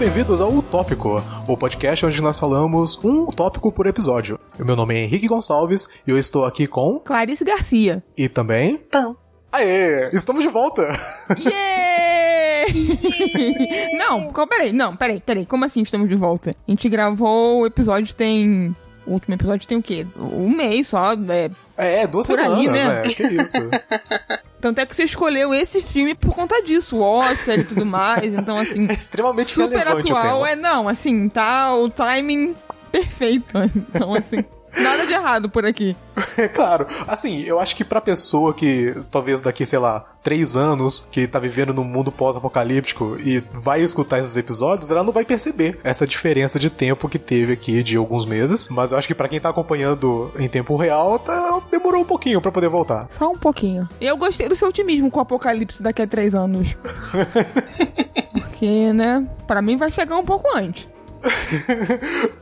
bem-vindos ao Utópico, o podcast onde nós falamos um tópico por episódio. O meu nome é Henrique Gonçalves e eu estou aqui com. Clarice Garcia. E também. Pão. Aê! Estamos de volta! Yeah! não, peraí, não, peraí, peraí. Como assim estamos de volta? A gente gravou o episódio tem. O último episódio tem o quê? Um mês só. É, é duas por semanas, aí, né? É, que isso. Tanto é que você escolheu esse filme por conta disso, o Oscar e tudo mais. Então, assim. É extremamente super atual. É, não, assim, tá o timing perfeito. Então, assim. Nada de errado por aqui. É claro. Assim, eu acho que pra pessoa que talvez daqui, sei lá, três anos, que tá vivendo num mundo pós-apocalíptico e vai escutar esses episódios, ela não vai perceber essa diferença de tempo que teve aqui de alguns meses. Mas eu acho que para quem tá acompanhando em tempo real, tá, demorou um pouquinho para poder voltar. Só um pouquinho. E eu gostei do seu otimismo com o apocalipse daqui a três anos. Porque, né, para mim vai chegar um pouco antes.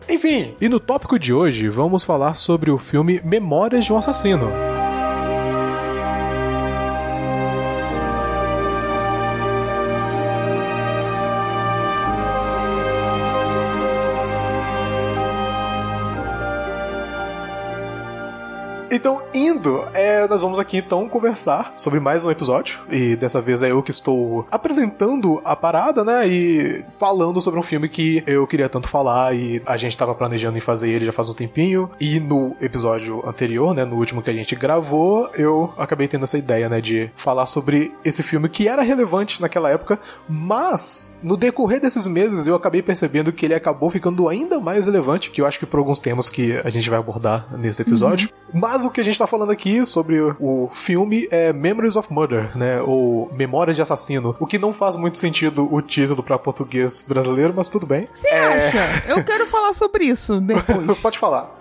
Enfim, e no tópico de hoje vamos falar sobre o filme Memórias de um Assassino. Indo, é, nós vamos aqui então conversar sobre mais um episódio. E dessa vez é eu que estou apresentando a parada, né? E falando sobre um filme que eu queria tanto falar e a gente estava planejando em fazer ele já faz um tempinho. E no episódio anterior, né? No último que a gente gravou, eu acabei tendo essa ideia, né? De falar sobre esse filme que era relevante naquela época, mas no decorrer desses meses eu acabei percebendo que ele acabou ficando ainda mais relevante, que eu acho que por alguns temas que a gente vai abordar nesse episódio. Uhum. Mas o que a gente tá falando aqui sobre o filme é Memories of Murder, né? Ou Memórias de Assassino. O que não faz muito sentido o título para português brasileiro, mas tudo bem. Você é... acha? Eu quero falar sobre isso depois. Pode falar.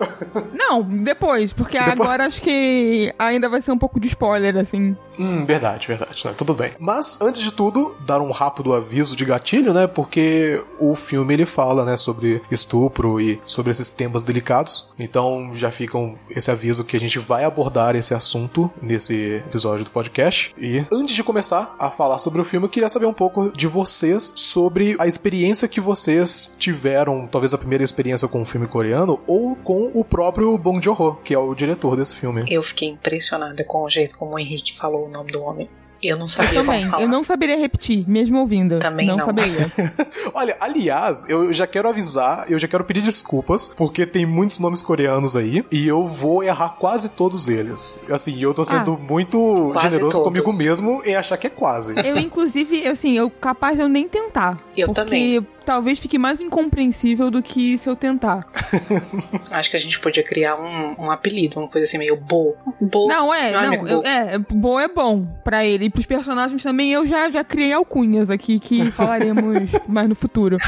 Não, depois, porque depois... agora acho que ainda vai ser um pouco de spoiler, assim. Hum, verdade, verdade. Tá, tudo bem. Mas, antes de tudo, dar um rápido aviso de gatilho, né? Porque o filme ele fala, né, sobre estupro e sobre esses temas delicados. Então, já fica esse aviso que a gente vai abordar esse assunto nesse episódio do podcast. E antes de começar a falar sobre o filme, eu queria saber um pouco de vocês sobre a experiência que vocês tiveram, talvez a primeira experiência com um filme coreano ou com o próprio Bong Joon-ho, que é o diretor desse filme. Eu fiquei impressionada com o jeito como o Henrique falou o nome do homem. Eu não sabia eu também. Eu não saberia repetir, mesmo ouvindo. Também não. Não saberia. Olha, aliás, eu já quero avisar, eu já quero pedir desculpas, porque tem muitos nomes coreanos aí, e eu vou errar quase todos eles. Assim, eu tô sendo ah, muito generoso todos. comigo mesmo em achar que é quase. Eu, inclusive, assim, eu capaz de eu nem tentar. Eu porque também talvez fique mais incompreensível do que se eu tentar. Acho que a gente podia criar um, um apelido, uma coisa assim meio Bo. Bo. Não, é, não, eu, é, Bo é bom para ele. E pros personagens também eu já, já criei alcunhas aqui que falaremos mais no futuro.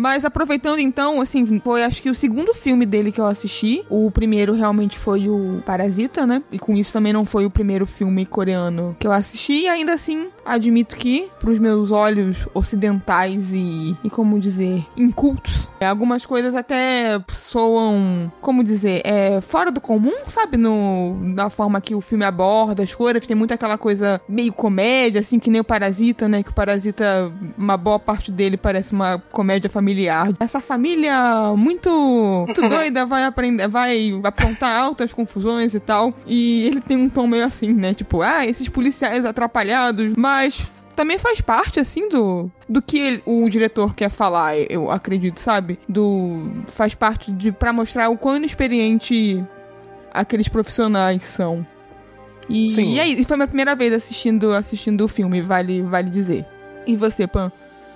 Mas aproveitando então, assim, foi acho que o segundo filme dele que eu assisti. O primeiro realmente foi o Parasita, né? E com isso também não foi o primeiro filme coreano que eu assisti. E ainda assim, admito que, pros meus olhos ocidentais e, e como dizer, incultos, algumas coisas até soam, como dizer, é, fora do comum, sabe? No, na forma que o filme aborda as coisas. Tem muito aquela coisa meio comédia, assim, que nem o Parasita, né? Que o Parasita, uma boa parte dele parece uma comédia familiar familiar. Essa família muito, muito doida vai aprender, vai aprontar altas confusões e tal. E ele tem um tom meio assim, né? Tipo, ah, esses policiais atrapalhados, mas também faz parte, assim, do, do que ele, o diretor quer falar, eu acredito, sabe? Do. Faz parte de. para mostrar o quão inexperiente aqueles profissionais são. E, Sim. e aí, foi a minha primeira vez assistindo, assistindo o filme, vale, vale dizer. E você, Pan?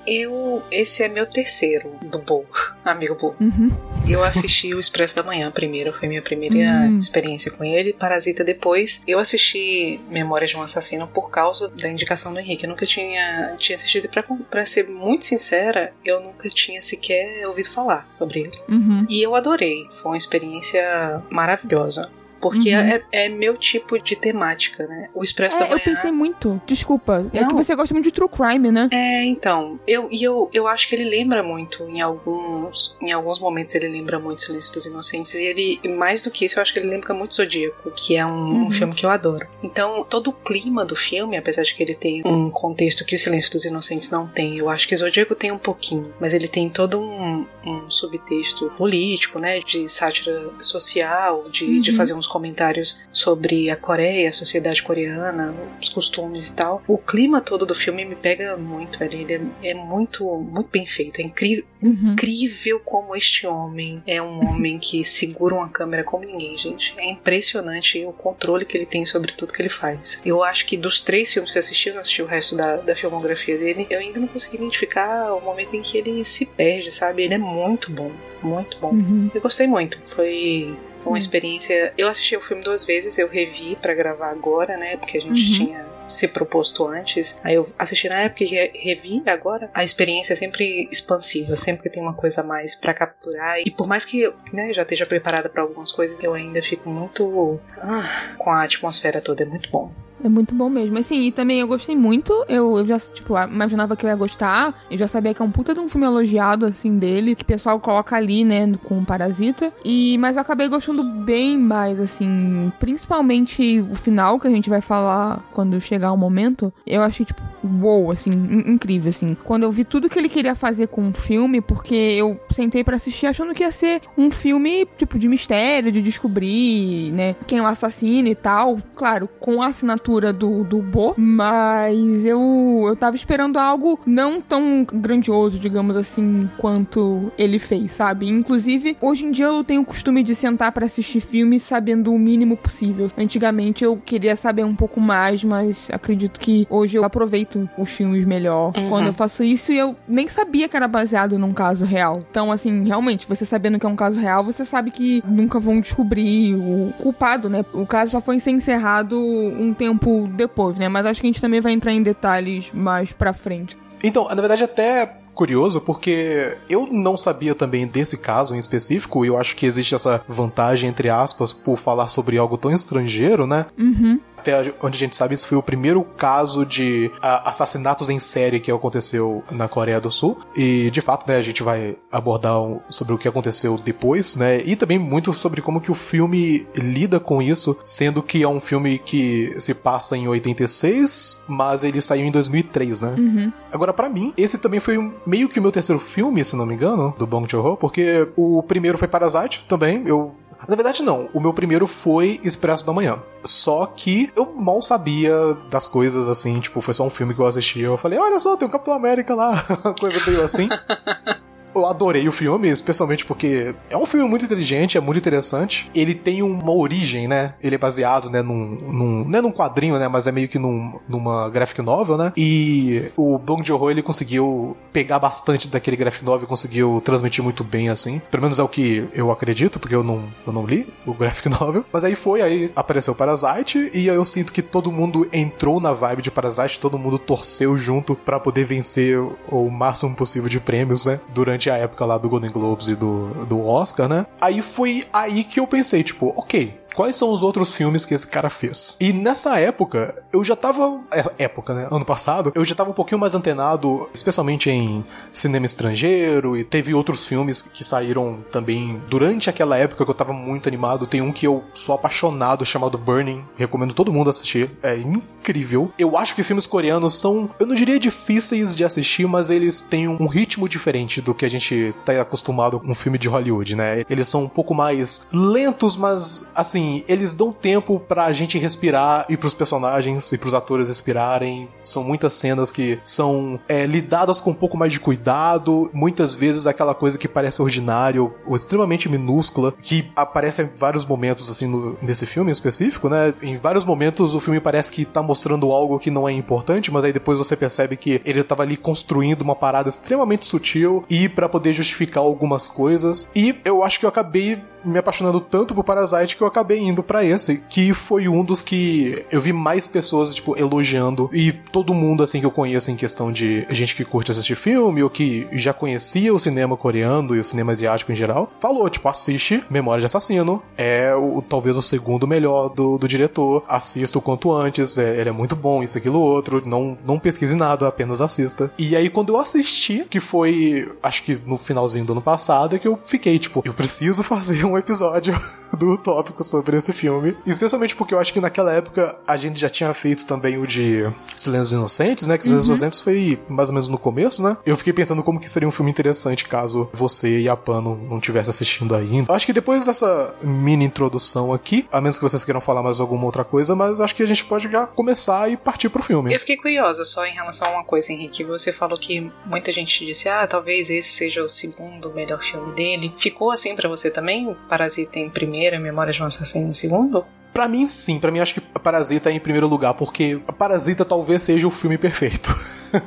Eu. Esse é meu terceiro do Bo, amigo Bo. Uhum. Eu assisti o Expresso da Manhã primeiro, foi minha primeira uhum. experiência com ele. Parasita depois. Eu assisti Memórias de um Assassino por causa da indicação do Henrique. Eu nunca tinha, tinha assistido. Pra, pra ser muito sincera, eu nunca tinha sequer ouvido falar sobre ele. Uhum. E eu adorei. Foi uma experiência maravilhosa porque uhum. é, é, meu tipo de temática, né? O Expresso é, da Manhã. Eu pensei muito, desculpa. Não. É que você gosta muito de true crime, né? É, então. Eu, e eu, eu acho que ele lembra muito, em alguns, em alguns momentos ele lembra muito Silêncio dos Inocentes. E ele, mais do que isso, eu acho que ele lembra muito Zodíaco, que é um, uhum. um filme que eu adoro. Então, todo o clima do filme, apesar de que ele tem um contexto que o Silêncio dos Inocentes não tem, eu acho que Zodíaco tem um pouquinho, mas ele tem todo um, um subtexto político, né? De sátira social, de, uhum. de fazer uns comentários sobre a Coreia, a sociedade coreana, os costumes e tal. O clima todo do filme me pega muito, velho. Ele é, é muito, muito bem feito. É incrível, uhum. incrível como este homem é um homem que segura uma câmera como ninguém, gente. É impressionante o controle que ele tem sobre tudo que ele faz. Eu acho que dos três filmes que eu assisti, eu não assisti o resto da, da filmografia dele, eu ainda não consegui identificar o momento em que ele se perde, sabe? Ele é muito bom, muito bom. Uhum. Eu gostei muito. Foi foi uma hum. experiência. Eu assisti o filme duas vezes, eu revi para gravar agora, né? Porque a gente uhum. tinha se proposto antes. Aí eu assisti na época e revi agora. A experiência é sempre expansiva, sempre que tem uma coisa a mais para capturar. E por mais que eu né, já esteja preparada para algumas coisas, eu ainda fico muito ah, com a atmosfera toda. É muito bom. É muito bom mesmo. Assim, e também eu gostei muito. Eu, eu já, tipo, imaginava que eu ia gostar. E já sabia que é um puta de um filme elogiado, assim, dele. Que o pessoal coloca ali, né, com o Parasita. E, mas eu acabei gostando bem mais, assim. Principalmente o final, que a gente vai falar quando chegar o momento. Eu achei, tipo, wow, assim, incrível, assim. Quando eu vi tudo que ele queria fazer com o filme, porque eu sentei para assistir achando que ia ser um filme, tipo, de mistério, de descobrir, né, quem é o assassino e tal. Claro, com a assinatura do, do Bo, mas eu, eu tava esperando algo não tão grandioso, digamos assim, quanto ele fez, sabe? Inclusive, hoje em dia eu tenho o costume de sentar para assistir filmes sabendo o mínimo possível. Antigamente eu queria saber um pouco mais, mas acredito que hoje eu aproveito os filmes melhor uhum. quando eu faço isso e eu nem sabia que era baseado num caso real. Então, assim, realmente, você sabendo que é um caso real, você sabe que nunca vão descobrir o culpado, né? O caso já foi ser encerrado um tempo tempo depois, né? Mas acho que a gente também vai entrar em detalhes mais pra frente. Então, na verdade, até curioso porque eu não sabia também desse caso em específico, e eu acho que existe essa vantagem, entre aspas, por falar sobre algo tão estrangeiro, né? Uhum até onde a gente sabe, isso foi o primeiro caso de uh, assassinatos em série que aconteceu na Coreia do Sul. E, de fato, né, a gente vai abordar sobre o que aconteceu depois, né? E também muito sobre como que o filme lida com isso, sendo que é um filme que se passa em 86, mas ele saiu em 2003, né? Uhum. Agora, para mim, esse também foi meio que o meu terceiro filme, se não me engano, do Bong Joon-ho, porque o primeiro foi Parasite também, eu na verdade, não. O meu primeiro foi Expresso da Manhã. Só que eu mal sabia das coisas assim, tipo, foi só um filme que eu assisti. Eu falei, olha só, tem o Capitão América lá. Coisa meio assim. eu adorei o filme, especialmente porque é um filme muito inteligente, é muito interessante. Ele tem uma origem, né? Ele é baseado, né, num, num não é num quadrinho, né, mas é meio que num, numa graphic novel, né? E o Bong Joon-ho, ele conseguiu pegar bastante daquele graphic novel, conseguiu transmitir muito bem, assim. Pelo menos é o que eu acredito, porque eu não, eu não li o graphic novel. Mas aí foi, aí apareceu Parasite, e eu sinto que todo mundo entrou na vibe de Parasite, todo mundo torceu junto para poder vencer o máximo possível de prêmios, né? Durante durante a época lá do Golden Globes e do, do Oscar, né? Aí foi aí que eu pensei, tipo, ok, quais são os outros filmes que esse cara fez. E nessa época, eu já tava. É, época, né? Ano passado, eu já tava um pouquinho mais antenado, especialmente em cinema estrangeiro, e teve outros filmes que saíram também durante aquela época que eu tava muito animado. Tem um que eu sou apaixonado chamado Burning. Recomendo todo mundo assistir. É incrível. Eu acho que filmes coreanos são, eu não diria difíceis de assistir, mas eles têm um ritmo diferente do que a gente tá acostumado com um filme de Hollywood, né? Eles são um pouco mais lentos, mas assim assim, eles dão tempo pra gente respirar e pros personagens e pros atores respirarem. São muitas cenas que são é, lidadas com um pouco mais de cuidado. Muitas vezes aquela coisa que parece ordinário ou extremamente minúscula, que aparece em vários momentos, assim, no, nesse filme em específico, né? Em vários momentos o filme parece que tá mostrando algo que não é importante, mas aí depois você percebe que ele tava ali construindo uma parada extremamente sutil e para poder justificar algumas coisas. E eu acho que eu acabei me apaixonando tanto por Parasite que eu acabei indo para esse, que foi um dos que eu vi mais pessoas, tipo, elogiando. E todo mundo, assim, que eu conheço em questão de gente que curte assistir filme ou que já conhecia o cinema coreano e o cinema asiático em geral, falou, tipo, assiste Memória de Assassino. É o, talvez o segundo melhor do, do diretor. Assista o quanto antes. É, ele é muito bom, isso, aquilo, outro. Não, não pesquise nada, apenas assista. E aí, quando eu assisti, que foi, acho que no finalzinho do ano passado, é que eu fiquei, tipo, eu preciso fazer um episódio do tópico sobre esse filme. Especialmente porque eu acho que naquela época a gente já tinha feito também o de Silêncios Inocentes, né? Que Silêncios uhum. Inocentes foi mais ou menos no começo, né? Eu fiquei pensando como que seria um filme interessante caso você e a Pano não tivesse assistindo ainda. Acho que depois dessa mini introdução aqui, a menos que vocês queiram falar mais alguma outra coisa, mas acho que a gente pode já começar e partir pro filme. Eu fiquei curiosa só em relação a uma coisa, Henrique. Você falou que muita gente disse, ah, talvez esse seja o segundo melhor filme dele. Ficou assim para você também? Parasita em primeiro, Memória de um Assassino em segundo? Para mim, sim. Para mim, acho que Parasita é em primeiro lugar, porque Parasita talvez seja o filme perfeito.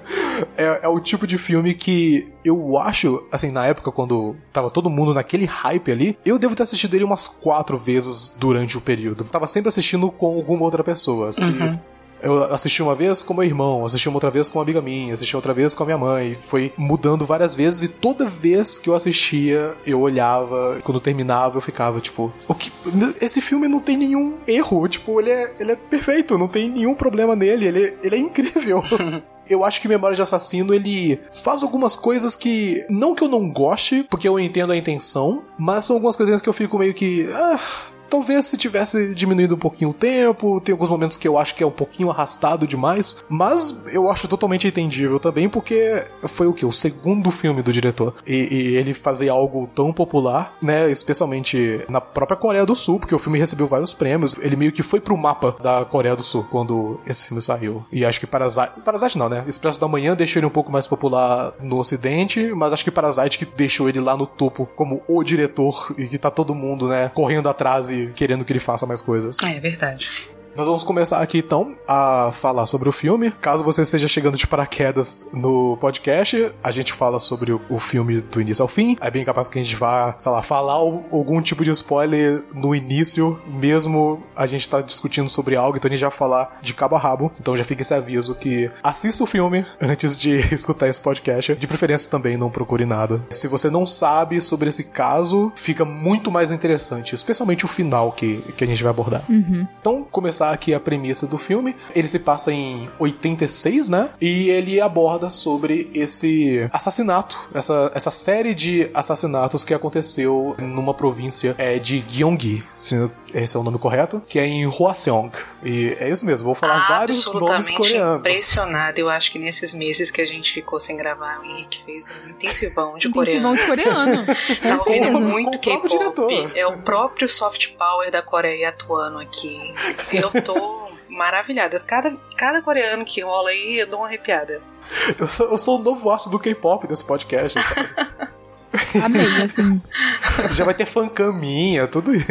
é, é, o tipo de filme que eu acho, assim, na época, quando tava todo mundo naquele hype ali, eu devo ter assistido ele umas quatro vezes durante o período. Tava sempre assistindo com alguma outra pessoa. Assim. Uhum. Eu assisti uma vez com meu irmão, assisti uma outra vez com uma amiga minha, assisti outra vez com a minha mãe. Foi mudando várias vezes e toda vez que eu assistia, eu olhava, quando terminava, eu ficava tipo, o que esse filme não tem nenhum erro, tipo, ele é, ele é perfeito, não tem nenhum problema nele, ele, ele é incrível. eu acho que Memória de Assassino ele faz algumas coisas que não que eu não goste, porque eu entendo a intenção, mas são algumas coisinhas que eu fico meio que ah, Talvez se tivesse diminuído um pouquinho o tempo, tem alguns momentos que eu acho que é um pouquinho arrastado demais, mas eu acho totalmente entendível também, porque foi o que? O segundo filme do diretor. E, e, ele fazer algo tão popular, né? Especialmente na própria Coreia do Sul, porque o filme recebeu vários prêmios. Ele meio que foi pro mapa da Coreia do Sul quando esse filme saiu. E acho que Parasite. Parasite não, né? Expresso da Manhã deixou ele um pouco mais popular no Ocidente, mas acho que Parasite que deixou ele lá no topo como o diretor e que tá todo mundo, né, correndo atrás e querendo que ele faça mais coisas. É, é verdade. Nós vamos começar aqui então a falar sobre o filme. Caso você esteja chegando de paraquedas no podcast, a gente fala sobre o, filme do início ao fim. É bem capaz que a gente vá, sei lá, falar algum tipo de spoiler no início, mesmo a gente tá discutindo sobre algo, então a gente já vai falar de cabo a rabo. Então já fica esse aviso que assista o filme antes de escutar esse podcast. De preferência também não procure nada. Se você não sabe sobre esse caso, fica muito mais interessante, especialmente o final que, que a gente vai abordar. Uhum. Então, começar aqui a premissa do filme. Ele se passa em 86, né? E ele aborda sobre esse assassinato, essa, essa série de assassinatos que aconteceu numa província é, de Gyeonggi, se esse é o nome correto, que é em Hwaseong. E é isso mesmo, vou falar vários nomes coreanos. impressionado, eu acho que nesses meses que a gente ficou sem gravar, o Henrique fez um intensivão de intensivão coreano. de coreano. tá ouvindo muito K-pop. É o próprio soft power da Coreia atuando aqui. Eu tô maravilhada. Cada, cada coreano que rola aí, eu dou uma arrepiada. Eu sou, eu sou o novo astro do K-pop desse podcast, sabe? Amei, assim. Já vai ter fancam minha, tudo isso.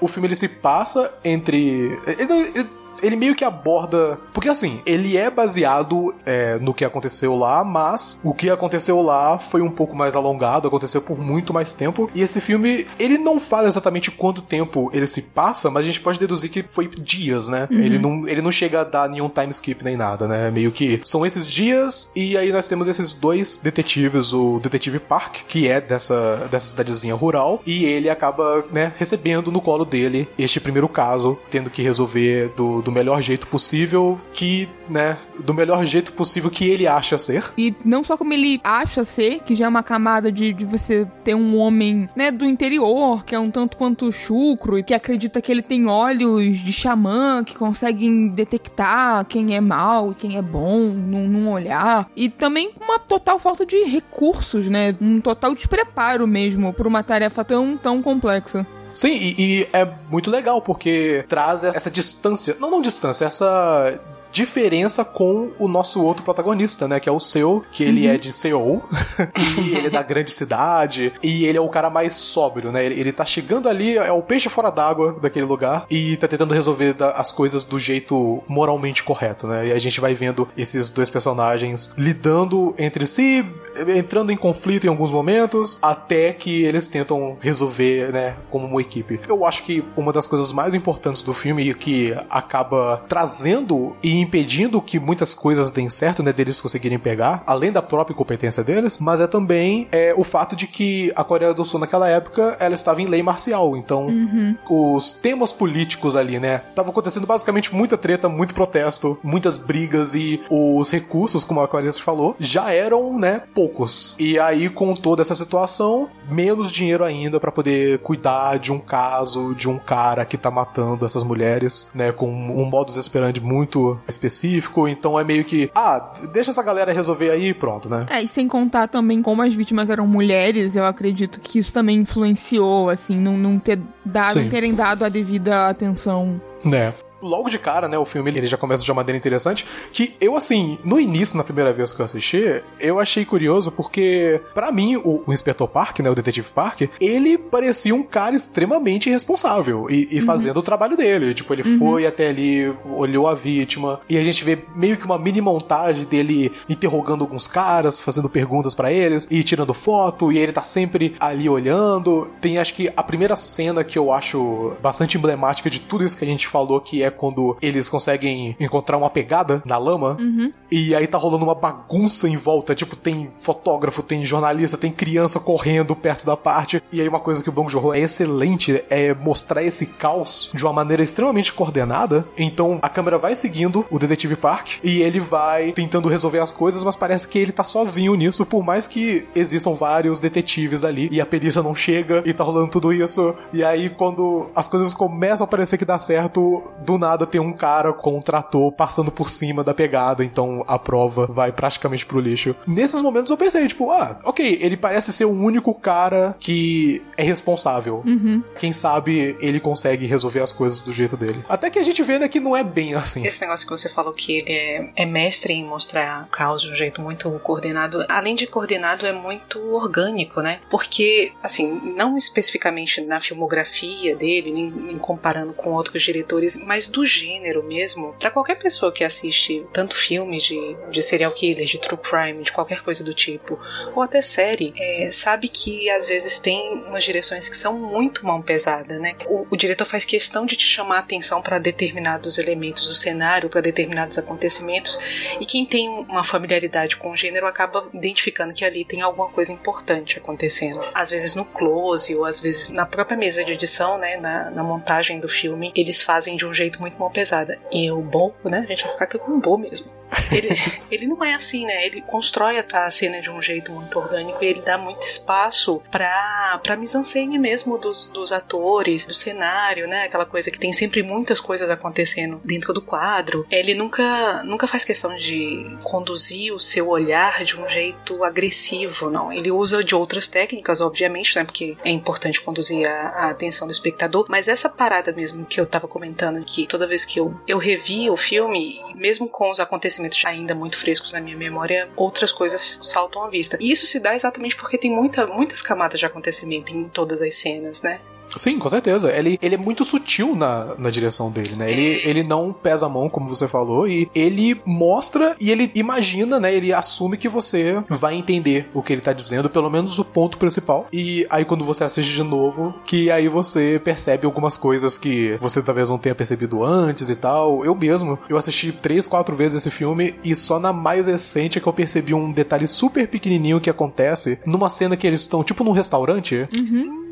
o filme ele se passa entre. Ele, ele, ele meio que aborda. Porque assim, ele é baseado é, no que aconteceu lá, mas o que aconteceu lá foi um pouco mais alongado, aconteceu por muito mais tempo. E esse filme, ele não fala exatamente quanto tempo ele se passa, mas a gente pode deduzir que foi dias, né? Uhum. Ele, não, ele não chega a dar nenhum time skip nem nada, né? Meio que são esses dias, e aí nós temos esses dois detetives, o detetive Park, que é dessa, dessa cidadezinha rural, e ele acaba, né, recebendo no colo dele este primeiro caso, tendo que resolver do, do melhor jeito possível que, né, do melhor jeito possível que ele acha ser. E não só como ele acha ser, que já é uma camada de, de você ter um homem, né, do interior, que é um tanto quanto chucro e que acredita que ele tem olhos de xamã que conseguem detectar quem é mal e quem é bom num, num olhar. E também uma total falta de recursos, né, um total despreparo mesmo por uma tarefa tão, tão complexa. Sim, e, e, é muito legal porque traz essa distância, não não distância, essa diferença com o nosso outro protagonista, né? Que é o seu, que ele uhum. é de Seoul, e ele é da grande cidade, e ele é o cara mais sóbrio, né? Ele, ele tá chegando ali, é o peixe fora d'água daquele lugar, e tá tentando resolver as coisas do jeito moralmente correto, né? E a gente vai vendo esses dois personagens lidando entre si, entrando em conflito em alguns momentos, até que eles tentam resolver, né, como uma equipe. Eu acho que uma das coisas mais importantes do filme e que acaba trazendo e impedindo que muitas coisas deem certo, né, deles conseguirem pegar, além da própria competência deles, mas é também é, o fato de que a Coreia do Sul naquela época ela estava em lei marcial, então uhum. os temas políticos ali, né, tava acontecendo basicamente muita treta, muito protesto, muitas brigas e os recursos, como a Clarice falou, já eram, né, poucos. E aí com toda essa situação, menos dinheiro ainda para poder cuidar de um caso de um cara que tá matando essas mulheres, né, com um modus operandi muito específico, então é meio que, ah, deixa essa galera resolver aí e pronto, né? É, e sem contar também como as vítimas eram mulheres, eu acredito que isso também influenciou, assim, não, não ter dado, terem dado a devida atenção. Né logo de cara, né, o filme ele já começa de uma maneira interessante, que eu, assim, no início, na primeira vez que eu assisti, eu achei curioso porque, para mim, o, o Inspector Park, né, o Detetive Park, ele parecia um cara extremamente responsável e, e uhum. fazendo o trabalho dele. Tipo, ele uhum. foi até ali, olhou a vítima, e a gente vê meio que uma mini montagem dele interrogando alguns caras, fazendo perguntas para eles, e tirando foto, e ele tá sempre ali olhando. Tem, acho que, a primeira cena que eu acho bastante emblemática de tudo isso que a gente falou, que é quando eles conseguem encontrar uma pegada na lama. Uhum. E aí tá rolando uma bagunça em volta. Tipo, tem fotógrafo, tem jornalista, tem criança correndo perto da parte. E aí uma coisa que o Bong Joon é excelente é mostrar esse caos de uma maneira extremamente coordenada. Então a câmera vai seguindo o detetive Park e ele vai tentando resolver as coisas, mas parece que ele tá sozinho nisso, por mais que existam vários detetives ali e a perícia não chega e tá rolando tudo isso. E aí quando as coisas começam a parecer que dá certo, do nada tem um cara com um trator passando por cima da pegada, então a prova vai praticamente pro lixo. Nesses momentos eu pensei, tipo, ah, ok, ele parece ser o único cara que é responsável. Uhum. Quem sabe ele consegue resolver as coisas do jeito dele. Até que a gente vê né, que não é bem assim. Esse negócio que você falou que ele é, é mestre em mostrar o caos de um jeito muito coordenado, além de coordenado, é muito orgânico, né? Porque, assim, não especificamente na filmografia dele, nem, nem comparando com outros diretores, mas do gênero mesmo, para qualquer pessoa que assiste tanto filmes de, de serial killers, de true crime, de qualquer coisa do tipo, ou até série, é, sabe que às vezes tem umas direções que são muito mão pesada, né? O, o diretor faz questão de te chamar a atenção para determinados elementos do cenário, para determinados acontecimentos, e quem tem uma familiaridade com o gênero acaba identificando que ali tem alguma coisa importante acontecendo. Às vezes no close, ou às vezes na própria mesa de edição, né, na, na montagem do filme, eles fazem de um jeito muito mão pesada. E o Bo, né? A gente vai ficar aqui com o Bo mesmo. Ele, ele não é assim, né? Ele constrói a cena de um jeito muito orgânico e ele dá muito espaço pra, pra mise-en-scène mesmo dos, dos atores, do cenário, né? Aquela coisa que tem sempre muitas coisas acontecendo dentro do quadro. Ele nunca, nunca faz questão de conduzir o seu olhar de um jeito agressivo, não. Ele usa de outras técnicas, obviamente, né? Porque é importante conduzir a, a atenção do espectador, mas essa parada mesmo que eu tava comentando que toda vez que eu, eu revi o filme, mesmo com os acontecimentos acontecimentos ainda muito frescos na minha memória, outras coisas saltam à vista. E isso se dá exatamente porque tem muita, muitas camadas de acontecimento em todas as cenas, né? Sim, com certeza. Ele, ele é muito sutil na, na direção dele, né? Ele, ele não pesa a mão, como você falou, e ele mostra e ele imagina, né? Ele assume que você vai entender o que ele tá dizendo, pelo menos o ponto principal. E aí, quando você assiste de novo, que aí você percebe algumas coisas que você talvez não tenha percebido antes e tal. Eu mesmo, eu assisti três, quatro vezes esse filme e só na mais recente é que eu percebi um detalhe super pequenininho que acontece numa cena que eles estão, tipo, num restaurante. Uhum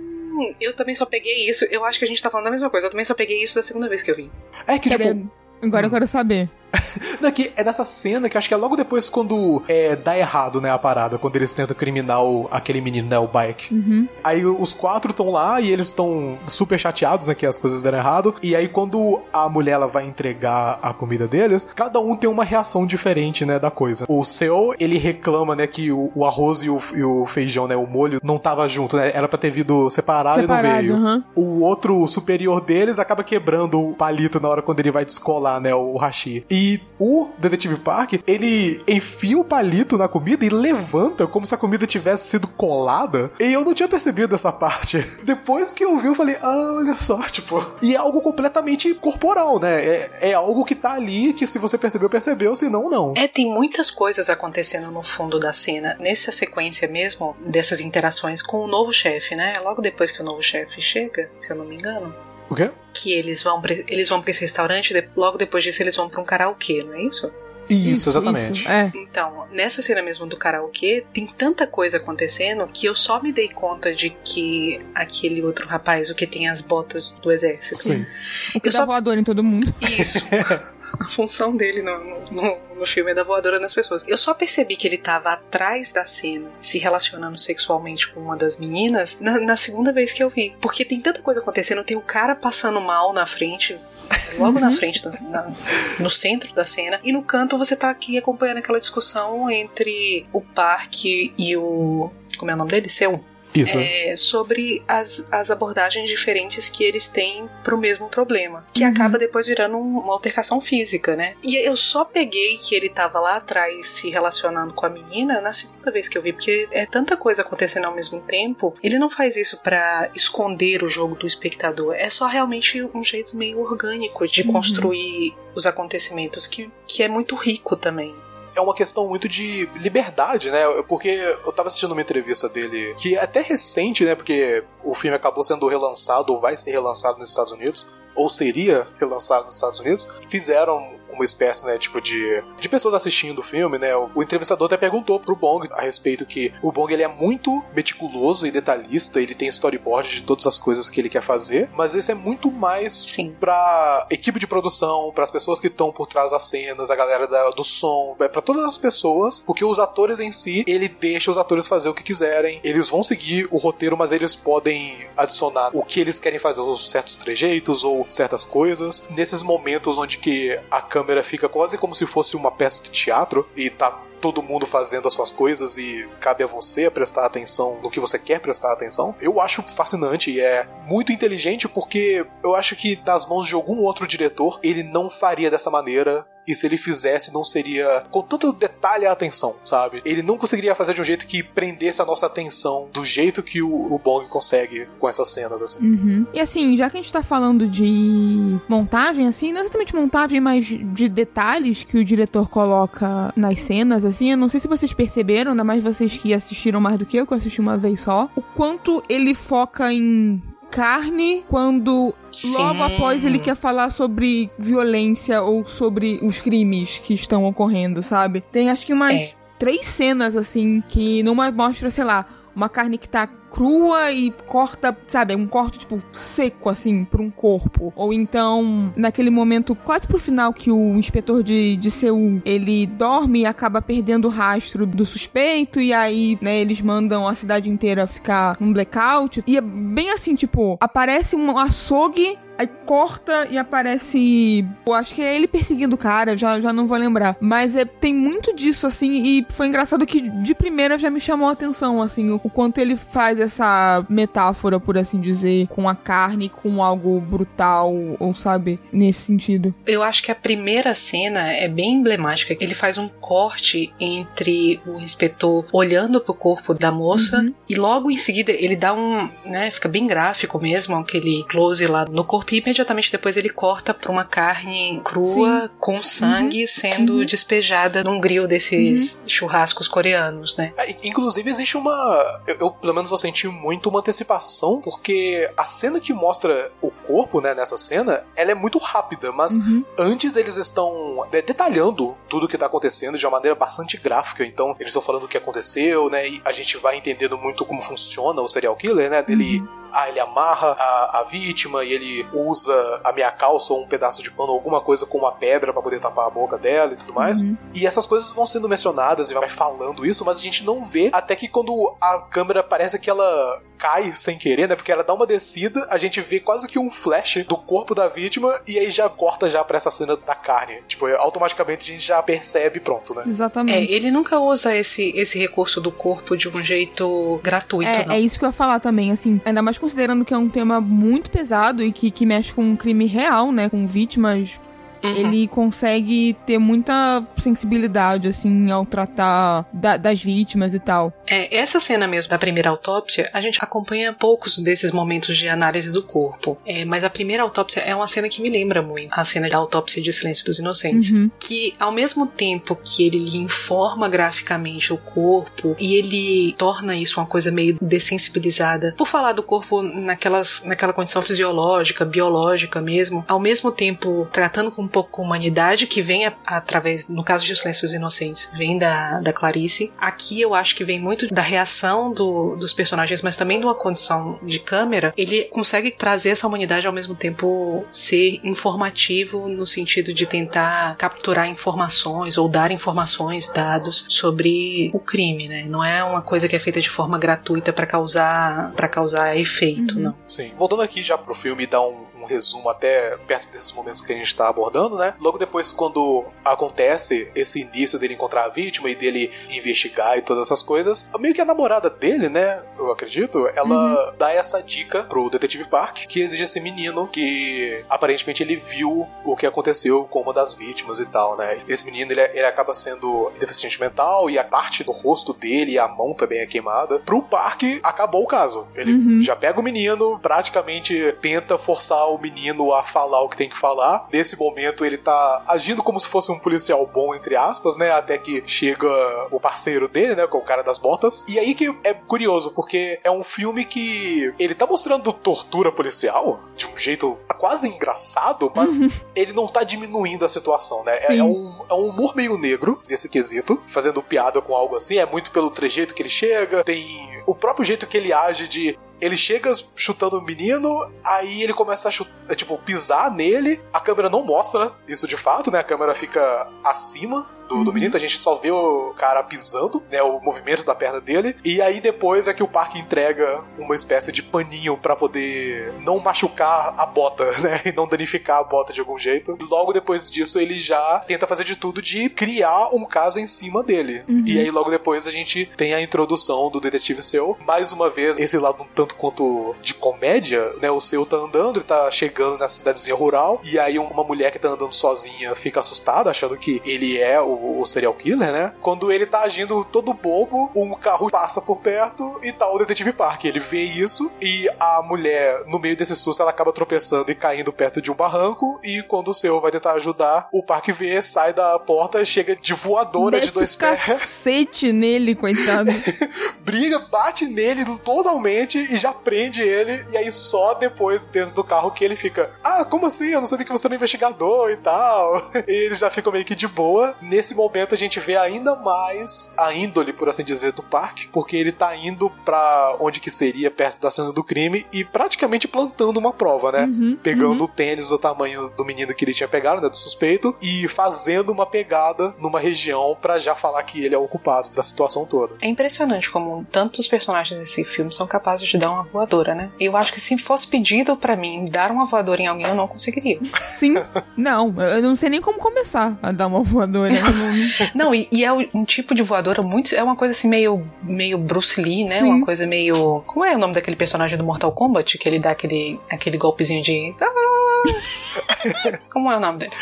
eu também só peguei isso. Eu acho que a gente tá falando a mesma coisa. Eu também só peguei isso da segunda vez que eu vi. É que, tipo. Agora eu quero saber. Não, é, é nessa cena que acho que é logo depois quando é, dá errado, né, a parada, quando eles tentam criminar o, aquele menino, né, o Bike. Uhum. Aí os quatro estão lá e eles estão super chateados, né, que as coisas deram errado. E aí quando a mulher ela vai entregar a comida deles, cada um tem uma reação diferente, né, da coisa. O seu, ele reclama, né, que o, o arroz e o, e o, feijão, né, o molho, não tava junto, né, era pra ter vindo separado, separado e não veio. Uhum. O outro superior deles acaba quebrando o palito na hora quando ele vai descolar, né, o hashi. E E o Detetive Park, ele enfia o palito na comida e levanta como se a comida tivesse sido colada. E eu não tinha percebido essa parte. Depois que eu vi, eu falei, ah, olha só, tipo. E é algo completamente corporal, né? É, é algo que tá ali que se você percebeu, percebeu, se não, não. É, tem muitas coisas acontecendo no fundo da cena. Nessa sequência mesmo, dessas interações com o novo chefe, né? Logo depois que o novo chefe chega, se eu não me engano. O quê? Que eles vão pra, eles vão pra esse restaurante, logo depois disso eles vão pra um karaokê, não é isso? Isso, isso exatamente. Isso, é. Então, nessa cena mesmo do karaokê, tem tanta coisa acontecendo que eu só me dei conta de que aquele outro rapaz, o que tem as botas do exército. Sim. O que eu dá só... voador em todo mundo. Isso. a função dele no, no, no filme é da voadora nas pessoas. Eu só percebi que ele tava atrás da cena, se relacionando sexualmente com uma das meninas, na, na segunda vez que eu vi. Porque tem tanta coisa acontecendo, tem o cara passando mal na frente, logo uhum. na frente, na, no centro da cena, e no canto você tá aqui acompanhando aquela discussão entre o parque e o. Como é o nome dele? Seu? Isso. É, sobre as, as abordagens diferentes que eles têm pro mesmo problema. Que uhum. acaba depois virando uma altercação física, né? E eu só peguei que ele tava lá atrás se relacionando com a menina na segunda vez que eu vi, porque é tanta coisa acontecendo ao mesmo tempo. Ele não faz isso para esconder o jogo do espectador. É só realmente um jeito meio orgânico de uhum. construir os acontecimentos, que, que é muito rico também é uma questão muito de liberdade, né? Porque eu tava assistindo uma entrevista dele, que é até recente, né? Porque o filme acabou sendo relançado, ou vai ser relançado nos Estados Unidos, ou seria relançado nos Estados Unidos. Fizeram uma espécie, né, tipo de, de pessoas assistindo o filme, né? O, o entrevistador até perguntou pro Bong a respeito que o Bong ele é muito meticuloso e detalhista, ele tem storyboard de todas as coisas que ele quer fazer, mas esse é muito mais Sim. pra equipe de produção, para as pessoas que estão por trás das cenas, a galera da, do som, é para todas as pessoas, porque os atores em si, ele deixa os atores fazer o que quiserem, eles vão seguir o roteiro, mas eles podem adicionar o que eles querem fazer, os certos trejeitos ou certas coisas. Nesses momentos onde que a câmera câmera fica quase como se fosse uma peça de teatro e tá todo mundo fazendo as suas coisas e cabe a você prestar atenção no que você quer prestar atenção. Eu acho fascinante e é muito inteligente porque eu acho que nas mãos de algum outro diretor ele não faria dessa maneira e se ele fizesse, não seria com tanto detalhe a atenção, sabe? Ele não conseguiria fazer de um jeito que prendesse a nossa atenção do jeito que o, o Bong consegue com essas cenas, assim. Uhum. E assim, já que a gente tá falando de montagem, assim, não exatamente montagem, mas de detalhes que o diretor coloca nas cenas, assim, eu não sei se vocês perceberam, ainda mais vocês que assistiram mais do que eu, que eu assisti uma vez só, o quanto ele foca em carne quando Sim. logo após ele quer falar sobre violência ou sobre os crimes que estão ocorrendo, sabe? Tem acho que umas é. três cenas assim que numa mostra, sei lá, uma carne que tá crua e corta, sabe, um corte tipo seco assim para um corpo. Ou então, naquele momento quase pro final que o inspetor de, de Seul, ele dorme e acaba perdendo o rastro do suspeito e aí, né, eles mandam a cidade inteira ficar num blackout. E é bem assim, tipo, aparece um açougue Aí corta e aparece. Eu acho que é ele perseguindo o cara, já, já não vou lembrar. Mas é, tem muito disso, assim, e foi engraçado que de primeira já me chamou a atenção, assim, o, o quanto ele faz essa metáfora, por assim dizer, com a carne, com algo brutal, ou sabe, nesse sentido. Eu acho que a primeira cena é bem emblemática. Ele faz um corte entre o inspetor olhando pro corpo da moça uhum. e logo em seguida ele dá um, né, fica bem gráfico mesmo, aquele close lá no corpo e imediatamente depois ele corta pra uma carne crua Sim. com sangue uhum. sendo uhum. despejada num grill desses uhum. churrascos coreanos, né? É, inclusive existe uma. Eu, eu, pelo menos eu senti muito uma antecipação, porque a cena que mostra o corpo, né, nessa cena, ela é muito rápida, mas uhum. antes eles estão é, detalhando tudo o que tá acontecendo de uma maneira bastante gráfica. Então, eles estão falando o que aconteceu, né? E a gente vai entendendo muito como funciona o serial killer, né? Dele uhum ah, ele amarra a, a vítima e ele usa a minha calça ou um pedaço de pano, alguma coisa com uma pedra para poder tapar a boca dela e tudo mais. Uhum. E essas coisas vão sendo mencionadas e vai falando isso, mas a gente não vê até que quando a câmera parece que ela cai sem querer, né? Porque ela dá uma descida, a gente vê quase que um flash do corpo da vítima e aí já corta já pra essa cena da carne. Tipo, automaticamente a gente já percebe pronto, né? Exatamente. É, ele nunca usa esse, esse recurso do corpo de um jeito gratuito, é, não. É isso que eu ia falar também, assim, ainda mais considerando que é um tema muito pesado e que, que mexe com um crime real, né? Com vítimas uhum. ele consegue ter muita sensibilidade, assim, ao tratar da, das vítimas e tal. É, essa cena mesmo da primeira autópsia, a gente acompanha poucos desses momentos de análise do corpo. É, mas a primeira autópsia é uma cena que me lembra muito a cena da autópsia de Silêncio dos Inocentes. Uhum. Que ao mesmo tempo que ele lhe informa graficamente o corpo e ele torna isso uma coisa meio dessensibilizada por falar do corpo naquelas, naquela condição fisiológica, biológica mesmo, ao mesmo tempo tratando com pouco com humanidade que vem a, através, no caso de Silêncio dos Inocentes, vem da, da Clarice. Aqui eu acho que vem muito da reação do, dos personagens, mas também de uma condição de câmera. Ele consegue trazer essa humanidade ao mesmo tempo ser informativo no sentido de tentar capturar informações ou dar informações, dados sobre o crime, né? Não é uma coisa que é feita de forma gratuita para causar para causar efeito, uhum. não. Sim. Voltando aqui já pro filme dar um um resumo até perto desses momentos que a gente está abordando, né? Logo depois, quando acontece esse início dele encontrar a vítima e dele investigar e todas essas coisas, meio que a namorada dele, né? Eu acredito, ela uhum. dá essa dica pro detetive Park que exige esse menino que aparentemente ele viu o que aconteceu com uma das vítimas e tal, né? Esse menino ele, ele acaba sendo deficiente mental e a parte do rosto dele e a mão também é queimada. Pro Park acabou o caso. Ele uhum. já pega o menino, praticamente tenta forçar o menino a falar o que tem que falar. Nesse momento ele tá agindo como se fosse um policial bom, entre aspas, né? Até que chega o parceiro dele, né? Com o cara das botas. E aí que é curioso, porque é um filme que ele tá mostrando tortura policial de um jeito quase engraçado, mas uhum. ele não tá diminuindo a situação, né? É, é, um, é um humor meio negro nesse quesito, fazendo piada com algo assim. É muito pelo trejeito que ele chega, tem o próprio jeito que ele age de ele chega chutando o menino, aí ele começa a chutar, é, tipo, pisar nele. A câmera não mostra isso de fato, né? A câmera fica acima do, do menino, a gente só vê o cara pisando, né, o movimento da perna dele, e aí depois é que o parque entrega uma espécie de paninho para poder não machucar a bota, né, e não danificar a bota de algum jeito. Logo depois disso, ele já tenta fazer de tudo de criar um caso em cima dele. Uhum. E aí logo depois a gente tem a introdução do detetive seu, mais uma vez esse lado um tanto quanto de comédia, né, o seu tá andando, ele tá chegando na cidadezinha rural, e aí uma mulher que tá andando sozinha fica assustada, achando que ele é o o, serial killer, né? Quando ele tá agindo todo bobo, um carro passa por perto e tá o detetive Park. Ele vê isso e a mulher, no meio desse susto, ela acaba tropeçando e caindo perto de um barranco. E quando o seu vai tentar ajudar, o Park vê, sai da porta, chega de voadora Desce de dois pés. cacete nele, coitado. Briga, bate nele totalmente e já prende ele. E aí só depois, dentro do carro, que ele fica: Ah, como assim? Eu não sabia que você era um investigador e tal. E ele já fica meio que de boa. Nesse nesse momento a gente vê ainda mais a índole, por assim dizer, do parque, porque ele tá indo para onde que seria perto da cena do crime e praticamente plantando uma prova, né? Uhum, Pegando uhum. o tênis do tamanho do menino que ele tinha pegado, né, do suspeito, e fazendo uma pegada numa região para já falar que ele é o culpado da situação toda. É impressionante como tantos personagens desse filme são capazes de dar uma voadora, né? Eu acho que se fosse pedido para mim dar uma voadora em alguém, eu não conseguiria. Sim. não, eu não sei nem como começar a dar uma voadora. Não, e, e, é um tipo de voadora muito. É uma coisa assim meio, meio Bruce Lee, né? Sim. Uma coisa meio. Como é o nome daquele personagem do Mortal Kombat? Que ele dá aquele, aquele golpezinho de. Como é o nome dele?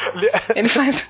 Ele faz.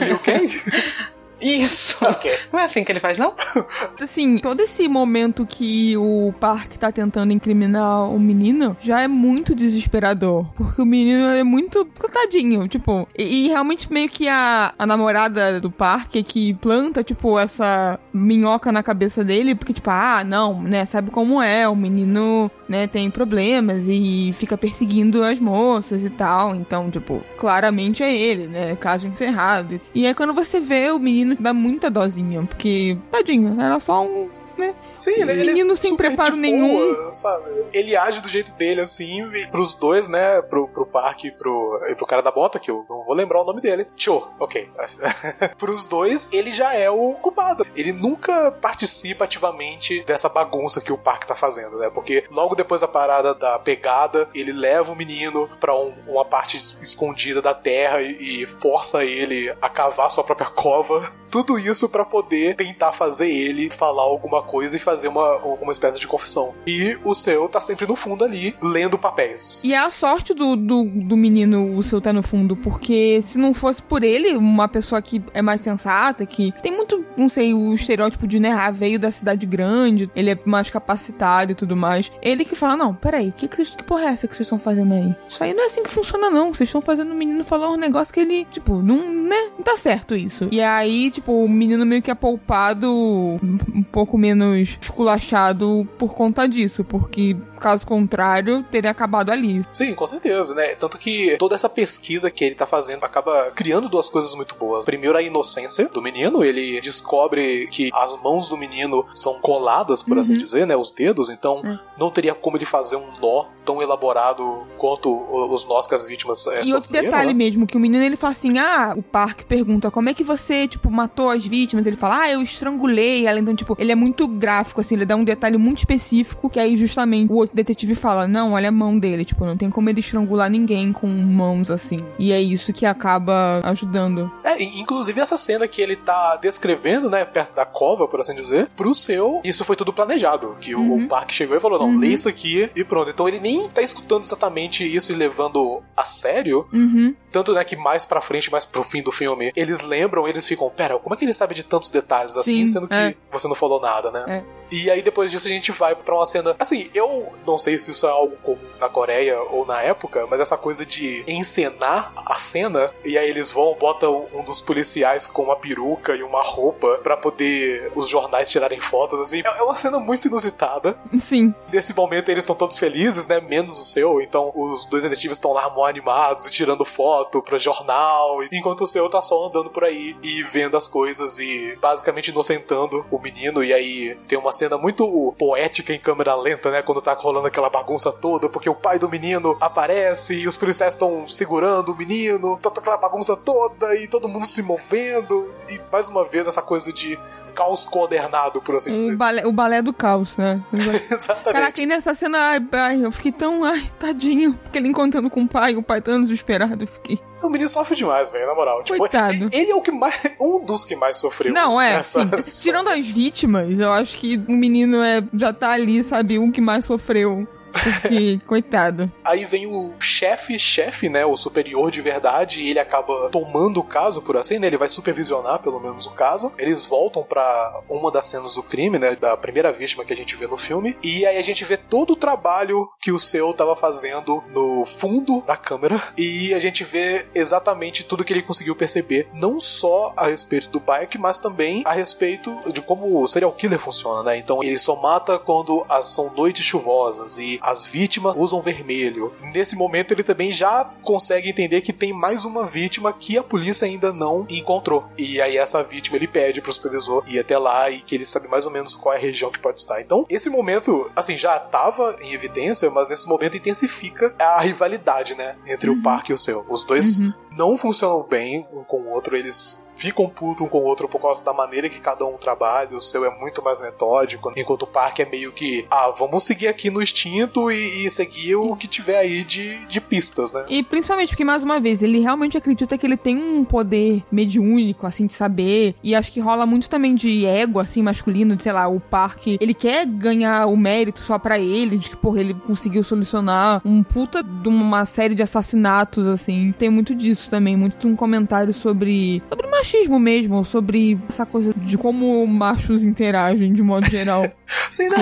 Liu Kang? Isso! Okay. Não é assim que ele faz, não? Assim, todo esse momento que o Park tá tentando incriminar o menino já é muito desesperador. Porque o menino é muito coitadinho, tipo. E, e, realmente meio que a, a namorada do Park é que planta, tipo, essa minhoca na cabeça dele, porque, tipo, ah, não, né, sabe como é, o menino, né, tem problemas e fica perseguindo as moças e tal. Então, tipo, claramente é ele, né? Caso encerrado. E aí quando você vê o menino dá muita dozinha, porque, tadinho, era só um né? Sim, ele, Menino ele sem preparo nenhum. Boa, sabe? Ele age do jeito dele, assim, pros dois, né? Pro, pro parque e pro, e pro cara da bota, que eu não vou lembrar o nome dele. Cho, ok. pros dois, ele já é o culpado. Ele nunca participa ativamente dessa bagunça que o parque tá fazendo, né? Porque logo depois da parada da pegada, ele leva o menino pra um, uma parte escondida da terra e, e força ele a cavar sua própria cova. Tudo isso para poder tentar fazer ele falar alguma coisa e fazer uma, uma espécie de confissão. E o seu tá sempre no fundo ali, lendo papéis. E é a sorte do, do, do menino, o seu tá no fundo, porque se não fosse por ele, uma pessoa que é mais sensata, que tem muito, não sei, o estereótipo de, né, ah, veio da cidade grande, ele é mais capacitado e tudo mais. Ele que fala, não, peraí, que, que, que porra é essa que vocês estão fazendo aí? Isso aí não é assim que funciona, não. Vocês estão fazendo o menino falar um negócio que ele, tipo, não, né, não tá certo isso. E aí, tipo, o menino meio que é poupado um pouco menos esculachado por conta disso, porque caso contrário, teria acabado ali. Sim, com certeza, né? Tanto que toda essa pesquisa que ele tá fazendo acaba criando duas coisas muito boas. Primeiro, a inocência do menino, ele descobre que as mãos do menino são coladas, por assim uhum. assim dizer, né? Os dedos, então é. não teria como ele fazer um nó tão elaborado quanto os nós que as vítimas é, E outro detalhe né? mesmo, que o menino ele fala assim: ah, o Park pergunta como é que você, tipo, matou as vítimas? Ele fala, ah, eu estrangulei ela. Então, tipo, ele é muito gráfico, assim, ele dá um detalhe muito específico, que aí justamente o outro detetive fala: não, olha a mão dele, tipo, não tem como ele estrangular ninguém com mãos assim. E é isso que acaba ajudando. É, inclusive essa cena que ele tá descrevendo, né, perto da cova, por assim dizer, pro seu, isso foi tudo planejado. Que uhum. o Park chegou e falou: não, uhum. lê isso aqui e pronto. Então ele nem tá escutando exatamente isso e levando a sério. Uhum. Tanto, né, que mais pra frente, mais pro fim do filme, eles lembram, eles ficam, pera, como é que ele sabe de tantos detalhes assim, Sim, sendo que é. você não falou nada, né? É. E aí depois disso a gente vai para uma cena. Assim, eu não sei se isso é algo comum na Coreia ou na época, mas essa coisa de encenar a cena e aí eles vão, botam um dos policiais com uma peruca e uma roupa para poder os jornais tirarem fotos, assim. É uma cena muito inusitada. Sim. Nesse momento eles são todos felizes, né? Menos o seu. Então os dois detetives estão lá mó animados e tirando foto pra jornal, enquanto o seu tá só andando por aí e vendo as coisas e basicamente inocentando o menino. E aí tem uma cena muito poética em câmera lenta, né? Quando tá rolando aquela bagunça toda, porque o pai do menino aparece e os policiais estão segurando o menino, tá aquela bagunça toda e todo mundo se movendo. E mais uma vez essa coisa de caos coordenado, por assim dizer. O balé, o balé do caos, né? Exatamente. Caraca, e nessa cena, ai, ai, eu fiquei tão, ai, tadinho, porque ele encontrando com o pai, o pai tão desesperado, eu fiquei... O menino sofre demais, velho, na moral. Tipo, Coitado. Ele é o que mais. Um dos que mais sofreu. Não, é. Sim, tirando as vítimas, eu acho que o menino é, já tá ali, sabe, um que mais sofreu. Porque, coitado. Aí vem o chefe-chefe, né? O superior de verdade, e ele acaba tomando o caso, por assim, né? Ele vai supervisionar, pelo menos, o caso. Eles voltam para uma das cenas do crime, né? Da primeira vítima que a gente vê no filme. E aí a gente vê todo o trabalho que o seu tava fazendo no fundo da câmera. E a gente vê exatamente tudo que ele conseguiu perceber, não só a respeito do bike, mas também a respeito de como o serial killer funciona, né? Então ele só mata quando as, são noites chuvosas e as vítimas usam vermelho. Nesse momento ele também já consegue entender que tem mais uma vítima que a polícia ainda não encontrou. E aí essa vítima ele pede pro supervisor ir até lá e que ele sabe mais ou menos qual é a região que pode estar. Então, esse momento, assim, já estava em evidência, mas nesse momento intensifica a rivalidade, né, entre uhum. o parque e o seu. Os dois uhum. não funcionam bem um com o outro, eles ficam puto um com o outro por causa da maneira que cada um trabalha. O seu é muito mais metódico, enquanto o parque é meio que, ah, vamos seguir aqui no instinto e, e seguir o que tiver aí de, de pistas, né? E principalmente porque, mais uma vez, ele realmente acredita que ele tem um poder mediúnico, assim, de saber. E acho que rola muito também de ego, assim, masculino, de sei lá, o parque. Ele quer ganhar o mérito só para ele, de que, porra, ele conseguiu solucionar um puta de uma série de assassinatos, assim. Tem muito disso também, muito um comentário sobre. sobre machismo mesmo, sobre essa coisa de como machos interagem de modo geral. Sim, né?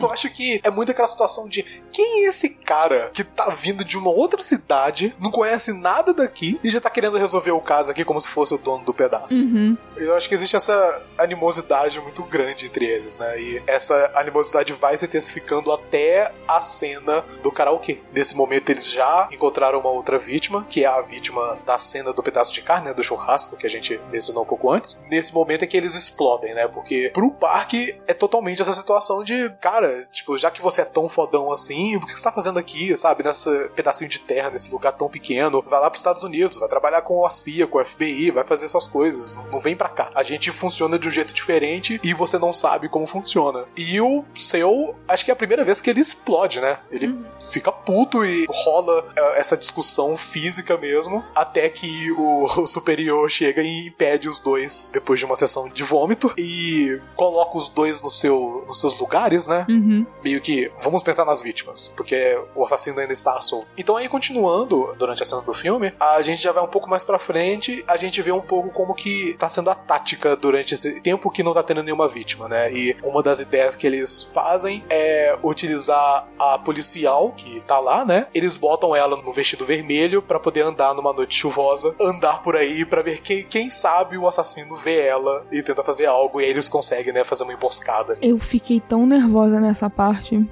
eu acho que é muito aquela situação de quem é esse cara que tá vindo de uma outra cidade, não conhece nada daqui e já tá querendo resolver o caso aqui como se fosse o dono do pedaço. Uhum. Eu acho que existe essa animosidade muito grande entre eles, né? E essa animosidade vai se intensificando até a cena do karaokê. Nesse momento eles já encontraram uma outra vítima, que é a vítima da cena do pedaço de carne, né, do churrasco que a gente mencionou um pouco antes. Nesse momento é que eles explodem, né? Porque pro parque é totalmente essa situação de, cara, tipo, já que você é tão fodão assim, sozinho? Por que você tá fazendo aqui, sabe? Nesse pedacinho de terra, nesse lugar tão pequeno. Vai lá pros Estados Unidos, vai trabalhar com a CIA, com o FBI, vai fazer suas coisas. Não, não vem pra cá. A gente funciona de um jeito diferente e você não sabe como funciona. E o seu, acho que é a primeira vez que ele explode, né? Ele uhum. fica puto e rola é, essa discussão física mesmo, até que o, o superior chega e impede os dois depois de uma sessão de vômito e coloca os dois no seu, nos seus lugares, né? Uhum. Meio que vamos pensar nas vítimas, porque o assassino ainda está solto. Então aí continuando durante a cena do filme, a gente já vai um pouco mais para frente, a gente vê um pouco como que tá sendo a tática durante esse tempo que não tá tendo nenhuma vítima, né? E uma das ideias que eles fazem é utilizar a policial que tá lá, né? Eles botam ela no vestido vermelho para poder andar numa noite chuvosa, andar por aí para ver quem, quem sabe o assassino vê ela e tenta fazer algo e aí eles conseguem, né, fazer uma emboscada. Eu fiquei tão nervosa nessa parte.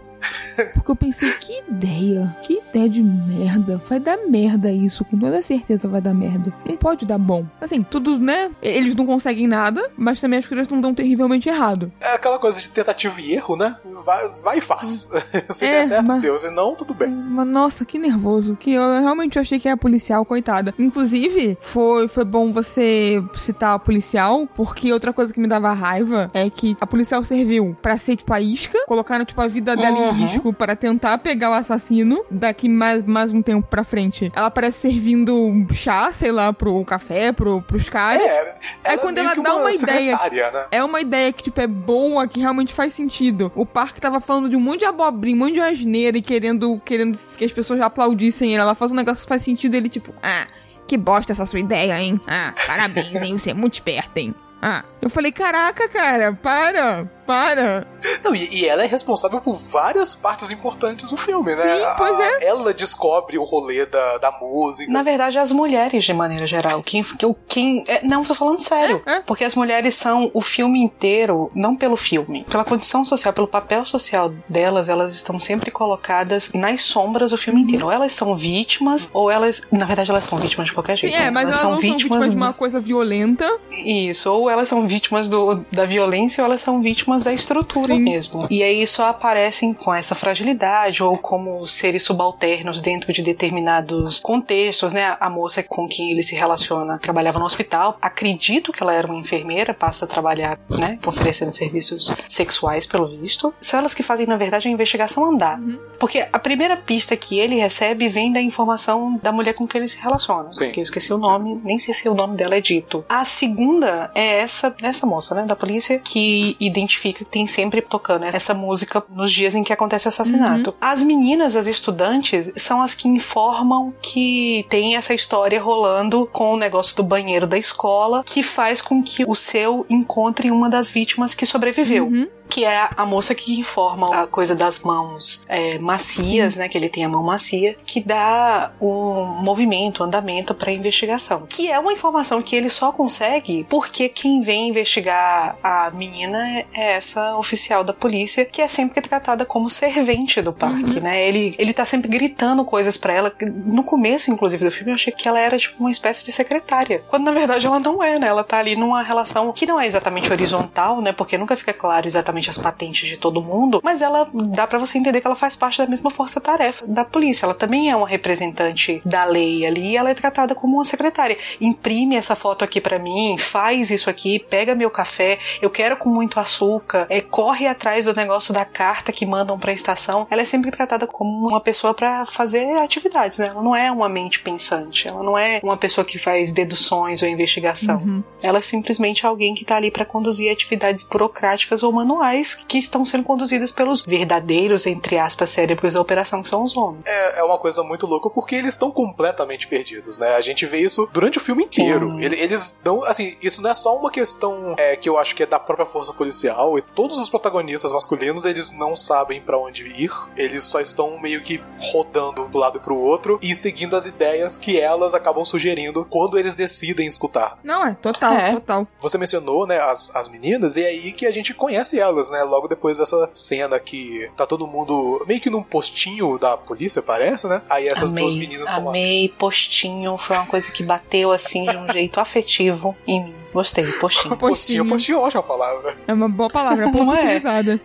Porque eu pensei, que ideia, que ideia de merda. Vai dar merda isso, com toda certeza vai dar merda. Não pode dar bom. Assim, tudo, né? Eles não conseguem nada, mas também as coisas não dão terrivelmente errado. É aquela coisa de tentativa e erro, né? Vai, vai e faz. Se é, der certo, mas, deu. Se não, tudo bem. Mas, nossa, que nervoso. Que eu realmente achei que era policial, coitada. Inclusive, foi, foi bom você citar a policial, porque outra coisa que me dava raiva é que a policial serviu pra ser, tipo, a isca, colocaram, tipo, a vida dela uhum. em risco para tentar pegar o assassino daqui mais, mais um tempo pra frente. Ela parece servindo chá, sei lá, pro café, pro, pros caras. É, Aí quando ela dá uma, uma ideia. Né? É uma ideia que, tipo, é boa, que realmente faz sentido. O parque tava falando de um monte de abobrinha, um monte de asneira e querendo, querendo que as pessoas já aplaudissem ela. Ela faz um negócio que faz sentido ele, tipo, ah. Que bosta essa sua ideia, hein? Ah, parabéns, hein? Você é muito esperto, hein? Ah, eu falei, caraca, cara, para, para. Não, e, e, ela é responsável por várias partes importantes do filme, né? Sim, pois a, é. Ela descobre o rolê da, da música. Na verdade, as mulheres, de maneira geral. Quem. quem é, não, tô falando sério. É, é. Porque as mulheres são o filme inteiro, não pelo filme, pela condição social, pelo papel social delas, elas estão sempre colocadas nas sombras do filme inteiro. Ou elas são vítimas, ou elas. Na verdade, elas são vítimas de qualquer jeito. Sim, é, né? mas elas, elas são, não vítimas, são vítimas de uma coisa violenta. Isso, ou elas são vítimas do, da violência, ou elas são vítimas da estrutura Sim. mesmo. E aí só aparecem com essa fragilidade ou como seres subalternos dentro de determinados contextos, né? A moça com quem ele se relaciona trabalhava no hospital. Acredito que ela era uma enfermeira, passa a trabalhar, né? Oferecendo serviços sexuais, pelo visto. São elas que fazem, na verdade, a investigação andar. Uhum. Porque a primeira pista que ele recebe vem da informação da mulher com quem ele se relaciona. Sim. Que eu esqueci o nome, nem sei se o nome dela é dito. A segunda é essa, essa moça, né? Da polícia, que identifica que tem sempre tocando essa música nos dias em que acontece o assassinato. Uhum. As meninas, as estudantes, são as que informam que tem essa história rolando com o negócio do banheiro da escola, que faz com que o seu encontre uma das vítimas que sobreviveu. Uhum que é a moça que informa a coisa das mãos é, macias, né? Que ele tem a mão macia, que dá o movimento, o andamento para a investigação. Que é uma informação que ele só consegue porque quem vem investigar a menina é essa oficial da polícia, que é sempre tratada como servente do parque, uhum. né? Ele, ele tá sempre gritando coisas para ela. No começo, inclusive, do filme, eu achei que ela era tipo uma espécie de secretária. Quando na verdade ela não é, né? Ela tá ali numa relação que não é exatamente horizontal, né? Porque nunca fica claro exatamente exatamente as patentes de todo mundo, mas ela dá para você entender que ela faz parte da mesma força-tarefa da polícia. Ela também é uma representante da lei ali e ela é tratada como uma secretária. Imprime essa foto aqui para mim, faz isso aqui, pega meu café, eu quero com muito açúcar, é, corre atrás do negócio da carta que mandam para a estação. Ela é sempre tratada como uma pessoa para fazer atividades, né? Ela não é uma mente pensante, ela não é uma pessoa que faz deduções ou investigação. Uhum. Ela é simplesmente alguém que tá ali para conduzir atividades burocráticas ou manuais que estão sendo conduzidas pelos verdadeiros, entre aspas, cérebros da operação, que são os homens. É, é uma coisa muito louca porque eles estão completamente perdidos, né? A gente vê isso durante o filme inteiro. Eles dão, assim, isso não é só uma questão é, que eu acho que é da própria força policial e todos os protagonistas masculinos, eles não sabem para onde ir, eles só estão meio que rodando do lado pro outro e seguindo as ideias que elas acabam sugerindo quando eles decidem escutar. Não, é total, é. total. Você mencionou, né, as, as meninas, e é aí que a gente conhece elas né? Logo depois dessa cena que tá todo mundo meio que num postinho da polícia, parece, né? Aí essas amei, duas meninas são Amei, postinho, foi uma coisa que bateu assim de um jeito afetivo em mim. Gostei, postinho. postinho, postinho, ótima palavra. É uma boa palavra, é pouco é? utilizada.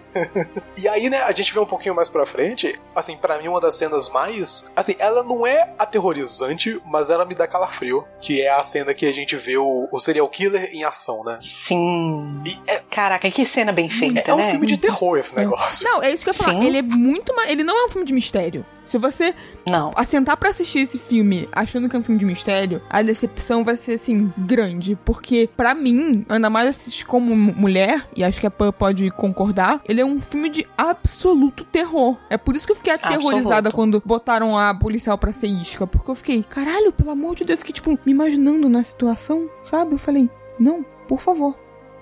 E aí, né, a gente vê um pouquinho mais pra frente, assim, pra mim uma das cenas mais, assim, ela não é aterrorizante, mas ela me dá calafrio, que é a cena que a gente vê o, o serial killer em ação, né? Sim. E é, Caraca, que cena bem feita, é um né? filme de terror esse negócio. Não, é isso que eu ia falar. Sim. Ele é muito mais. Ele não é um filme de mistério. Se você Não. assentar pra assistir esse filme achando que é um filme de mistério, a decepção vai ser, assim, grande. Porque, pra mim, ainda mais assistir como mu- mulher, e acho que a Pan pode concordar, ele é um filme de absoluto terror. É por isso que eu fiquei aterrorizada Absoluto. quando botaram a policial pra ser isca. Porque eu fiquei, caralho, pelo amor de Deus, eu fiquei, tipo, me imaginando na situação, sabe? Eu falei, não, por favor.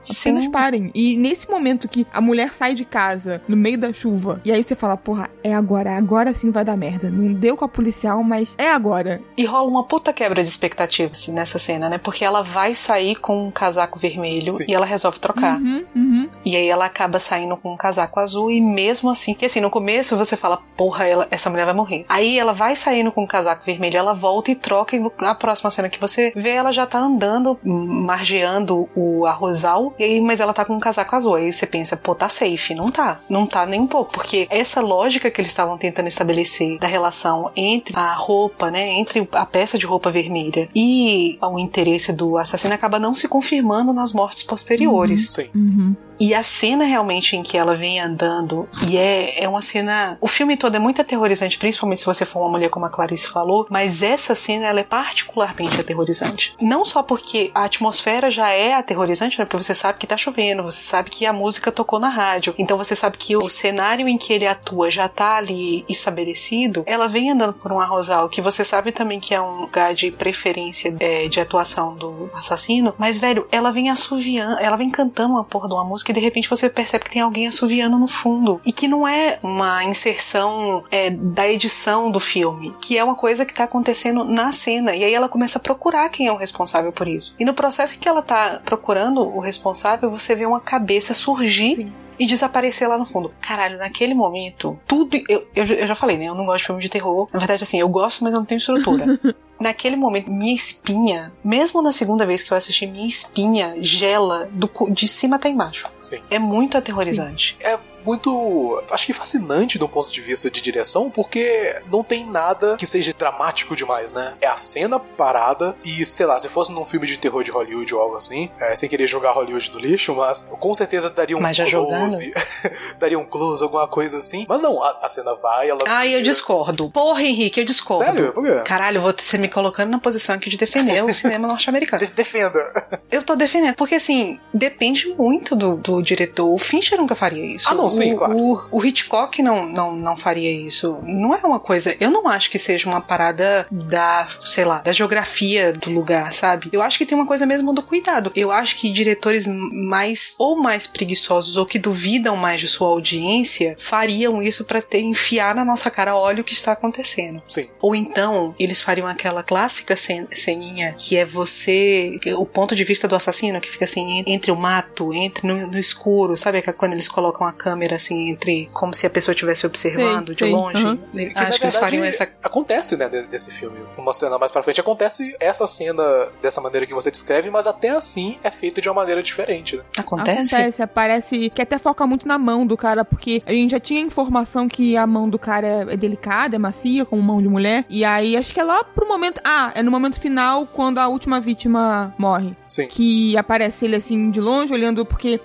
Apenas Sim. parem. E nesse momento que a mulher sai de casa, no meio da chuva, e aí você fala, porra, é agora, agora sim vai dar merda. Não deu com a policial, mas é agora. E rola uma puta quebra de expectativa assim, nessa cena, né? Porque ela vai sair com um casaco vermelho Sim. e ela resolve trocar. Uhum, uhum. E aí ela acaba saindo com um casaco azul e mesmo assim, que assim, no começo você fala, porra, ela- essa mulher vai morrer. Aí ela vai saindo com um casaco vermelho, ela volta e troca e a próxima cena que você vê, ela já tá andando, margeando o arrozal, e aí, mas ela tá com um casaco azul. Aí você pensa, pô, tá safe. Não tá. Não tá nem um pouco. Porque essa lógica que eles estavam tentando estabelecer da relação entre a roupa, né, entre a peça de roupa vermelha e o interesse do assassino acaba não se confirmando nas mortes posteriores. Sim. Uhum. E a cena realmente em que ela vem andando, e é, é uma cena. O filme todo é muito aterrorizante, principalmente se você for uma mulher, como a Clarice falou, mas essa cena ela é particularmente aterrorizante. Não só porque a atmosfera já é aterrorizante, né? Porque você sabe que tá chovendo, você sabe que a música tocou na rádio, então você sabe que o cenário em que ele atua já tá ali estabelecido. Ela vem andando por um arrozal, que você sabe também que é um lugar de preferência é, de atuação do assassino, mas, velho, ela vem assoviando, ela vem cantando uma porra de uma música e de repente você percebe que tem alguém assoviando no fundo. E que não é uma inserção é, da edição do filme, que é uma coisa que tá acontecendo na cena. E aí ela começa a procurar quem é o responsável por isso. E no processo em que ela tá procurando o responsável, você vê uma cabeça surgir Sim. e desaparecer lá no fundo. Caralho, naquele momento, tudo. Eu, eu, eu já falei, né? Eu não gosto de filme de terror. Na verdade, assim, eu gosto, mas eu não tenho estrutura. Naquele momento, minha espinha, mesmo na segunda vez que eu assisti, minha espinha gela do, de cima até embaixo. Sim. É muito aterrorizante. É muito, acho que fascinante do ponto de vista de direção, porque não tem nada que seja dramático demais, né? É a cena parada e, sei lá, se fosse num filme de terror de Hollywood ou algo assim, é, sem querer jogar Hollywood no lixo, mas com certeza daria um Mas já close, daria um close, alguma coisa assim. Mas não, a, a cena vai, ela... Ai, eu discordo. Porra, Henrique, eu discordo. Sério? Por quê? Caralho, vou você me colocando na posição aqui de defender o cinema norte-americano. De- defenda. Eu tô defendendo. Porque, assim, depende muito do, do diretor. O Fincher nunca faria isso. Ah, não, sim, o, claro. O, o Hitchcock não, não, não faria isso. Não é uma coisa. Eu não acho que seja uma parada da, sei lá, da geografia do lugar, sabe? Eu acho que tem uma coisa mesmo do cuidado. Eu acho que diretores mais ou mais preguiçosos ou que duvidam mais de sua audiência fariam isso pra ter enfiar na nossa cara, olha o que está acontecendo. Sim. Ou então, eles fariam aquela clássica cen- ceninha que é você, é o ponto de vista do assassino, que fica assim, en- entre o mato, entre no, no escuro, sabe? É Quando eles colocam a câmera assim, entre. como se a pessoa estivesse observando Sei, de sei, longe. na Acho que eles verdade, fariam essa. Acontece, né, de- desse filme. Uma cena mais pra frente acontece essa cena dessa maneira que você descreve, mas até assim é feita de uma maneira diferente, né? Acontece? Acontece, aparece que até foca muito na mão do cara, porque a gente já tinha informação que a mão do cara é delicada, é macia, como mão de mulher. E aí acho que é lá pro momento. Ah, é no momento final, quando a última vítima morre. Sim. Que aparece ele assim de longe, olhando, porque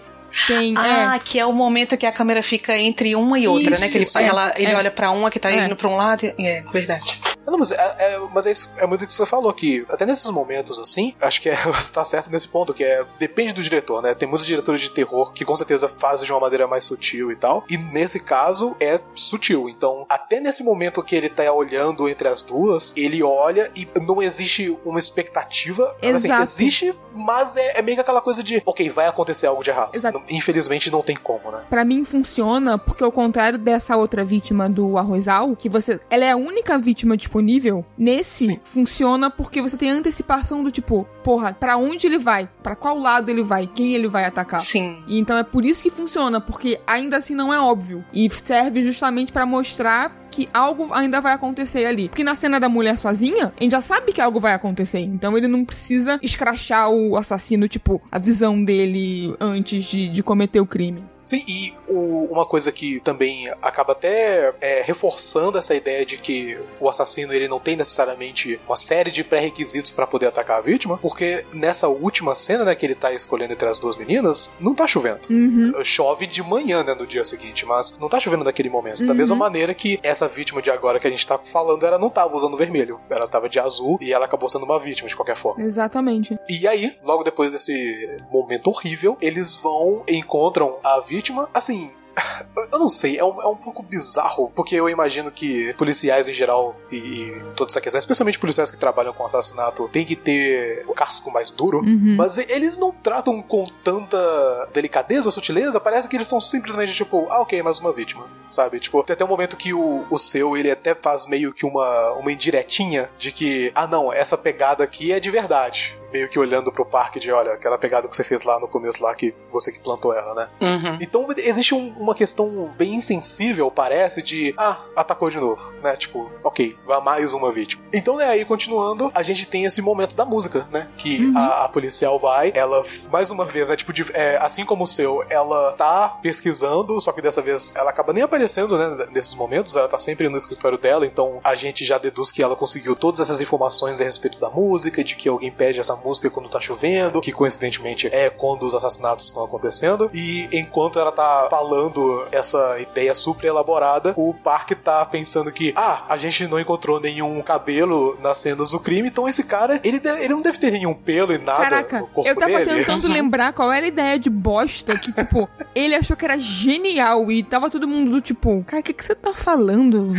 tem. Ah, é, que é o momento que a câmera fica entre uma e outra, né? Que ele, Isso, é, ela, ele é. olha pra uma que tá É. indo pra um lado. e- É, verdade. Não, mas, é, é- mas é, isso, é muito o que você falou, que até nesses momentos assim, acho que é, você tá certo nesse ponto, que é depende do diretor, né? Tem muitos diretores de terror que com certeza fazem de uma maneira mais sutil e tal, e nesse caso é sutil. Então, até nesse momento que ele tá olhando entre as duas, ele olha e não existe uma expectativa. Assim, Exato. existe, mas é, é meio que aquela coisa de, ok, vai acontecer algo de errado. Exato. Infelizmente não tem como, né? Pra mim funciona, porque ao contrário dessa outra vítima do arrozal, que você. Ela é a única vítima, tipo, disponível, nesse Sim. funciona porque você tem antecipação do tipo, porra, para onde ele vai? para qual lado ele vai? Quem ele vai atacar? Sim. E então é por isso que funciona, porque ainda assim não é óbvio. E serve justamente para mostrar que algo ainda vai acontecer ali. Porque na cena da mulher sozinha, a gente já sabe que algo vai acontecer. Então ele não precisa escrachar o assassino, tipo, a visão dele antes de, de cometer o crime. Sim, e o, uma coisa que também acaba até é, reforçando essa ideia de que o assassino ele não tem necessariamente uma série de pré-requisitos para poder atacar a vítima, porque nessa última cena, né, que ele tá escolhendo entre as duas meninas, não tá chovendo. Uhum. Chove de manhã, né, no dia seguinte, mas não tá chovendo naquele momento. Uhum. Da mesma maneira que essa vítima de agora que a gente tá falando, ela não tava usando vermelho, ela tava de azul e ela acabou sendo uma vítima de qualquer forma. Exatamente. E aí, logo depois desse momento horrível, eles vão encontram a vítima. Assim, eu não sei, é um, é um pouco bizarro, porque eu imagino que policiais em geral e, e toda essa questão, especialmente policiais que trabalham com assassinato, tem que ter o casco mais duro, uhum. mas eles não tratam com tanta delicadeza ou sutileza, parece que eles são simplesmente tipo, ah, ok, mais uma vítima, sabe? Tipo, tem até um momento que o, o seu, ele até faz meio que uma, uma indiretinha de que, ah, não, essa pegada aqui é de verdade meio que olhando pro parque de, olha, aquela pegada que você fez lá no começo lá, que você que plantou ela, né? Uhum. Então existe um, uma questão bem insensível, parece, de, ah, atacou de novo, né? Tipo, ok, vai mais uma vítima. Então, né, aí continuando, a gente tem esse momento da música, né? Que uhum. a, a, policial vai, ela, mais uma vez, né, tipo, de, é, assim como o seu, ela tá pesquisando, só que dessa vez ela acaba nem aparecendo, né, nesses momentos, ela tá sempre no escritório dela, então a gente já deduz que ela conseguiu todas essas informações a respeito da música, de que alguém pede essa música quando tá chovendo, que coincidentemente é quando os assassinatos estão acontecendo. E enquanto ela tá falando essa ideia super elaborada, o Park tá pensando que, ah, a gente não encontrou nenhum cabelo nas cenas do crime, então esse cara, ele, ele não deve ter nenhum pelo e nada Caraca, no corpo eu tava dele. tentando lembrar qual era a ideia de bosta que, tipo, ele achou que era genial e tava todo mundo do tipo, cara, o que, que você tá falando?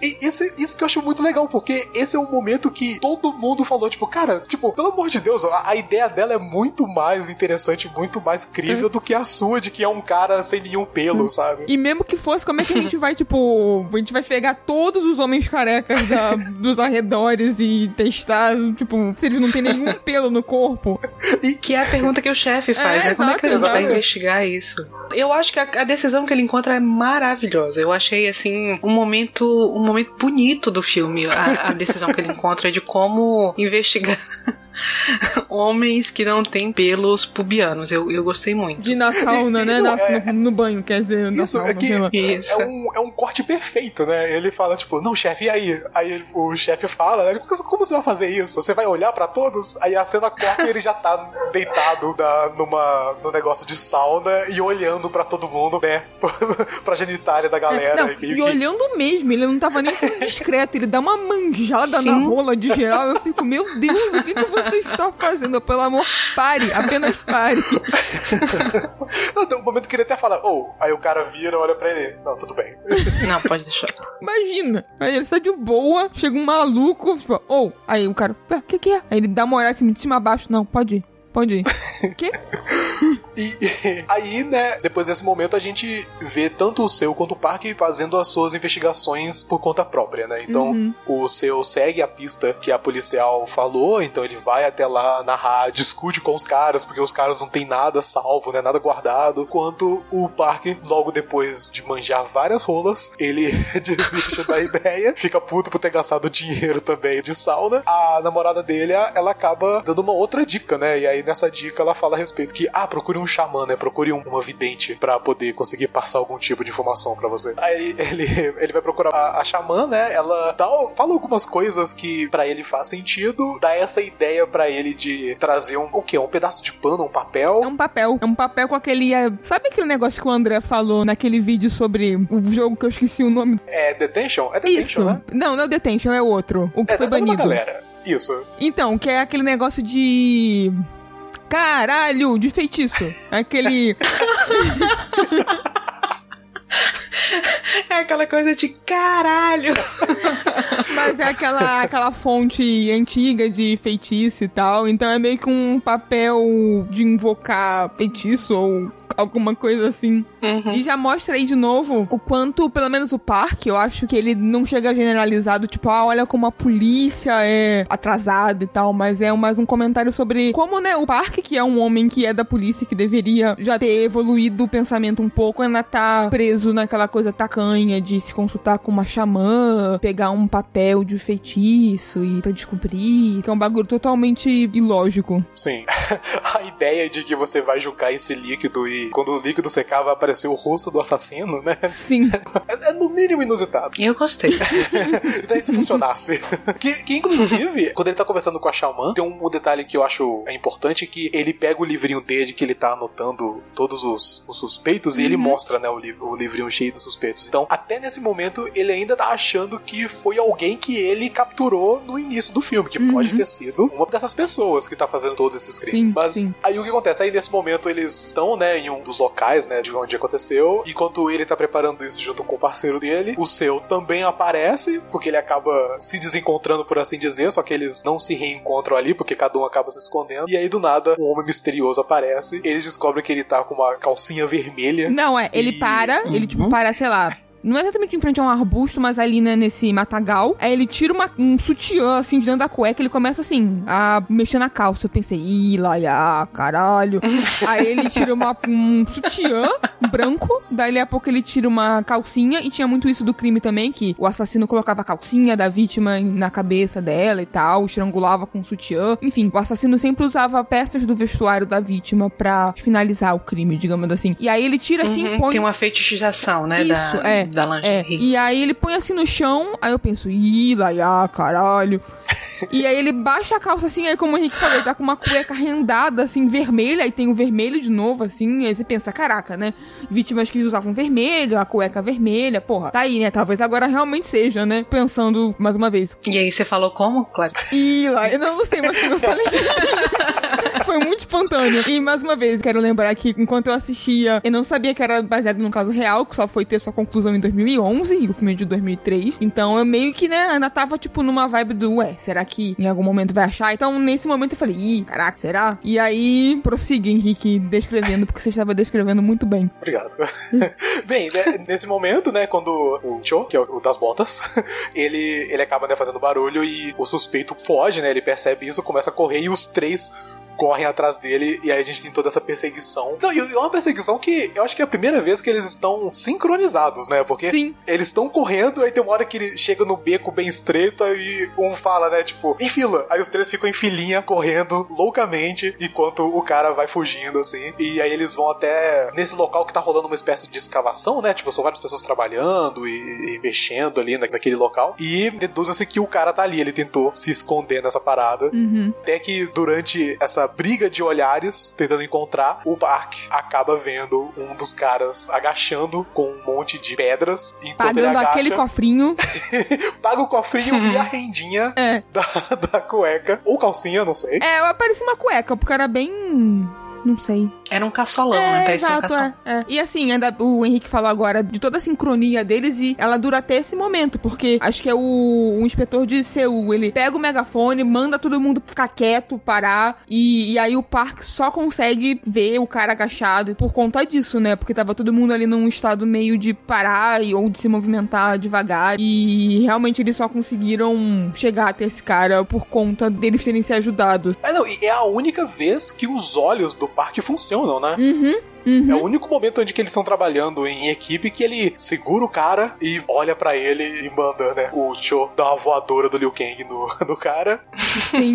Isso, isso que eu acho muito legal, porque esse é um momento que todo mundo falou, tipo, cara, tipo, pelo amor de Deus, a, a, ideia dela é muito mais interessante, muito mais crível do que a sua, de que é um cara sem nenhum pelo, sabe? E mesmo que fosse, como é que a gente vai, tipo, a gente vai pegar todos os homens carecas da, dos arredores e testar, tipo, se eles não têm nenhum pelo no corpo? E que é a pergunta que o chefe faz, é, né? Como é que ele vai investigar isso? Eu acho que a, a, decisão que ele encontra é maravilhosa. Eu achei, assim, um momento, um momento bonito do filme, a, a decisão que ele encontra de como investigar homens que não têm pelos pubianos. Eu, eu gostei muito. De na sauna, né? Na, é, no, no, banho, quer dizer, na isso, sauna. É, que isso. É, um, é um corte perfeito, né? Ele fala, tipo, não, chefe, e aí? Aí o chefe fala, né? Como você vai fazer isso? Você vai olhar para todos? Aí a cena corta e ele já tá deitado da, numa, no negócio de sauna e olhando para todo mundo, né? pra genitália da galera. Não, e, que... olhando mesmo, ele não tava nem sendo discreto, ele dá uma manjada Sim. na rola de geral. Eu fico, meu Deus, o que, que você você está fazendo? Pelo amor, pare, apenas pare. não, tem um momento que ele até fala, ou, oh. aí o cara vira, olha pra ele, não, tudo bem. Não, pode deixar. Imagina, aí ele está de boa, chega um maluco, tipo, ou, oh. aí o cara, o ah, que que é? Aí ele dá uma olhada assim, de cima a baixo, não, pode ir. Pode ir. Quê? E, e, aí, né, depois desse momento a gente vê tanto o seu quanto o Park fazendo as suas investigações por conta própria, né? Então, uhum. o seu segue a pista que a policial falou, então ele vai até lá narrar, discute com os caras, porque os caras não tem nada salvo, né, nada guardado, enquanto o Park, logo depois de manjar várias rolas, ele desiste da ideia, fica puto por ter gastado dinheiro também de sauna. A namorada dele, ela acaba dando uma outra dica, né? E aí nessa dica ela fala a respeito que, ah, procure um xamã, né? Procure um, uma vidente para poder conseguir passar algum tipo de informação para você. Aí ele, ele vai procurar a, a xamã, né? Ela dá, fala algumas coisas que para ele faz sentido, dá essa ideia para ele de trazer um, o quê? Um pedaço de pano, um papel? É um papel. É um papel com aquele. É, sabe aquele negócio que o André falou naquele vídeo sobre o jogo que eu esqueci o nome? É Detention? É Detention, Isso. né? Não, não é Detention, é outro. O que é, foi banido. Galera. Isso. Então, que é aquele negócio de caralho de feitiço. Aquele. É aquela coisa de caralho. Mas é aquela, aquela fonte antiga de feitiço e tal. Então é meio que um papel de invocar feitiço ou alguma coisa assim. Uhum. E já mostra aí de novo o quanto, pelo menos o parque, eu acho que ele não chega generalizado, tipo, ah, olha como a polícia é atrasada e tal, mas é mais um comentário sobre como, né, o parque, que é um homem que é da polícia, que deveria já ter evoluído o pensamento um pouco, ainda tá preso naquela coisa tacanha de se consultar com uma xamã, pegar um papel de feitiço e pra descobrir, que é um bagulho totalmente ilógico. Sim. a ideia de que você vai julgar esse líquido e quando o líquido secar vai aparecer o rosto do assassino, né? Sim. É, é no mínimo inusitado. Eu gostei. Daí se funcionasse. que, que inclusive, quando ele tá conversando com a Xamã, tem um, detalhe que eu acho importante que ele pega o livrinho dele que ele tá anotando todos os, os suspeitos uhum. e ele uhum. mostra, né, o, li o livrinho cheio dos suspeitos. Então, até nesse momento, ele ainda tá achando que foi alguém que ele capturou no início do filme, que uhum. pode ter sido uma dessas pessoas que tá fazendo todos esses crimes. Sim, Mas sim. aí o que acontece? Aí nesse momento eles estão, né, em um dos locais, né, de onde aconteceu. Enquanto ele tá preparando isso junto com o parceiro dele, o seu também aparece, porque ele acaba se desencontrando, por assim dizer, só que eles não se reencontram ali, porque cada um acaba se escondendo. E aí do nada, um homem misterioso aparece. Eles descobrem que ele tá com uma calcinha vermelha. Não, é, ele e... para, uhum. ele tipo para, sei lá, não é exatamente em frente a um arbusto, mas ali, né, nesse matagal. Aí ele tira uma, um sutiã, assim, de dentro da cueca, ele começa, assim, a mexer na calça. Eu pensei, ih, lá, caralho. Aí ele tira uma, um sutiã branco, daí a pouco ele tira uma calcinha, e tinha muito isso do crime também, que o assassino colocava a calcinha da vítima na cabeça dela e tal, estrangulava com o sutiã. Enfim, o assassino sempre usava peças do vestuário da vítima pra finalizar o crime, digamos assim. E aí ele tira assim, uhum, põe... Tem uma fetichização, né, isso, da... é da lingerie. É. E aí ele põe assim no chão, aí eu penso, ih, lá, caralho. E aí ele baixa a calça assim, aí como o Henrique falou, ele tá com uma cueca rendada, assim, vermelha, e tem o vermelho de novo, assim, aí você pensa, caraca, né? Vítimas que usavam vermelho, a cueca vermelha, porra, tá aí, né? Talvez agora realmente seja, né? Pensando mais uma vez. E aí você falou como, claro? Ih, lá, eu não, sei mais o que eu falei. Foi muito espontâneo. E mais uma vez, quero lembrar que enquanto eu assistia, eu não sabia que era baseado num caso real, que só foi ter sua conclusão em 2011, e o filme é de 2003. Então eu meio que, né, ainda tava, tipo, numa vibe do, ué, será que em algum momento vai achar? Então nesse momento eu falei, ih, caraca, será? E aí, prossiga, Henrique, descrevendo, porque você estava descrevendo muito bem. Obrigado. bem, né, nesse momento, né, quando o Cho, que é o das botas, ele, ele acaba, né, fazendo barulho e o suspeito foge, né, ele percebe isso, começa a correr e os três correm atrás dele e aí a gente tem toda essa perseguição. Não, e é uma perseguição que eu acho que é a primeira vez que eles estão sincronizados, né? Porque Sim. eles estão correndo, aí tem uma hora que ele chega no beco bem estreito, aí um fala, né, tipo, em fila. Aí os três ficam em filinha, correndo loucamente, enquanto o cara vai fugindo, assim. E aí eles vão até nesse local que tá rolando uma espécie de escavação, né? Tipo, são várias pessoas trabalhando e, e mexendo ali naquele local. E deduz-se que o cara tá ali, ele tentou se esconder nessa parada. Uhum. Até que durante essa briga de olhares tentando encontrar, o Bark acaba vendo um dos caras agachando com um monte de pedras. Pagando agacha, aquele cofrinho. paga o cofrinho e a rendinha é. da, da cueca. Ou calcinha, não sei. É, parecia uma cueca, porque era bem não sei. Era um caçolão, é, né? Parecia exato, um caçolão. É, é. E assim, ainda o Henrique falou agora de toda a sincronia deles e ela dura até esse momento, porque acho que é o, o inspetor de Seul, ele pega o megafone, manda todo mundo ficar quieto, parar, e, e aí o parque só consegue ver o cara agachado por conta disso, né? Porque tava todo mundo ali num estado meio de parar ou de se movimentar devagar, e realmente eles só conseguiram chegar até esse cara por conta deles terem se ajudado. É, não, e é a única vez que os olhos do parque funcionam, né? Uhum. Uhum. É o único momento onde que eles estão trabalhando em equipe que ele segura o cara e olha para ele e manda, né, o Cho dar uma voadora do Liu Kang no, no cara. Sim.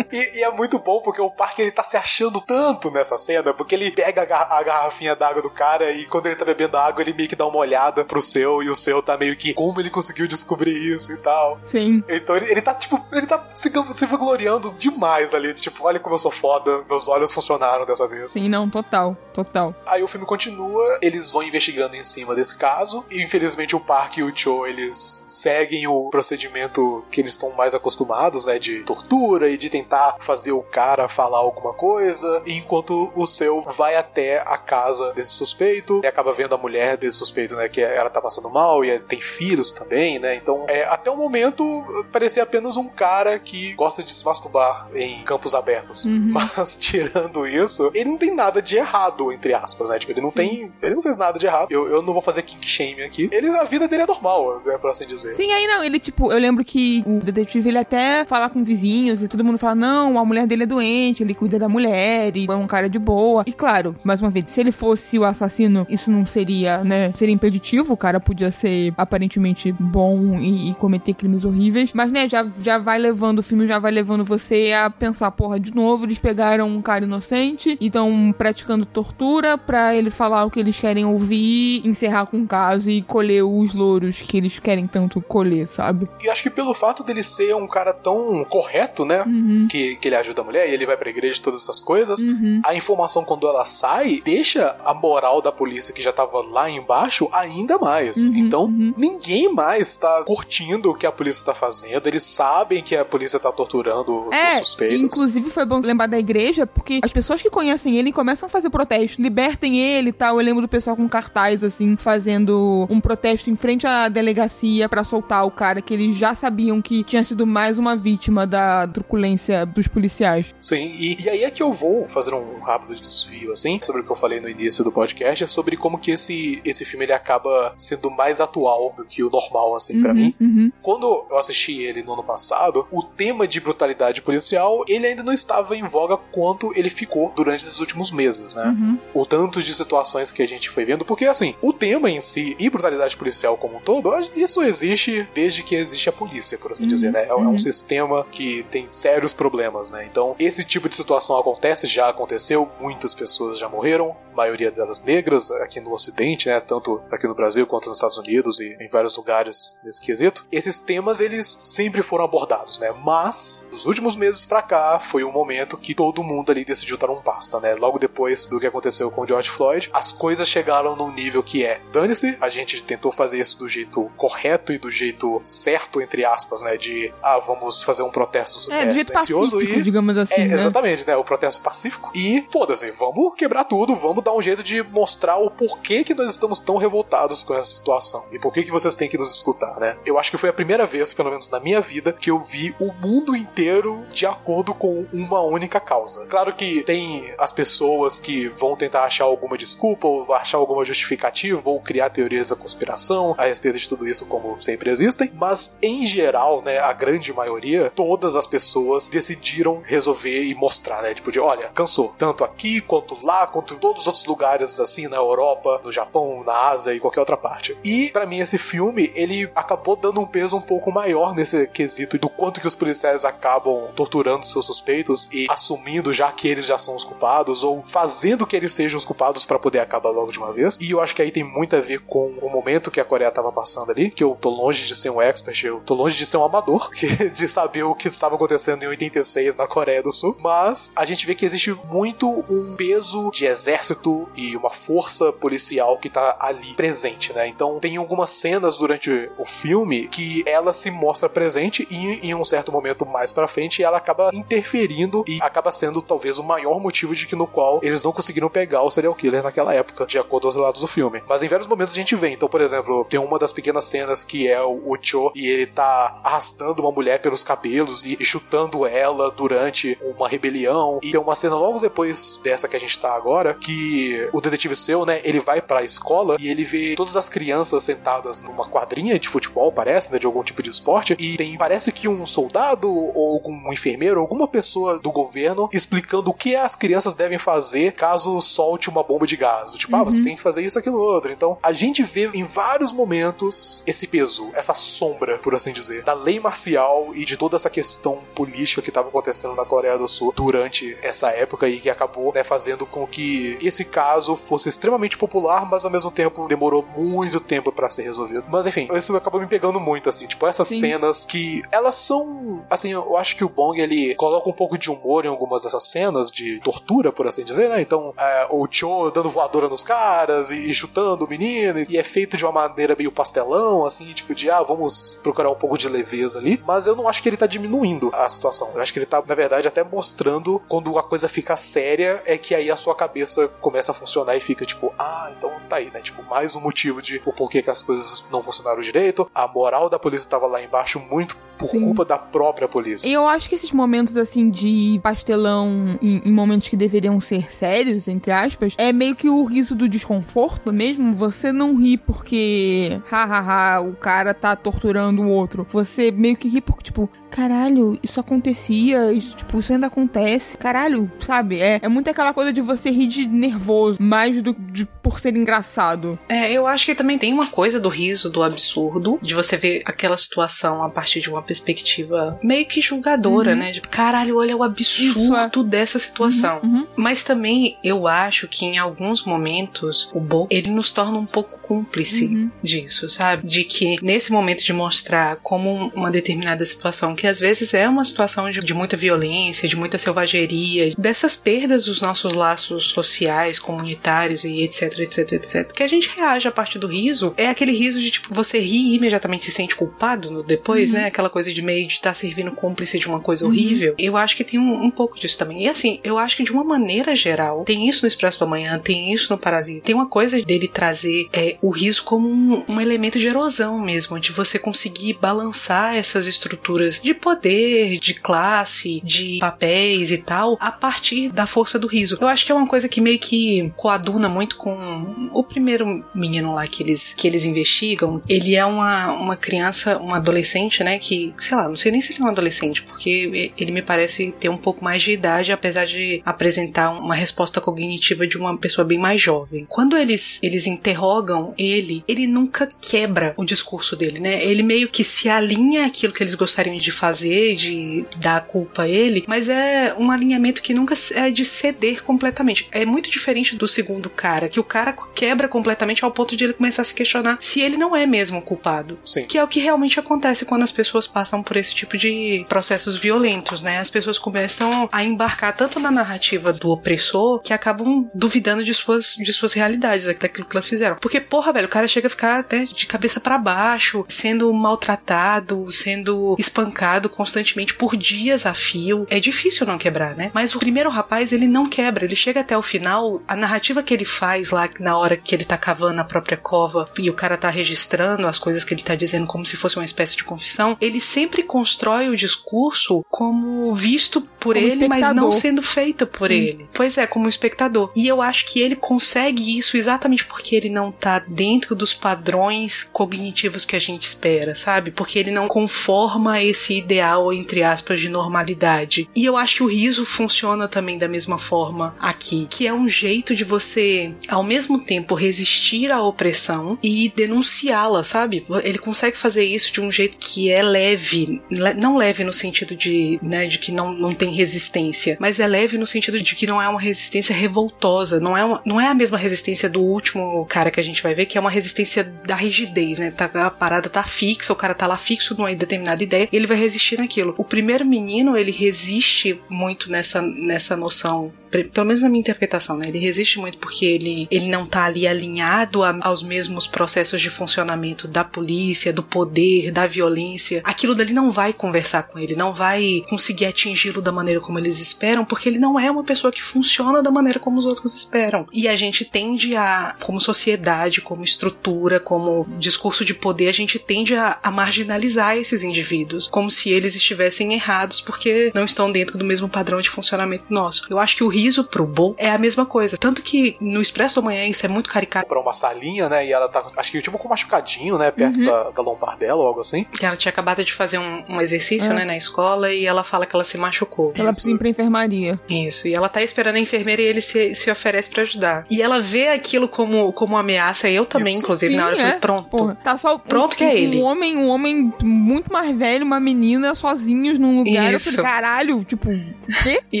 e, e, é muito bom porque o parque ele tá se achando tanto nessa cena, porque ele pega a, a garrafinha d'água do cara e quando ele tá bebendo água, ele meio que dá uma olhada pro seu e o seu tá meio que como ele conseguiu descobrir isso e tal. Sim. Então ele, ele tá, tipo, ele tá se, se vangloriando demais ali. Tipo, olha como eu sou foda, meus olhos funcionaram dessa vez. Sim, não, total. Total. Aí o filme continua, eles vão investigando em cima desse caso, e infelizmente o Park e o Cho, eles seguem o procedimento que eles estão mais acostumados, né, de tortura e de tentar fazer o cara falar alguma coisa, enquanto o seu vai até a casa desse suspeito e acaba vendo a mulher desse suspeito, né, que ela tá passando mal e tem filhos também, né? Então, é, até o momento parecia apenas um cara que gosta de se masturbar em campos abertos. Uhum. Mas tirando isso, ele não tem nada de errado, entre aspas, né? Tipo, ele não Sim. tem. Ele não fez nada de errado. Eu, eu não vou fazer kink shame aqui. Ele, a vida dele é normal, né, por assim dizer. Sim, aí não, ele, tipo, eu lembro que o detetive ele até fala com vizinhos e todo mundo fala: não, a mulher dele é doente, ele cuida da mulher e é um cara de boa. E claro, mais uma vez, se ele fosse o assassino, isso não seria, né? Seria impeditivo, o cara podia ser aparentemente bom e, e cometer crimes horríveis. Mas, né, já, já vai levando, o filme já vai levando você a pensar, porra, de novo, eles pegaram um cara inocente e estão praticando tortura pra ele falar o que eles querem ouvir, encerrar com o caso e colher os louros que eles querem tanto colher, sabe? E acho que pelo fato dele ser um cara tão correto, né? Uhum. Que, que ele ajuda a mulher e ele vai pra igreja e todas essas coisas, uhum. a informação quando ela sai deixa a moral da polícia que já tava lá embaixo ainda mais. Uhum. Então, uhum. ninguém mais tá curtindo o que a polícia tá fazendo, eles sabem que a polícia tá torturando os é, suspeitos. Inclusive, foi bom lembrar da igreja, porque as pessoas que conhecem ele começam a fazer protesto, libertem ele e tal. Eu lembro do pessoal com cartaz, assim, fazendo um protesto em frente à delegacia para soltar o cara que eles já sabiam que tinha sido mais uma vítima da truculência dos policiais. Sim, e, e aí é que eu vou fazer um rápido desvio, assim, sobre o que eu falei no início do podcast, é sobre como que esse, esse filme ele acaba sendo mais atual do que o normal, assim, uhum, para mim. Uhum. Quando eu assisti ele no ano passado, o tema de brutalidade policial, ele ainda não estava em voga quanto ele ficou durante esses últimos meses, né? Uhum. O tanto de situações que a gente foi vendo, porque assim, o tema em si e brutalidade policial como um todo, isso existe desde que existe a polícia, por assim uhum. dizer, né? É, é um uhum. sistema que tem sérios problemas, né? Então, esse tipo de situação acontece, já aconteceu, muitas pessoas já morreram, maioria delas negras aqui no Ocidente, né? Tanto aqui no Brasil quanto nos Estados Unidos e em vários lugares nesse quesito. Esses temas eles sempre foram abordados, né? Mas nos últimos meses para cá foi um momento que todo mundo ali decidiu dar um basta, né? Logo depois do que aconteceu com o George Floyd, as coisas chegaram num nível que é, dane-se, a gente tentou fazer isso do jeito correto e do jeito certo entre aspas, né? De ah, vamos fazer um protesto é, é, silencioso e digamos assim, é, né? exatamente, né? O protesto pacífico e foda-se, vamos quebrar tudo, vamos dar um jeito de mostrar o porquê que nós estamos tão revoltados com essa situação e por que que vocês têm que nos escutar, né? Eu acho que foi a primeira vez, pelo menos na minha vida, que eu vi o mundo inteiro de acordo com uma única causa. Claro que tem as pessoas que vão tentar achar alguma desculpa ou achar alguma justificativa ou criar teorias da conspiração a respeito de tudo isso, como sempre existem, mas em geral, né, a grande maioria, todas as pessoas decidiram resolver e mostrar, né? Tipo de, olha, cansou, tanto aqui quanto lá, quanto em todos os outros lugares assim na Europa, no Japão, na Ásia e qualquer outra parte. E para mim esse filme, ele acabou dando um peso um pouco maior nesse quesito do quanto que os policiais acabam torturando seus suspeitos e assumindo já que eles já são os culpados ou fazendo que eles sejam os culpados para poder acabar logo de uma vez. E eu acho que aí tem muito a ver com o momento que a Coreia tava passando ali, que eu tô longe de ser um expert, eu tô longe de ser um amador, de saber o que estava acontecendo em 86 na Coreia do Sul, mas a gente vê que existe muito um peso de exército e uma força policial que tá ali presente, né? Então tem algumas cenas durante o filme que ela se mostra presente e em um certo momento mais para frente ela acaba interferindo e acaba sendo talvez o maior motivo de que no qual eles não conseguiram pegar o serial killer naquela época, de acordo aos relatos do filme. Mas em vários momentos a gente vê, então, por exemplo, tem uma das pequenas cenas que é o, Cho e ele tá arrastando uma mulher pelos cabelos e, e chutando ela durante uma rebelião. E tem uma cena logo depois dessa que a gente tá agora que o detetive seu, né, ele vai para a escola e ele vê todas as crianças sentadas numa quadrinha de futebol, parece, né, de algum tipo de esporte, e tem parece que um soldado ou algum enfermeiro, alguma pessoa do governo explicando o que as crianças devem fazer caso solte uma bomba de gás. Tipo, uhum. ah, você uhum. tem que fazer isso, aquilo, outro. Então, a gente vê em vários momentos esse peso, essa sombra, por assim dizer, da lei marcial e de toda essa questão política que estava acontecendo na Coreia do Sul durante essa época e que acabou né, fazendo com que esse caso fosse extremamente popular, mas ao mesmo tempo demorou muito tempo para ser resolvido. Mas enfim, isso acabou me pegando muito, assim, tipo, essas Sim. cenas que elas são. Assim, eu acho que o Bong ele coloca um pouco de humor em algumas dessas cenas de tortura, por assim dizer, né? Então, é, o Cho dando voadora nos caras e, e chutando o menino, e é feito de uma maneira meio pastelão, assim, tipo, de ah, vamos procurar um pouco de leveza ali. Mas eu não acho que ele tá diminuindo a situação. Eu acho que ele tá, na verdade, até mostrando quando a coisa fica séria, é que aí a sua cabeça começa a funcionar e fica tipo, ah, então tá aí, né? Tipo, mais um motivo de o porquê que as coisas não funcionaram direito. A moral da polícia tava lá embaixo muito por Sim. culpa da própria polícia. E eu acho que esses momentos, assim, de pastelão em, em, momentos que deveriam ser sérios, entre aspas, é meio que o riso do desconforto mesmo. Você não ri porque, hahaha, o cara tá torturando o outro. Você meio que ri porque, tipo, caralho, isso acontecia, isso, tipo, isso ainda acontece. Caralho, sabe? É, é muito aquela coisa de você rir de nervoso, mais do de por ser engraçado. É, eu acho que também tem uma coisa do riso, do absurdo, de você ver aquela situação a partir de uma perspectiva meio que julgadora, uhum. né? De caralho, olha o absurdo é. dessa situação. Uhum, uhum. Mas também eu acho que em alguns momentos o Bo ele nos torna um pouco cúmplice uhum. disso, sabe? De que nesse momento de mostrar como uma determinada situação que às vezes é uma situação de, de muita violência, de muita selvageria, dessas perdas dos nossos laços sociais, comunitários e etc, etc, etc. Que a gente reage a partir do riso é aquele riso de tipo, você ri e imediatamente se sente culpado depois, uhum. né? Aquela coisa de meio de estar tá servindo cúmplice de uma coisa uhum. horrível. Eu acho que tem um, um, pouco disso também. E assim, eu acho que de uma maneira geral, tem isso no Expresso da Manhã, tem isso no Parasita, tem uma coisa dele trazer é, o riso como um, um elemento de erosão mesmo, de você conseguir balançar essas estruturas de de poder, de classe, de papéis e tal, a partir da força do riso. Eu acho que é uma coisa que meio que coaduna muito com o primeiro menino lá que eles, que eles investigam. Ele é uma, uma criança, um adolescente, né? Que, sei lá, não sei nem se ele é um adolescente, porque ele me parece ter um pouco mais de idade, apesar de apresentar uma resposta cognitiva de uma pessoa bem mais jovem. Quando eles, eles interrogam ele, ele nunca quebra o discurso dele, né? Ele meio que se alinha àquilo que eles gostariam de fazer, de dar a culpa a ele, mas é um alinhamento que nunca é de ceder completamente. É muito diferente do segundo cara, que o cara quebra completamente ao ponto de ele começar a se questionar se ele não é mesmo o culpado. Sim. Que é o que realmente acontece quando as pessoas passam por esse tipo de processos violentos, né? As pessoas começam a embarcar tanto na narrativa do opressor que acabam duvidando de suas, de suas realidades, daquilo que elas fizeram. Porque, porra, velho, o cara chega a ficar até de cabeça para baixo, sendo maltratado, sendo espancado constantemente por dias a fio. É difícil não quebrar, né? Mas o primeiro rapaz, ele não quebra, ele chega até o final, a narrativa que ele faz lá na hora que ele tá cavando a própria cova e o cara tá registrando as coisas que ele tá dizendo como se fosse uma espécie de confissão, ele sempre constrói o discurso como visto por como ele, mas não sendo feito por Sim. ele. Pois é, como espectador. E eu acho que ele consegue isso exatamente porque ele não tá dentro dos padrões cognitivos que a gente espera, sabe? Porque ele não conforma esse ideal, entre aspas, de normalidade. E eu acho que o riso funciona também da mesma forma aqui, que é um jeito de você, ao mesmo tempo, resistir à opressão e denunciá-la, sabe? Ele consegue fazer isso de um jeito que é leve, não leve no sentido de, né, de que não, não tem resistência, mas é leve no sentido de que não é uma resistência revoltosa, não é, uma, não é a mesma resistência do último cara que a gente vai ver, que é uma resistência da rigidez, né? Tá, a parada tá fixa, o cara tá lá fixo numa determinada ideia, ele vai resistir naquilo. O primeiro menino, ele resiste muito nessa, nessa noção pelo menos na minha interpretação, né? Ele resiste muito porque ele, ele não tá ali alinhado a, aos mesmos processos de funcionamento da polícia, do poder, da violência. Aquilo dali não vai conversar com ele, não vai conseguir atingi-lo da maneira como eles esperam, porque ele não é uma pessoa que funciona da maneira como os outros esperam. E a gente tende a, como sociedade, como estrutura, como discurso de poder, a gente tende a, a marginalizar esses indivíduos, como se eles estivessem errados porque não estão dentro do mesmo padrão de funcionamento nosso. Eu acho que o riso pro Bo é a mesma coisa. Tanto que no Expresso da Manhã isso é muito caricato. Pra uma salinha, né? E ela tá, acho que tipo com um machucadinho, né? Perto uhum. da, da lombar dela ou algo assim. Que ela tinha acabado de fazer um, um exercício, é. né? Na escola e ela fala que ela se machucou. Ela precisa ir pra enfermaria. Isso. E ela tá esperando a enfermeira e ele se, se oferece para ajudar. E ela vê aquilo como, como ameaça. Eu também, Isso. inclusive, Sim, na hora é. eu falei, pronto. Porra, tá só pronto um, que é ele. Um homem, um homem muito mais velho, uma menina sozinhos num lugar. Isso. Eu falei, caralho, tipo, o quê? e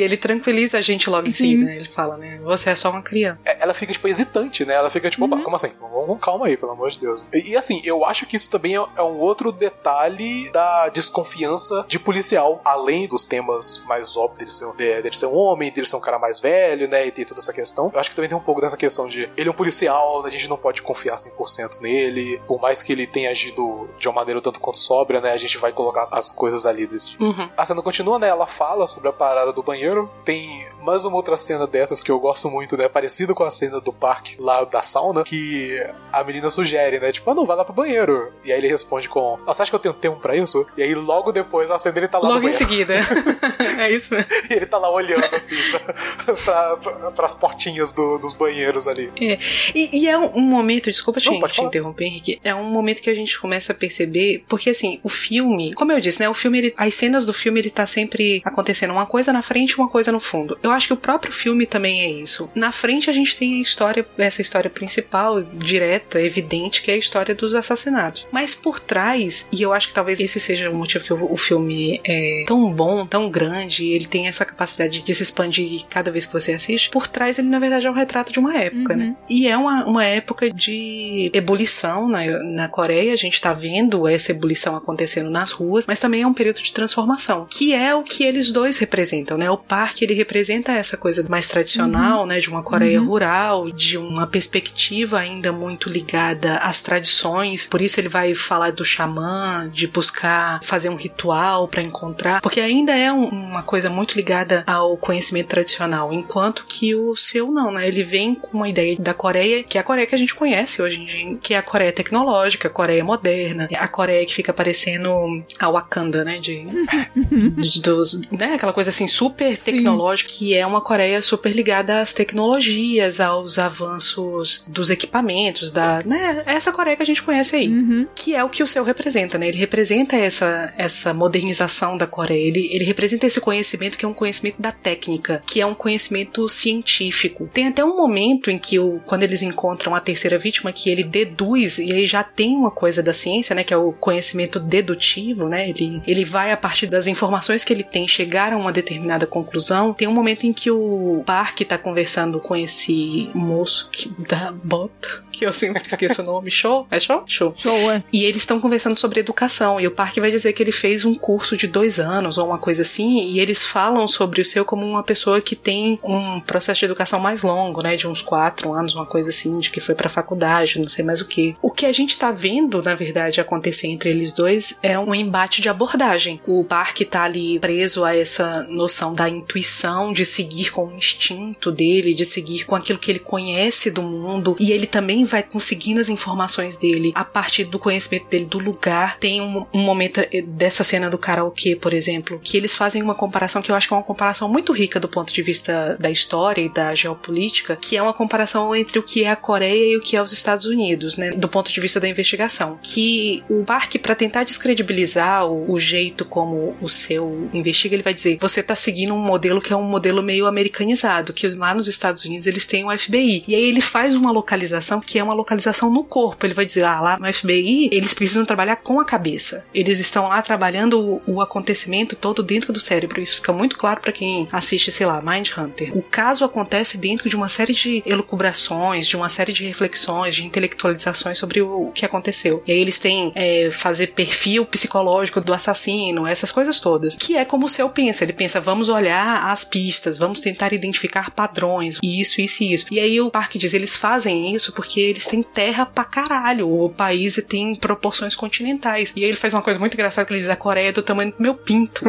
ele tranquiliza a gente logo em seguida, né? Ele fala, né? Você é só uma criança. É, ela fica, tipo, hesitante, né? Ela fica, tipo, uhum. como assim? vamos calma aí, pelo amor de Deus. E, e assim, eu acho que isso também é, é um outro detalhe da desconfiança de policial, além dos temas mais óbvios dele ser, de, dele ser um homem, dele ser um cara mais velho, né, e ter toda essa questão. Eu acho que também tem um pouco dessa questão de ele é um policial, a gente não pode confiar 100% nele, por mais que ele tenha agido de uma maneira tanto quanto sóbria, né, a gente vai colocar as coisas ali desse tipo. Uhum. A cena continua, né, ela fala sobre a parada do banheiro, tem mais uma outra cena dessas que eu gosto muito, né, parecida com a cena do parque lá da sauna, que a menina sugere, né, tipo, ah, não, vai lá pro banheiro. E aí ele responde com, você acha que eu tenho tempo pra isso? E aí logo depois a cena ele tá lá Logo em seguida. é isso mesmo. E ele tá lá olhando assim pra, pra, pras portinhas do, dos banheiros ali. É. E, e é um, momento, desculpa te, Não, te interromper, Henrique. É um momento que a gente começa a perceber, porque assim, o filme, como eu disse, né? O filme, ele, as cenas do filme, ele tá sempre acontecendo uma coisa na frente e uma coisa no fundo. Eu acho que o próprio filme também é isso. Na frente a gente tem a história, essa história principal, direta, evidente, que é a história dos assassinatos. Mas por trás, e eu acho que talvez esse seja o motivo que o, o filme é tão bom, tão grande, ele tem essa capacidade de se expandir cada vez que você assiste, por trás ele na verdade é um retrato de uma época, né? uhum. né? E é uma, uma época de ebulição na, na Coreia, a gente tá vendo essa ebulição acontecendo nas ruas, mas também é um período de transformação, que é o que eles dois representam, né? O parque ele representa essa coisa mais tradicional, uhum. né, de uma Coreia uhum. rural, de uma perspectiva ainda muito ligada às tradições, por isso ele vai falar do xamã, de buscar fazer um ritual para encontrar, porque ainda é um, uma coisa muito ligada ao conhecimento tradicional, enquanto que o seu não, né? Ele vem com uma ideia da Coreia, que é a Coreia que a gente conhece hoje em dia, que é a Coreia tecnológica, a Coreia moderna, a Coreia que fica parecendo a Wakanda, né? De, de dos, né? Aquela coisa assim super tecnológica, Sim. que é uma Coreia super ligada às tecnologias, aos avanços dos equipamentos, da, né? Essa Coreia que a gente conhece aí, uhum. que é o que o seu representa, né? Ele representa essa, essa modernização da Coreia, ele, ele representa esse conhecimento que é um conhecimento da técnica, que é um conhecimento científico. Tem até um momento em que, o, quando eles encontram a terceira vítima, que ele deduz, e aí já tem uma coisa da ciência, né, que é o conhecimento dedutivo, né, ele, ele vai a partir das informações que ele tem chegar a uma determinada conclusão. Tem um momento em que o Park tá conversando com esse moço que dá bota, que eu sempre esqueço o nome, show? É show? Show. Show, é. E eles estão conversando sobre educação, e o Park vai dizer que ele fez um curso de dois anos, ou uma coisa assim, e eles falam sobre o seu como uma pessoa que tem um processo de educação mais longo, né, de uns quatro anos, uma coisa assim, de que foi pra faculdade, não sei mais o que. O que a gente tá vendo, na verdade, acontecer entre eles dois é um embate de abordagem. O Park tá ali preso a essa noção da intuição, de seguir com o instinto dele, de seguir com aquilo que ele conhece do mundo, e ele também vai conseguindo as informações dele a partir do conhecimento dele do lugar. Tem um, um momento eh, dessa cena do karaokê, por exemplo, que eles fazem uma comparação que eu acho que é uma comparação muito rica do ponto de vista da história e da geopolítica, que é uma comparação entre o que é a Coreia e o que é os Estados Unidos, né, do ponto de vista da investigação. Que o Park, para tentar descredibilizar o, o, jeito como o seu investiga, ele vai dizer: você está seguindo um modelo que é um modelo meio americanizado, que lá nos Estados Unidos eles têm o FBI. E aí ele faz uma localização que é uma localização no corpo. Ele vai dizer: ah, lá no FBI eles precisam trabalhar com a cabeça. Eles estão lá trabalhando o, o acontecimento todo dentro do cérebro. Isso fica muito claro para quem assiste, sei lá, Mind Hunter. O caso acontece dentro de uma série de elucubrações, de uma série de reflexões, de intelectualizações sobre o que aconteceu. E aí eles têm é, fazer perfil psicológico do assassino, essas coisas todas. Que é como o seu pensa. Ele pensa, vamos olhar as pistas, vamos tentar identificar padrões, isso, isso e isso. E aí o Parque diz, eles fazem isso porque eles têm terra pra caralho. O país tem proporções continentais. E aí ele faz uma coisa muito engraçada que ele diz, a Coreia é do tamanho do meu pinto.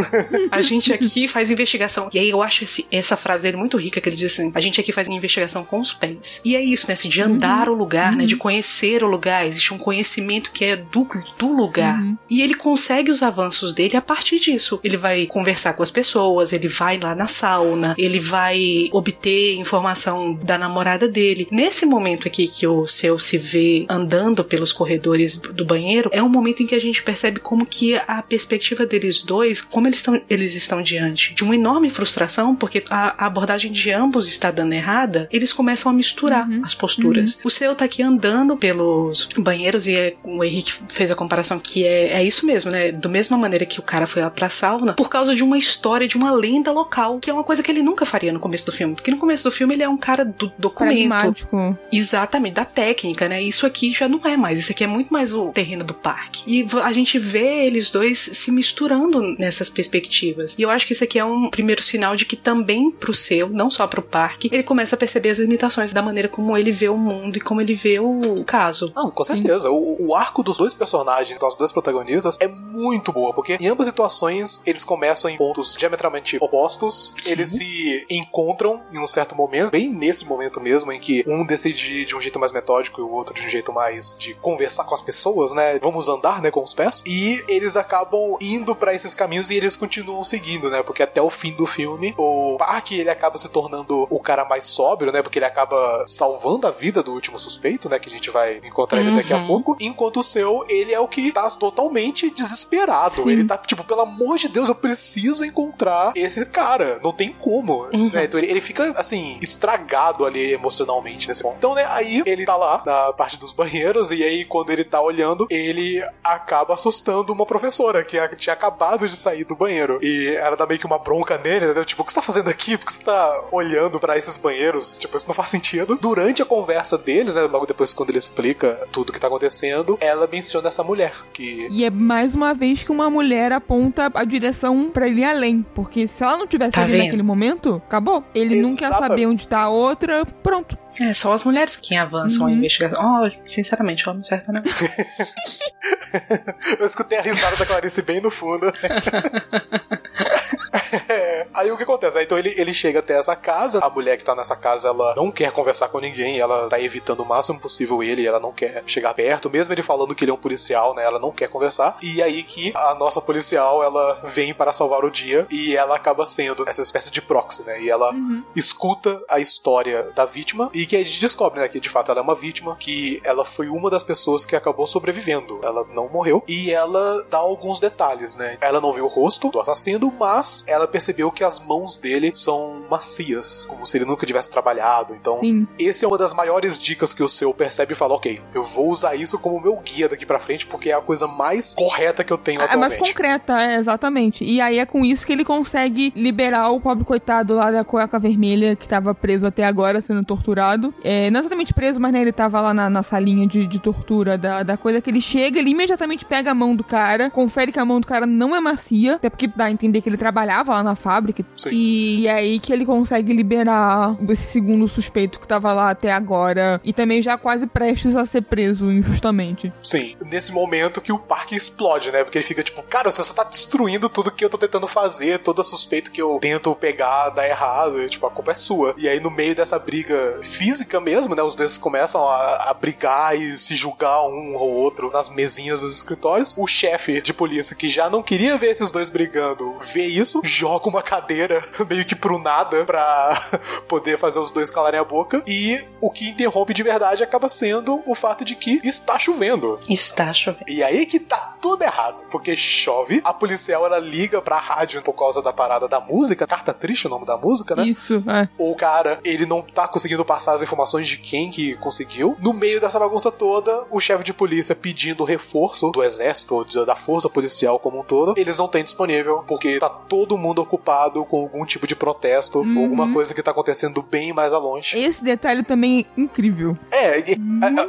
a gente aqui faz investigação. E aí eu acho esse, essa frase dele muito rica, que ele diz assim, a gente aqui faz investigação com os pés. E é isso, né, assim, de andar uhum. o lugar, uhum. né, de conhecer o lugar. Existe um conhecimento que é do, do lugar. Uhum. E ele consegue os avanços dele a partir disso. Ele vai conversar com as pessoas, ele vai lá na sauna, ele vai obter informação da namorada dele. Nesse momento aqui que o seu se vê andando pelos corredores do banheiro, é um momento em que a gente percebe como que a perspectiva deles dois, como eles estão, eles estão diante de uma enorme frustração, porque a, a abordagem de ambos está dando errada, eles começam a misturar uhum. as posturas. Uhum. O seu tá aqui andando pelos banheiros e é, o Henrique fez a comparação que é, é isso mesmo, né? Do mesma maneira que o cara foi lá pra sauna, por causa de uma história, de uma lenda local, que é uma coisa que ele nunca faria no começo do filme. Porque no começo do filme ele é um cara do documento. Pragmático. Exatamente, da técnica né? Isso aqui já não é mais. Isso aqui é muito mais o terreno do parque. E a gente vê eles dois se misturando nessas perspectivas. E eu acho que isso aqui é um primeiro sinal de que também pro seu, não só pro parque, ele começa a perceber as limitações da maneira como ele vê o mundo e como ele vê o caso. Não, com certeza. O, o, arco dos dois personagens, dos dois protagonistas, é muito boa, porque em ambas situações eles começam em pontos diametralmente opostos, Sim. eles se encontram em um certo momento, bem nesse momento mesmo, em que um decide de um jeito mais metódico e o outro de um jeito mais de conversar com as pessoas, né? Vamos andar, né, com os pés. E eles acabam indo para esses caminhos e eles continuam seguindo, né? Porque até o fim do filme, o Park ele acaba se tornando o cara mais sóbrio, né? Porque ele acaba salvando a vida do último suspeito, né? Que a gente vai encontrar ele uhum. daqui a uhum. pouco. Enquanto o seu, ele é o que tá totalmente desesperado. Sim. Ele tá tipo, pelo amor de Deus, eu preciso encontrar esse cara. Não tem como. Uhum. Né? Então ele, ele fica assim, estragado ali emocionalmente nesse ponto. Então, né? Aí ele tá lá na parte dos banheiros e aí quando ele tá olhando, ele acaba assustando uma professora que tinha acabado de sair do banheiro. E ela dá meio que uma bronca nele, né? Tipo, o que você tá fazendo aqui? Por que você tá olhando para esses banheiros? Tipo, isso não faz sentido. Durante a conversa deles, né? Logo depois, quando ele explica tudo que tá acontecendo, ela menciona essa mulher. Que... E é mais uma vez que uma mulher aponta a direção para ele além. Porque se ela não tivesse tá ali vendo? naquele momento, acabou. Ele Exato. não quer saber onde tá a outra, pronto. É, são as mulheres que avançam uhum. a investigação. Oh, sinceramente, homem serve não. Eu escutei a risada da Clarice bem no fundo. é. Aí o que acontece? Aí, então ele, ele chega até essa casa, a mulher que tá nessa casa, ela não quer conversar com ninguém, ela tá evitando o máximo possível ele, ela não quer chegar perto, mesmo ele falando que ele é um policial, né? Ela não quer conversar. E aí que a nossa policial, ela vem para salvar o dia e ela acaba sendo essa espécie de proxy, né? E ela uhum. escuta a história da vítima e que a gente descobre, né? Que de fato ela é uma vítima, que ela foi uma das pessoas que acabou sobrevivendo. Ela não morreu e ela dá alguns detalhes, né? Ela não viu o rosto do assassino, mas ela percebeu que as mãos dele são macias, como se ele nunca tivesse trabalhado. Então, Sim. esse é uma das maiores dicas que o seu percebe e fala: ok, eu vou usar isso como meu guia daqui para frente, porque é a coisa mais correta que eu tenho é, atualmente. É mais concreta, é, exatamente. E aí é com isso que ele consegue liberar o pobre coitado lá da cueca vermelha que tava preso até agora, sendo torturado. É, não exatamente preso, mas né, ele tava lá na, na salinha de, de tortura da, da coisa que ele chega, ele imediatamente pega a mão do cara, confere que a mão do cara não é macia, até porque dá a entender que ele trabalhava lá na fábrica. Sim. E é aí que ele consegue liberar esse segundo suspeito que tava lá até agora e também já quase prestes a ser preso injustamente. Sim, nesse momento que o parque explode, né? Porque ele fica tipo, cara, você só tá destruindo tudo que eu tô tentando fazer, todo suspeito que eu tento pegar dá errado, e, tipo, a culpa é sua. E aí no meio dessa briga física mesmo, né? Os dois começam a, a brigar e se julgar um ou outro nas mesinhas dos escritórios. O chefe de polícia que já não queria ver esses dois brigando, vê isso, joga uma cadeira meio que pro nada pra poder fazer os dois calarem a boca. E o que interrompe de verdade acaba sendo o fato de que está chovendo. Está chovendo. E aí que tá tudo errado. Porque chove, a policial ela liga pra rádio por causa da parada da música. Carta triste é o nome da música, né? Isso, é. O cara, ele não tá conseguindo passar as informações de quem que conseguiu. No meio dessa bagunça toda, o chefe de polícia pedindo reforço do exército, da força policial como um todo, eles não têm disponível, porque tá todo mundo ocupado com algum tipo de protesto, uhum. alguma coisa que tá acontecendo bem mais a longe. Esse detalhe também é incrível. É,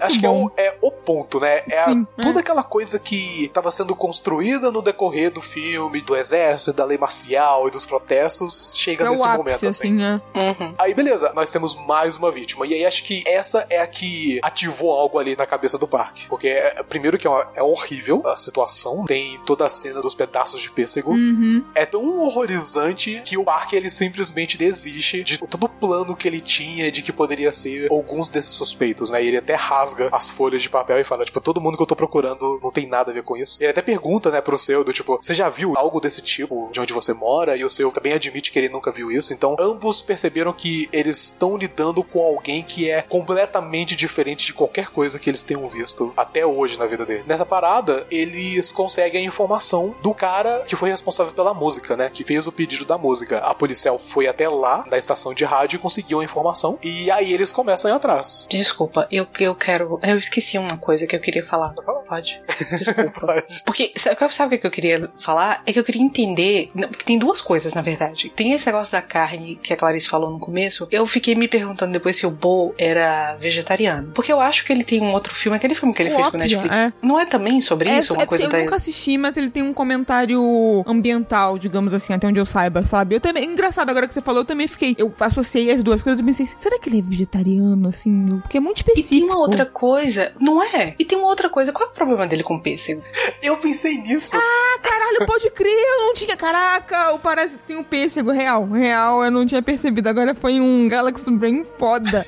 acho bom. que é o, é o, ponto, né? É Sim, a, toda é. aquela coisa que tava sendo construída no decorrer do filme, do exército, da lei marcial e dos protestos, chega é nesse ápice, momento assim. assim é. uhum. Aí beleza, nós temos mais uma vítima. E aí acho que essa é a que ativou algo ali na cabeça do parque. Porque, é, primeiro, que é, uma, é horrível a situação, tem toda a cena dos pedaços de pêssego. Uhum. É tão horrorizante que o parque ele simplesmente desiste de todo o plano que ele tinha de que poderia ser alguns desses suspeitos, né? E ele até rasga as folhas de papel e fala, tipo, todo mundo que eu tô procurando não tem nada a ver com isso. E ele até pergunta, né, pro seu, do tipo, você já viu algo desse tipo de onde você mora? E o seu também admite que ele nunca viu isso. Então, ambos perceberam que eles estão lidando com alguém que é completamente diferente de qualquer coisa que eles tenham visto até hoje na vida dele. Nessa parada, eles conseguem a informação do cara que foi responsável pela música, né? Que fez o pedido da música. A policial foi até lá, da estação de rádio, e conseguiu a informação. E aí eles começam a ir atrás. Desculpa, eu, eu quero. Eu esqueci uma coisa que eu queria falar. Pode? Desculpa. Pode. Porque sabe, sabe o que eu queria falar? É que eu queria entender. Tem duas coisas, na verdade. Tem esse negócio da carne que a Clarice falou no começo. Eu fiquei me perguntando depois se o Bo era vegetariano. Porque eu acho que ele tem um outro filme, aquele filme que ele O fez com Netflix. é. Não é também sobre É, isso? Uma é coisa eu da. nunca assisti, mas ele tem um comentário ambiental, digamos assim, até onde eu saiba, sabe? Eu também, engraçado, agora que você falou, eu também fiquei, eu associei as duas coisas, eu pensei, será que ele é vegetariano, assim? Porque é muito E específico. tem uma outra coisa, não é? E tem uma outra coisa, qual é o problema dele com pêssego? Eu pensei nisso. Ah, caralho, pode crer, eu não tinha, caraca, o parasita tem um pêssego, real, real, eu não tinha percebido, agora foi um Galaxy Brain foda. да.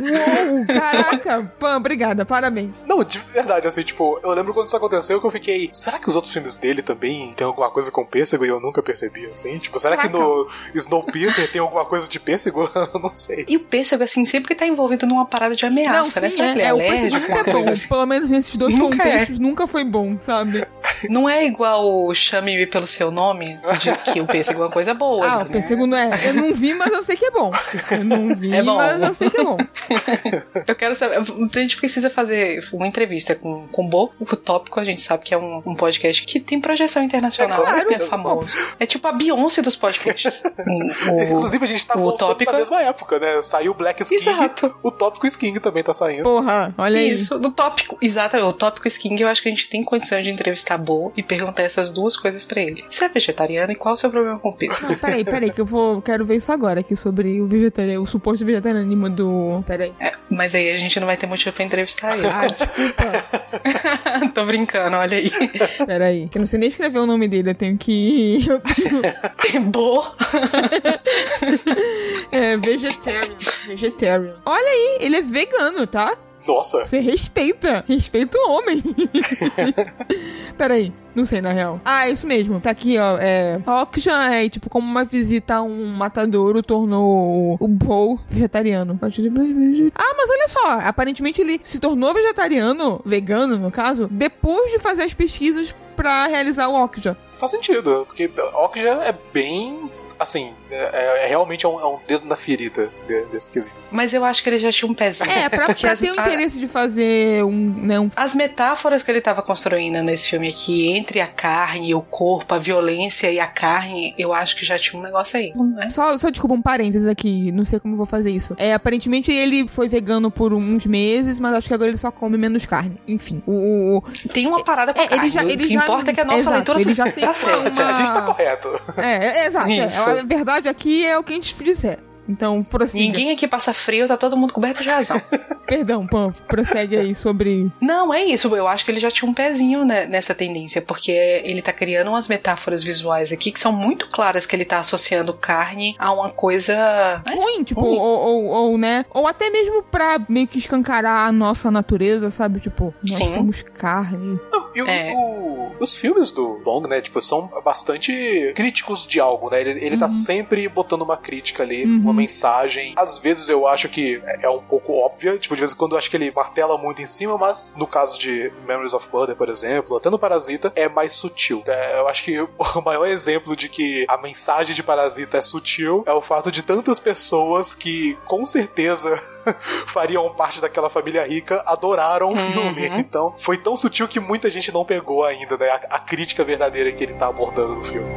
Uou, caraca, Pã, obrigada, parabéns. Não, de verdade, assim, tipo, eu lembro quando isso aconteceu que eu fiquei. Será que os outros filmes dele também tem alguma coisa com pêssego e eu nunca percebi, assim? Tipo, será que Caraca. no Snowpiercer tem alguma coisa de pêssego? eu não sei. E o pêssego, assim, sempre que tá envolvido numa parada de ameaça, né? sim, Será que ele é, é, o pêssego nunca é bom, assim? pelo menos nesses dois Nunca é. contextos, nunca foi bom, sabe? Não é igual o chame-me pelo seu nome, de que o pêssego é uma coisa boa. Ah, né? o pêssego não é. Eu não vi, mas eu sei que é bom. Eu não vi, É bom. mas eu sei que é bom. Eu quero saber. A gente precisa fazer uma entrevista com, com o Bo. O tópico a gente sabe que é um, um podcast que tem projeção internacional. É claro. é famoso. É tipo a Beyoncé dos podcasts. O- o- Inclusive, a gente tá o voltando tópico- na mesma época, né? Saiu Black Sking, Exato. o tópico Sking também tá saindo. Porra, olha aí. Isso, do tópico. Exatamente, o tópico skin, eu acho que a gente tem condição de entrevistar Bo e perguntar essas duas coisas pra ele. Você é vegetariano e qual é o seu problema com pêssego? Não, peraí, peraí, que eu vou. Quero ver isso agora aqui sobre o vegetariano, suposto vegetarianismo do. Peraí. É, mas aí a gente não vai ter motivo pra entrevistar ele. Ah, desculpa. Tô brincando, olha aí. Peraí. Que eu não sei nem escrever o nome dele, eu tenho que. Eu tenho... Bo. É, vegetarian. Vegetarian. Olha aí, ele é vegano, tá? Nossa. Você respeita. Respeita o homem. Peraí, não sei na real. Ah, isso mesmo. Tá aqui, ó. É. Okja é tipo como uma visita a um matadouro tornou o Bo vegetariano. Ah, mas olha só. Aparentemente ele se tornou vegetariano, vegano no caso, depois de fazer as pesquisas pra realizar o Okja. Faz sentido, porque Okja é bem. Assim, é, é- realmente é um, é um dedo na ferida de- desse quesito. Mas eu acho que ele já tinha um pezinho. É, pra, pra as- ter o interesse de fazer um, né, um As metáforas que ele tava construindo nesse filme aqui, entre a carne e o corpo, a violência e a carne, eu acho que já tinha um negócio aí. Não é? Só, só desculpa, um parênteses aqui, não sei como eu vou fazer isso. É, aparentemente ele foi vegano por uns meses, mas acho que agora ele só come menos carne. Enfim, o. o- Tem uma parada com a É, ele carne. já- ele o que já- importa é que a nossa exato, leitura ele já tem tá uma- certa. A gente tá correto. é, é, exato. é. Isso. a verdade aqui é o que a gente disser. Então, prossiga. Ninguém aqui passa frio, tá todo mundo coberto de razão. Perdão, Pan, prossegue aí sobre. Não, é isso. Eu acho que ele já tinha um pezinho né, nessa tendência, porque ele tá criando umas metáforas visuais aqui que são muito claras que ele tá associando carne a uma coisa. Ruim, tipo, Ruim. Ou, ou, ou, né? Ou até mesmo pra meio que escancarar a nossa natureza, sabe? Tipo, nós Sim. somos carne. E o- É. o- os filmes do Bong, né, tipo, são bastante críticos de algo, né? Ele, ele tá sempre botando uma crítica ali, Uhum. uma mensagem. Às vezes eu acho que é é um pouco óbvia, tipo, de vez em quando eu acho que ele martela muito em cima, mas no caso de Memories of Murder, por exemplo, até no Parasita, é mais sutil. É, eu acho que o maior exemplo de que a mensagem de Parasita é sutil é o fato de tantas pessoas que com certeza fariam parte daquela família rica adoraram o Uhum. filme. Então, foi tão sutil que muita gente não pegou ainda, né? A, a crítica verdadeira que ele tá abordando no filme.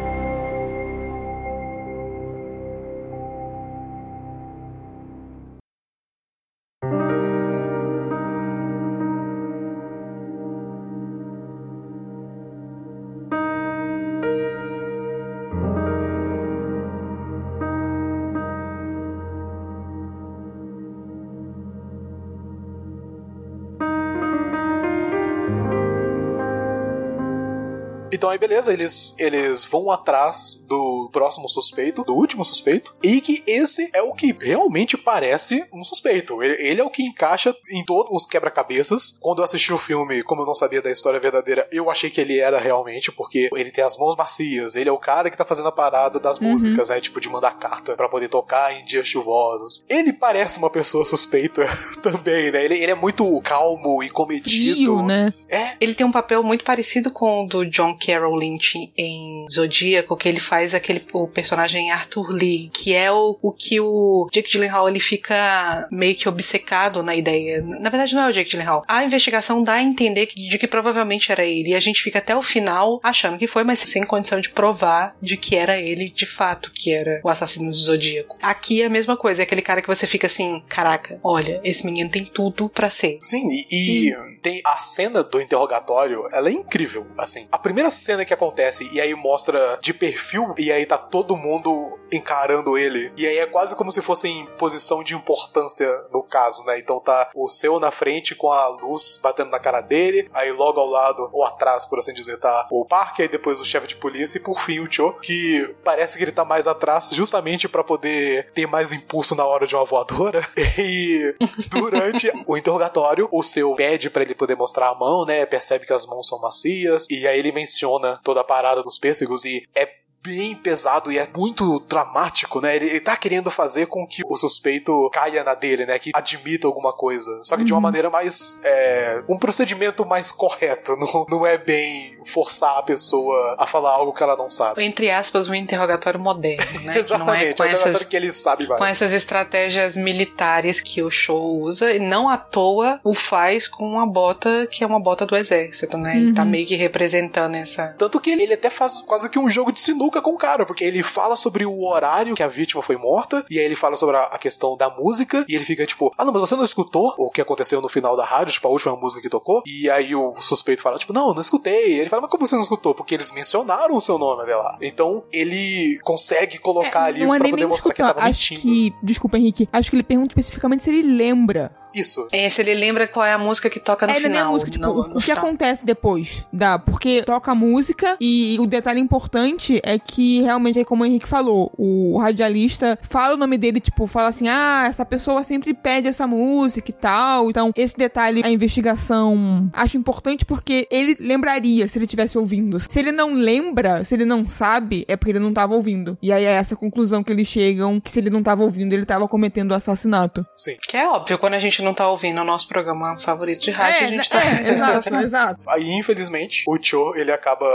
Então aí beleza, eles, eles vão atrás do próximo suspeito, do último suspeito, e que esse é o que realmente parece um suspeito. Ele, ele é o que encaixa em todos os quebra-cabeças. Quando eu assisti o filme, como eu não sabia da história verdadeira, eu achei que ele era realmente, porque ele tem as mãos macias, ele é o cara que tá fazendo a parada das Uhum. músicas, né? Tipo, de mandar carta pra poder tocar em dias chuvosos. Ele parece uma pessoa suspeita também, né? Ele, ele é muito calmo e comedido. Frio, né? É, Ele tem um papel muito parecido com o do John Carol Lynch em Zodíaco, que ele faz aquele o personagem Arthur Lee, que é o, o que o Jake Gyllenhaal ele fica meio que obcecado na ideia. Na verdade não é o Jake Gyllenhaal. A investigação dá a entender que, de que provavelmente era ele e a gente fica até o final achando que foi, mas sem condição de provar de que era ele de fato que era o assassino do Zodíaco. Aqui é a mesma coisa, é aquele cara que você fica assim, caraca, olha, esse menino tem tudo para ser. Sim, e, e tem a cena do interrogatório, ela é incrível, assim. A primeira cena que acontece e aí mostra de perfil e aí tá todo mundo encarando ele e aí é quase como se fosse em posição de importância no caso, né? Então tá o seu na frente com a luz batendo na cara dele, aí logo ao lado ou atrás, por assim dizer, tá o parque, aí depois o chefe de polícia e por fim o Cho, que parece que ele tá mais atrás justamente para poder ter mais impulso na hora de uma voadora. E durante o interrogatório, o seu pede para ele poder mostrar a mão, né? Percebe que as mãos são macias e aí ele menciona toda a parada dos pêssegos e é bem pesado e é muito dramático, né? Ele, ele tá querendo fazer com que o suspeito caia na dele, né? Que admita alguma coisa. Só que uhum. de uma uhum. maneira mais. É, um procedimento mais correto. Não, não é bem forçar a pessoa a falar algo que ela não sabe. Entre aspas, um interrogatório moderno, né? Exatamente, que não é com um essas, que ele sabe mais. Com essas estratégias militares que o show usa, e não à toa o faz com uma bota que é uma bota do exército, né? Uhum. Ele tá uhum. meio que representando essa. Tanto que ele, ele até faz quase que um jogo de sinuca com o cara, porque ele fala sobre o horário que a vítima foi morta, e aí ele fala sobre a, a questão da música, e ele fica tipo, ah, não, mas você não escutou o que aconteceu no final da rádio, tipo, a última música que tocou? E aí o suspeito fala, tipo, não, não escutei. E ele fala, mas como você não escutou? Porque eles mencionaram o seu nome lá. Então ele consegue colocar é, ali não é pra poder mostrar escutar. que tava acho mentindo. Que, desculpa, Henrique, acho que ele pergunta especificamente se ele lembra isso. É, se ele lembra qual é a música que toca no é, final. É, a música, tipo, no, no o que acontece depois da. Porque toca a música e o detalhe importante é que realmente, aí como o Henrique falou, o radialista fala o nome dele, tipo, fala assim: ah, essa pessoa sempre pede essa música e tal. Então, esse detalhe, a investigação acho importante porque ele lembraria se ele tivesse ouvindo. Se ele não lembra, se ele não sabe, é porque ele não tava ouvindo. E aí é essa conclusão que eles chegam, que se ele não tava ouvindo, ele tava cometendo o assassinato. Sim. Que é óbvio, quando a gente não tá ouvindo o nosso programa favorito de rádio, é, a gente tá. É, exato, exato. Aí, infelizmente, o Cho, ele acaba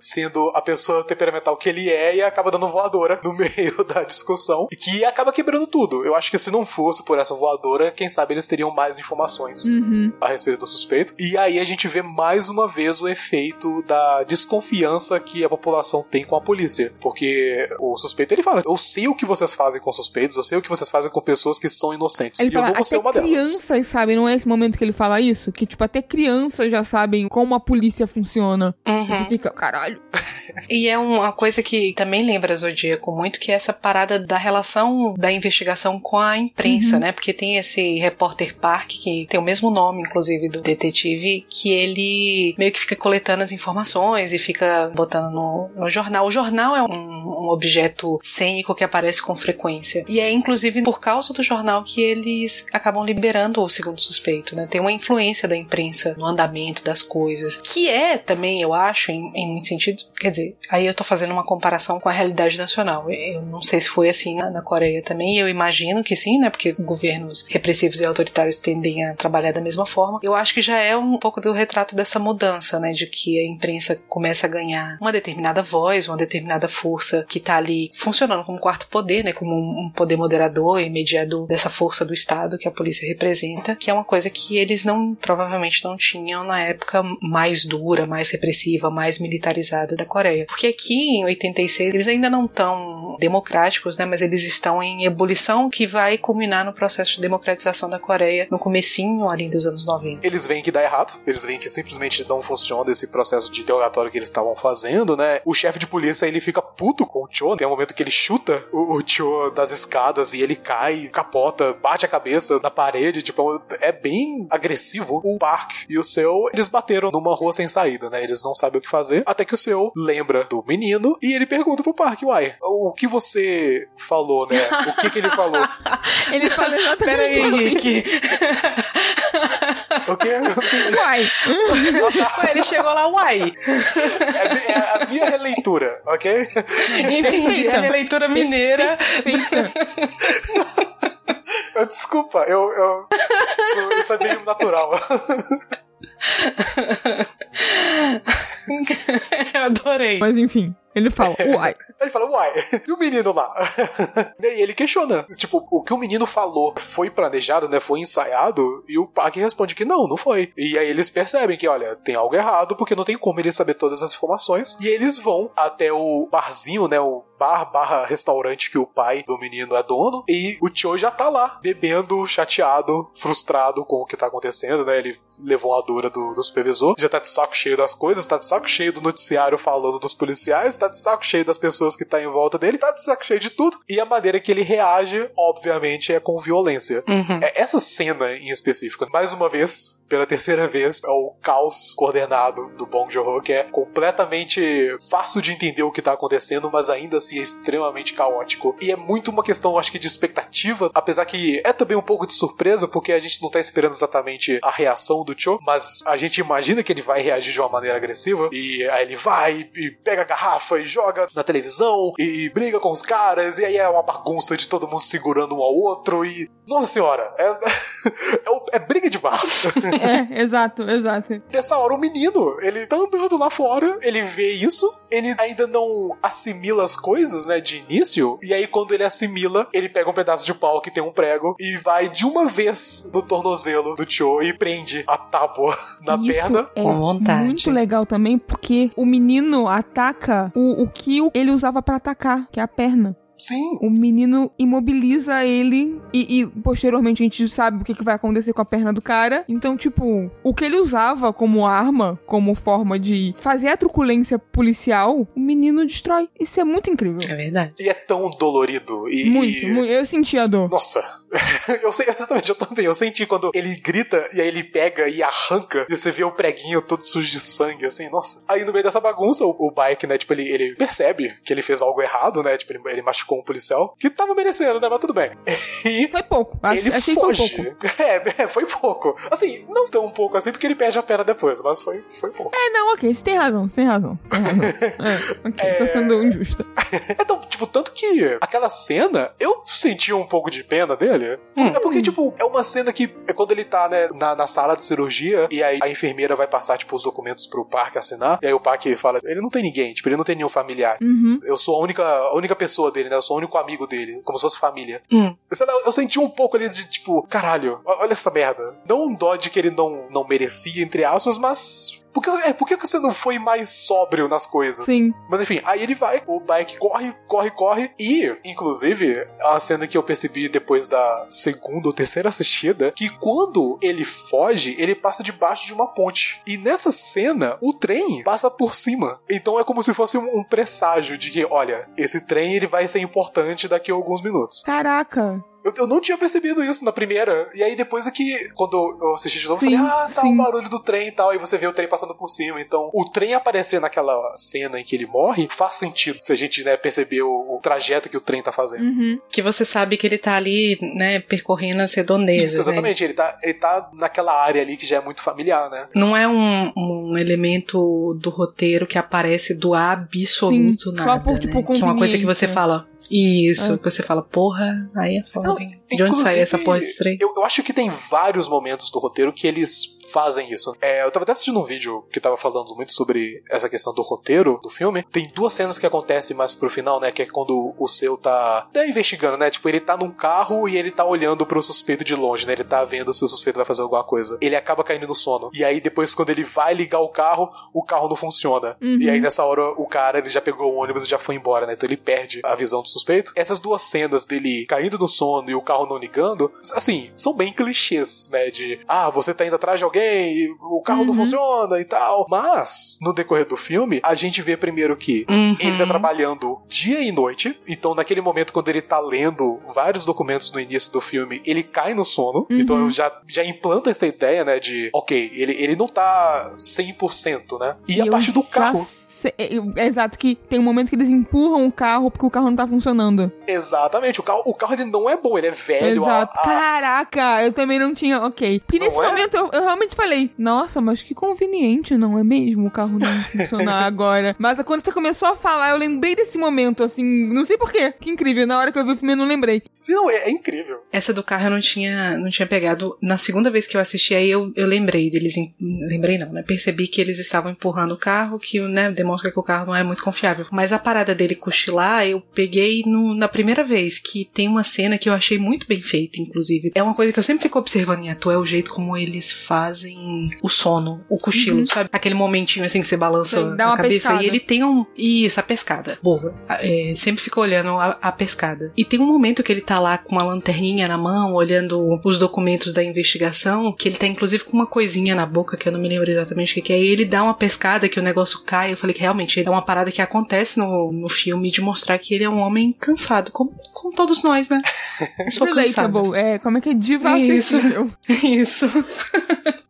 sendo a pessoa temperamental que ele é e acaba dando voadora no meio da discussão e que acaba quebrando tudo. Eu acho que se não fosse por essa voadora, quem sabe eles teriam mais informações uhum. a respeito do suspeito. E aí a gente vê mais uma vez o efeito da desconfiança que a população tem com a polícia. Porque o suspeito, ele fala, eu sei o que vocês fazem com suspeitos, eu sei o que vocês fazem com pessoas que são inocentes. Ele e fala, eu não vou ser uma delas crianças sabem, não é esse momento que ele fala isso? Que, tipo, até crianças já sabem como a polícia funciona. Uhum. Você fica, caralho. e é uma coisa que também lembra Zodíaco muito, que é essa parada da relação da investigação com a imprensa, uhum. né? Porque tem esse repórter Park, que tem o mesmo nome, inclusive, do detetive, que ele meio que fica coletando as informações e fica botando no, no jornal. O jornal é um, um objeto cênico que aparece com frequência. E é, inclusive, por causa do jornal que eles acabam liberando o segundo suspeito, né? Tem uma influência da imprensa no andamento das coisas, que é também, eu acho, em, em muitos sentidos, quer dizer, aí eu tô fazendo uma comparação com a realidade nacional. Eu não sei se foi assim na, na Coreia também, eu imagino que sim, né? Porque governos repressivos e autoritários tendem a trabalhar da mesma forma. Eu acho que já é um pouco do retrato dessa mudança, né? De que a imprensa começa a ganhar uma determinada voz, uma determinada força que tá ali funcionando como quarto poder, né? Como um, um poder moderador e mediador dessa força do Estado que a polícia representa que é uma coisa que eles não provavelmente não tinham na época mais dura, mais repressiva, mais militarizada da Coreia. Porque aqui em 86 eles ainda não estão democráticos, né, mas eles estão em ebulição que vai culminar no processo de democratização da Coreia no comecinho ali dos anos 90. Eles veem que dá errado, eles veem que simplesmente não funciona esse processo de interrogatório que eles estavam fazendo, né? O chefe de polícia ele fica puto com o Cho, tem um momento que ele chuta o, o Cho das escadas e ele cai, capota, bate a cabeça na parede, tipo, é bem agressivo. O Park e o seu, eles bateram numa rua sem saída, né? Eles não sabem o que fazer. Até que o seu lembra do menino e ele pergunta pro Park, uai, o que você falou, né? O que que ele falou? ele fala exatamente Pera aí, Henrique. o quê? Uai. ele chegou lá, uai. É, é, a minha releitura, ok? Entendi, é a releitura mineira. Eu, desculpa, eu, eu isso, isso é meio natural. Eu adorei. Mas enfim. Ele fala, uai. Ele fala, uai, e o menino lá? e aí ele questiona. Tipo, o que o menino falou foi planejado, né? Foi ensaiado? E o Park responde que não, não foi. E aí eles percebem que, olha, tem algo errado, porque não tem como ele saber todas as informações. E eles vão até o barzinho, né? O bar barra restaurante que o pai do menino é dono. E o Cho já tá lá, bebendo, chateado, frustrado com o que tá acontecendo, né? Ele levou a dura do, do supervisor, já tá de saco cheio das coisas, tá de saco cheio do noticiário falando dos policiais, tá de saco cheio das pessoas que tá em volta dele, tá de saco cheio de tudo. E a maneira que ele reage, obviamente, é com violência. Uhum. É essa cena em específico, mais uma vez, pela terceira vez, é o caos coordenado do Bong Joon-ho, que é completamente fácil de entender o que tá acontecendo, mas ainda assim é extremamente caótico. E é muito uma questão, acho que, de expectativa, apesar que é também um pouco de surpresa, porque a gente não tá esperando exatamente a reação do Cho, mas a gente imagina que ele vai reagir de uma maneira agressiva, e aí ele vai e pega a garrafa e joga na televisão, e briga com os caras, e aí é uma bagunça de todo mundo segurando um ao outro, e. Nossa senhora, é, é, é briga de bar. É, exato, exato. Nessa hora, o menino, ele tá andando lá fora, ele vê isso, ele ainda não assimila as coisas, né, de início, e aí quando ele assimila, ele pega um pedaço de pau que tem um prego e vai de uma vez no tornozelo do Cho e prende a tábua na Isso perna. é Com vontade. muito legal também, porque o menino ataca o, o que ele usava pra atacar, que é a perna. Sim, O menino imobiliza ele e, e, posteriormente a gente sabe o que, que vai acontecer com a perna do cara. Então, tipo, o que ele usava como arma, como forma de fazer a truculência policial, o menino destrói. Isso é muito incrível. É verdade. e é tão dolorido. E, Muito, muito. Eu senti a dor. Nossa, eu sei exatamente, eu também. Eu senti quando ele grita e aí ele pega e arranca e você vê o preguinho todo sujo de sangue, assim, nossa. Aí no meio dessa bagunça, o, o bike, né, tipo, ele, ele percebe que ele fez algo errado, né? Tipo, ele, ele machucou um policial que tava merecendo, né? Mas tudo bem. E Foi pouco. Acho, ele achei que foi foge. pouco. É, é, foi pouco. Assim, não tão pouco assim, porque ele perde a perna depois, mas foi, foi pouco. É, não, ok, você tem razão, você tem razão, você tem razão. É, ok, tô sendo injusta. Então, tipo, tanto que aquela cena, eu senti um pouco de pena dele. É porque, tipo, é uma cena que é quando ele tá, né, na, na sala de cirurgia, e aí a enfermeira vai passar, tipo, os documentos pro Park assinar, e aí o Park fala, ele não tem ninguém, tipo, ele não tem nenhum familiar. Uhum. Eu sou a única, a única pessoa dele, né? Eu sou o único amigo dele, como se fosse família. Hum. Sei lá, eu senti um pouco ali de, tipo, caralho, olha essa merda. Não um dó de que ele não, não merecia, entre aspas, mas... Por que, é, por que você não foi mais sóbrio nas coisas? Sim. Mas enfim, aí ele vai, o bike corre, corre, corre, e, inclusive, uma cena que eu percebi depois da segunda ou terceira assistida, que quando ele foge, ele passa debaixo de uma ponte. E nessa cena, o trem passa por cima. Então é como se fosse um, um presságio de que, olha, esse trem ele vai ser importante daqui a alguns minutos. Caraca. Eu, eu não tinha percebido isso na primeira. E aí depois é que, quando eu assisti de novo, Sim, eu falei, ah, tá sim. o barulho do trem e tal. E você vê o trem passando por cima. Então, o trem aparecer naquela cena em que ele morre faz sentido se a gente, né, perceber o, o trajeto que o trem tá fazendo. Uhum. Que você sabe que ele tá ali, né, percorrendo as redondezas. Isso, né? exatamente. Ele, tá, ele tá naquela área ali que já é muito familiar, né? Não é um, um elemento do roteiro que aparece do absoluto Sim, nada. só por, tipo, né? Que é uma coisa que você fala. Isso, É. que você fala, porra, aí é foda. Não, de onde sai essa porra trem? Eu, eu acho que tem vários momentos do roteiro que eles fazem isso. É, eu tava até assistindo um vídeo que tava falando muito sobre essa questão do roteiro do filme. Tem duas cenas que acontecem mais pro final, né? Que é quando o seu tá, tá investigando, né? Tipo, ele tá num carro e ele tá olhando pro suspeito de longe, né? Ele tá vendo se o suspeito vai fazer alguma coisa. Ele acaba caindo no sono. E aí, depois, quando ele vai ligar o carro, o carro não funciona. Uhum. E aí, nessa hora, o cara ele já pegou o ônibus e já foi embora, né? Então ele perde a visão do suspeito. Essas duas cenas dele caindo no sono e o carro não ligando, assim, são bem clichês, né? De, ah, você tá indo atrás de alguém e o carro não Uhum. funciona e tal. Mas, no decorrer do filme, a gente vê primeiro que Uhum. ele tá trabalhando dia e noite. Então, naquele momento, quando ele tá lendo vários documentos no início do filme, ele cai no sono. Uhum. Então, já, já implanta essa ideia, né? De, ok, ele, ele não tá 100%, né? E, a eu parte do carro. é, é, é, exato que tem um momento que eles empurram o carro porque o carro não tá funcionando. Exatamente, o carro, o carro ele não é bom, ele é velho. Exato. A, a... Caraca, eu também não tinha. Ok. Porque nesse é? momento eu, eu, realmente falei, nossa, mas que conveniente, não é mesmo? O carro não funcionar agora. Mas quando você começou a falar, eu lembrei desse momento, assim, não sei porquê. Que incrível. Na hora que eu vi o filme, eu não lembrei. Não, é, é, incrível. Essa do carro eu não tinha, não tinha pegado. Na segunda vez que eu assisti, aí eu, eu lembrei deles. Lembrei não, né? Percebi que eles estavam empurrando o carro, que né, demonstra que o carro não é muito confiável. Mas a parada dele cochilar, eu peguei no, na primeira vez, que tem uma cena que eu achei muito bem feita, inclusive. É uma coisa que eu sempre fico observando em ator, é o jeito como eles fazem o sono, o cochilo, uhum. sabe? Aquele momentinho assim que você balança Sim, a cabeça. Pescada. E ele tem um. Isso, a pescada. Boa. É, sempre fico olhando a, a pescada. E tem um momento que ele tá lá com uma lanterninha na mão, olhando os documentos da investigação, que ele tá inclusive com uma coisinha na boca, que eu não me lembro exatamente o que é, e ele dá uma pescada que o negócio cai. Eu falei que realmente é uma parada que acontece no, no filme de mostrar que ele é um homem cansado, como, como todos nós, né? Sou Relatable, é, como é que é diva Isso, isso.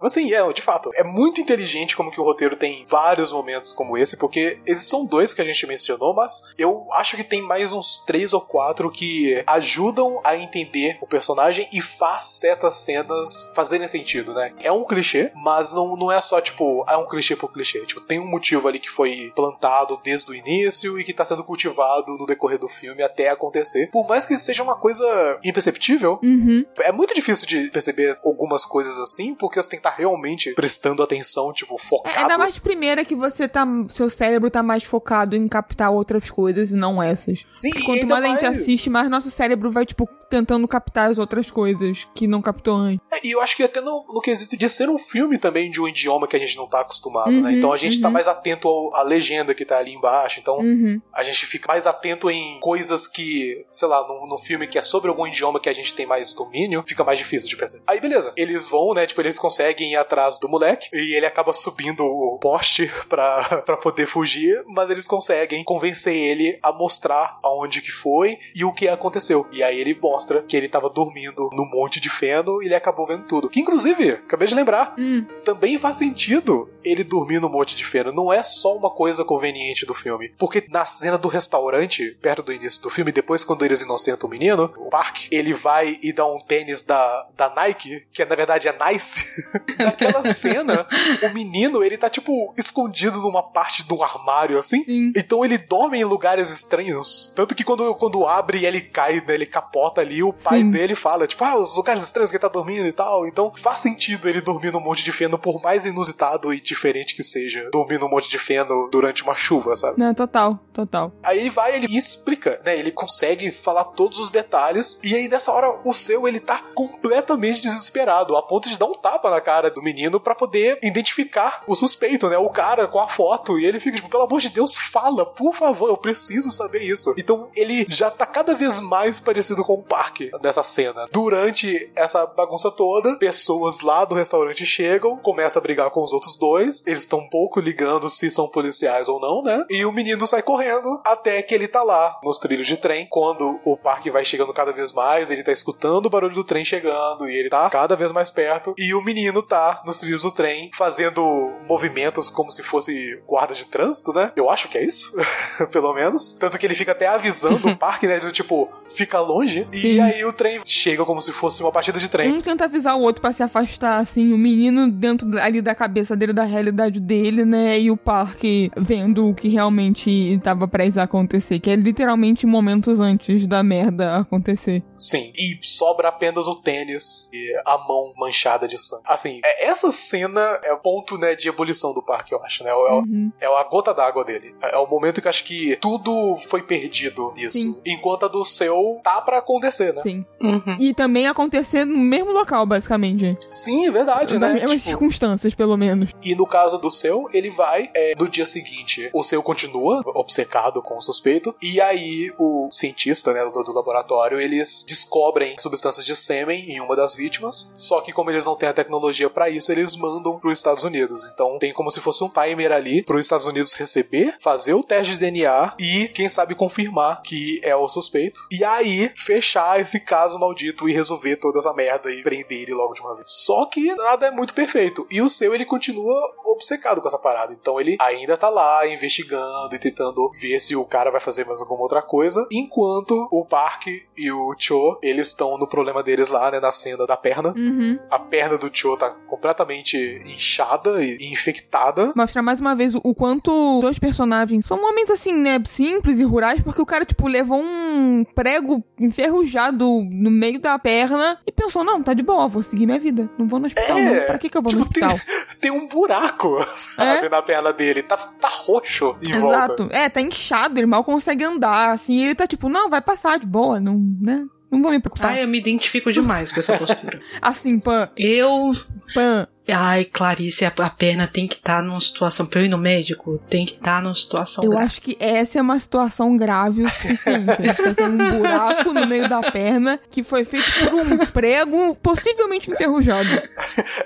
assim, é, de fato, é muito inteligente como que o roteiro tem vários momentos como esse, porque esses são dois que a gente mencionou, mas eu acho que tem mais uns três ou quatro que ajudam a entender o personagem e faz certas cenas fazerem sentido, né? É um clichê, mas não, não é só, tipo, é um clichê por clichê. Tipo, tem um motivo ali que foi plantado desde o início e que tá sendo cultivado no decorrer do filme até acontecer. Por mais que seja uma coisa imperceptível, uhum. é muito difícil de perceber algumas coisas assim, porque você tem que estar tá realmente prestando atenção, tipo, focado. É, ainda mais de primeira que você tá. Seu cérebro tá mais focado em captar outras coisas e não essas. Sim, Quanto mais a gente assiste, mais nosso cérebro vai, tipo, tentando captar as outras coisas que não captou antes. É, e eu acho que até no, no quesito de ser um filme também de um idioma que a gente não tá acostumado, né? uhum, né? Então a gente tá uhum. tá mais atento ao, legenda que tá ali embaixo. Então uhum. a gente fica mais atento em coisas que, sei lá, no, filme que é sobre algum idioma que a gente tem mais domínio, fica mais difícil de perceber. Aí beleza, eles vão, né? Tipo, eles conseguem ir atrás do moleque e ele acaba subindo o poste pra, pra poder fugir, mas eles conseguem convencer ele a mostrar aonde que foi e o que aconteceu. E aí ele mostra que ele tava dormindo no monte de feno e ele acabou vendo tudo. Que inclusive, acabei de lembrar, hum. também faz sentido ele dormir no monte de feno. Não é só uma coisa conveniente do filme. Porque na cena do restaurante, perto do início do filme, depois quando eles inocentam o menino, o Park, ele vai e dá um tênis da, da Nike, que na verdade é Nice. Naquela cena, o menino, ele tá tipo escondido numa parte do armário assim. Sim. Então ele dorme em lugares estranhos. Tanto que quando, quando abre e ele cai, né, ele capota ali, o pai Sim. dele fala, tipo, ah, os lugares estranhos que ele tá dormindo e tal. Então faz sentido ele dormir num monte de feno, por mais inusitado e diferente que seja, dormir num monte de feno durante uma chuva, sabe? Não, total, total. Aí vai, ele explica, né? Ele consegue falar todos os detalhes, e aí nessa hora o seu, ele tá completamente desesperado, a ponto de dar um tapa na cara do menino para poder identificar o suspeito, né? O cara com a foto, e ele fica tipo, pelo amor de Deus, fala, por favor, eu preciso saber isso. Então ele já tá cada vez mais parecido com o Park nessa cena. Durante essa bagunça toda, pessoas lá do restaurante chegam, começa a brigar com os outros dois, eles estão um pouco ligando se são policiais ou não, né? E o menino sai correndo até que ele tá lá nos trilhos de trem. Quando o parque vai chegando cada vez mais, ele tá escutando o barulho do trem chegando e ele tá cada vez mais perto. E o menino tá nos trilhos do trem fazendo movimentos como se fosse guarda de trânsito, né? Eu acho que é isso, pelo menos. Tanto que ele fica até avisando o parque, né? Do tipo, fica longe. Sim. E aí o trem chega como se fosse uma partida de trem. Um tenta avisar o outro para se afastar, assim, o menino dentro ali da cabeça dele, da realidade dele, né? E o parque vendo o que realmente tava prestes a acontecer, que é literalmente momentos antes da merda acontecer. Sim, e sobra apenas o tênis e a mão manchada de sangue. Assim, é, essa cena é o ponto, né, de ebulição do parque, eu acho, né? É, uhum. é a gota d'água dele. É, é o momento que eu acho que tudo foi perdido nisso. Sim. Enquanto a do seu tá para acontecer, né? Sim. Uhum. E também acontecer no mesmo local, basicamente. Sim, é verdade, né? Nas mesmas tipo... circunstâncias, pelo menos. E no caso do seu, ele vai, é, no dia seguinte, o seu continua obcecado com o suspeito. E aí o cientista, né, do, do laboratório, eles descobrem substâncias de sêmen em uma das vítimas. Só que como eles não têm a tecnologia para isso, eles mandam para os Estados Unidos. Então tem como se fosse um timer ali para os Estados Unidos receber, fazer o teste de DNA e quem sabe confirmar que é o suspeito. E aí fechar esse caso maldito e resolver toda essa merda e prender ele logo de uma vez. Só que nada é muito perfeito. E o seu ele continua obcecado com essa parada. Então ele ainda tá lá investigando e tentando ver se o cara vai fazer mais alguma outra coisa, enquanto o Park e o Cho, eles estão no problema deles lá, né, na cena da perna. Uhum. A perna do Cho tá completamente inchada e infectada. Mostra mais uma vez o, quanto dois personagens são homens assim, né, simples e rurais, porque o cara, tipo, levou um prego enferrujado no meio da perna e pensou, não, tá de boa, vou seguir minha vida. Não vou no hospital, É, não. Pra que que eu vou tipo, no hospital? Tem, tem um buraco, sabe, É? na perna dele. Tá, tá roxo em volta. Exato. É, tá inchado, ele mal consegue andar, assim, e ele tá tipo, não, vai passar de boa, não, né? Não vou me preocupar. Ai, eu me identifico demais com essa postura. Assim, Pan, Eu. Pan. Ai, Clarice, a, a perna tem que estar numa situação. Pra eu ir no médico, tem que estar numa situação Eu grave. acho que essa é uma situação grave o suficiente. Você tem um buraco no meio da perna que foi feito por um prego possivelmente enferrujado.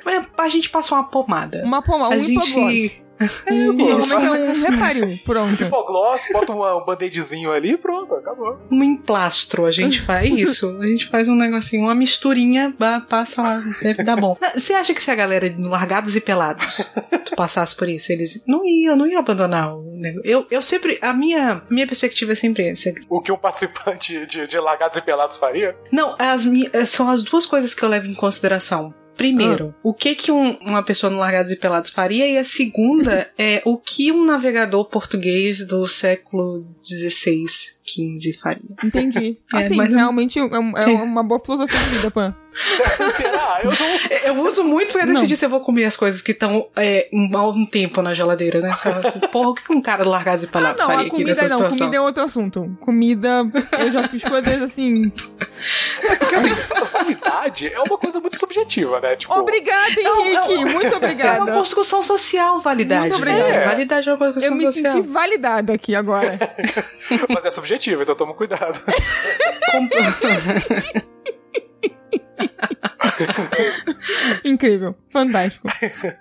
Mas a gente passa uma pomada. Uma pomada, a um hipoglós. gente. Um, hipoglós. normalmente é um reparil. Pronto. Hipogloss, bota uma- um band-aidzinho ali pronto, acabou. Um emplastro, a gente faz isso. A gente faz um negocinho, uma misturinha, passa lá, deve dar bom. Você acha que se a galera de largados e pelados tu passasse por isso, eles não iam, não iam abandonar o negócio. Eu, eu sempre, a minha, minha perspectiva é sempre essa. O que um participante de, de Largados e Pelados faria? Não, as são as duas coisas que eu levo em consideração. Primeiro, o que que um- uma pessoa no Largados e Pelados faria? E a segunda é o que um navegador português do século XVI, XV faria. Entendi. É, Assim, mas- realmente é, um- é uma boa filosofia de vida, Pan. Será? Eu não. Eu uso muito pra Não. decidir se eu vou comer as coisas que estão é, um- há um tempo na geladeira, né? Assim, Porra, o que um cara do Largados e Ah, não, faria a aqui comida nessa não. situação? Comida é outro assunto. Comida, eu já fiz coisas assim. Porque assim, validade é uma coisa muito subjetiva, né? Tipo, Obrigada, Henrique. Muito É uma obrigada. construção social, validade. Muito obrigada. É, validade é uma Eu construção me social. senti validada aqui agora. mas é subjetivo, então toma cuidado. Incrível, fantástico.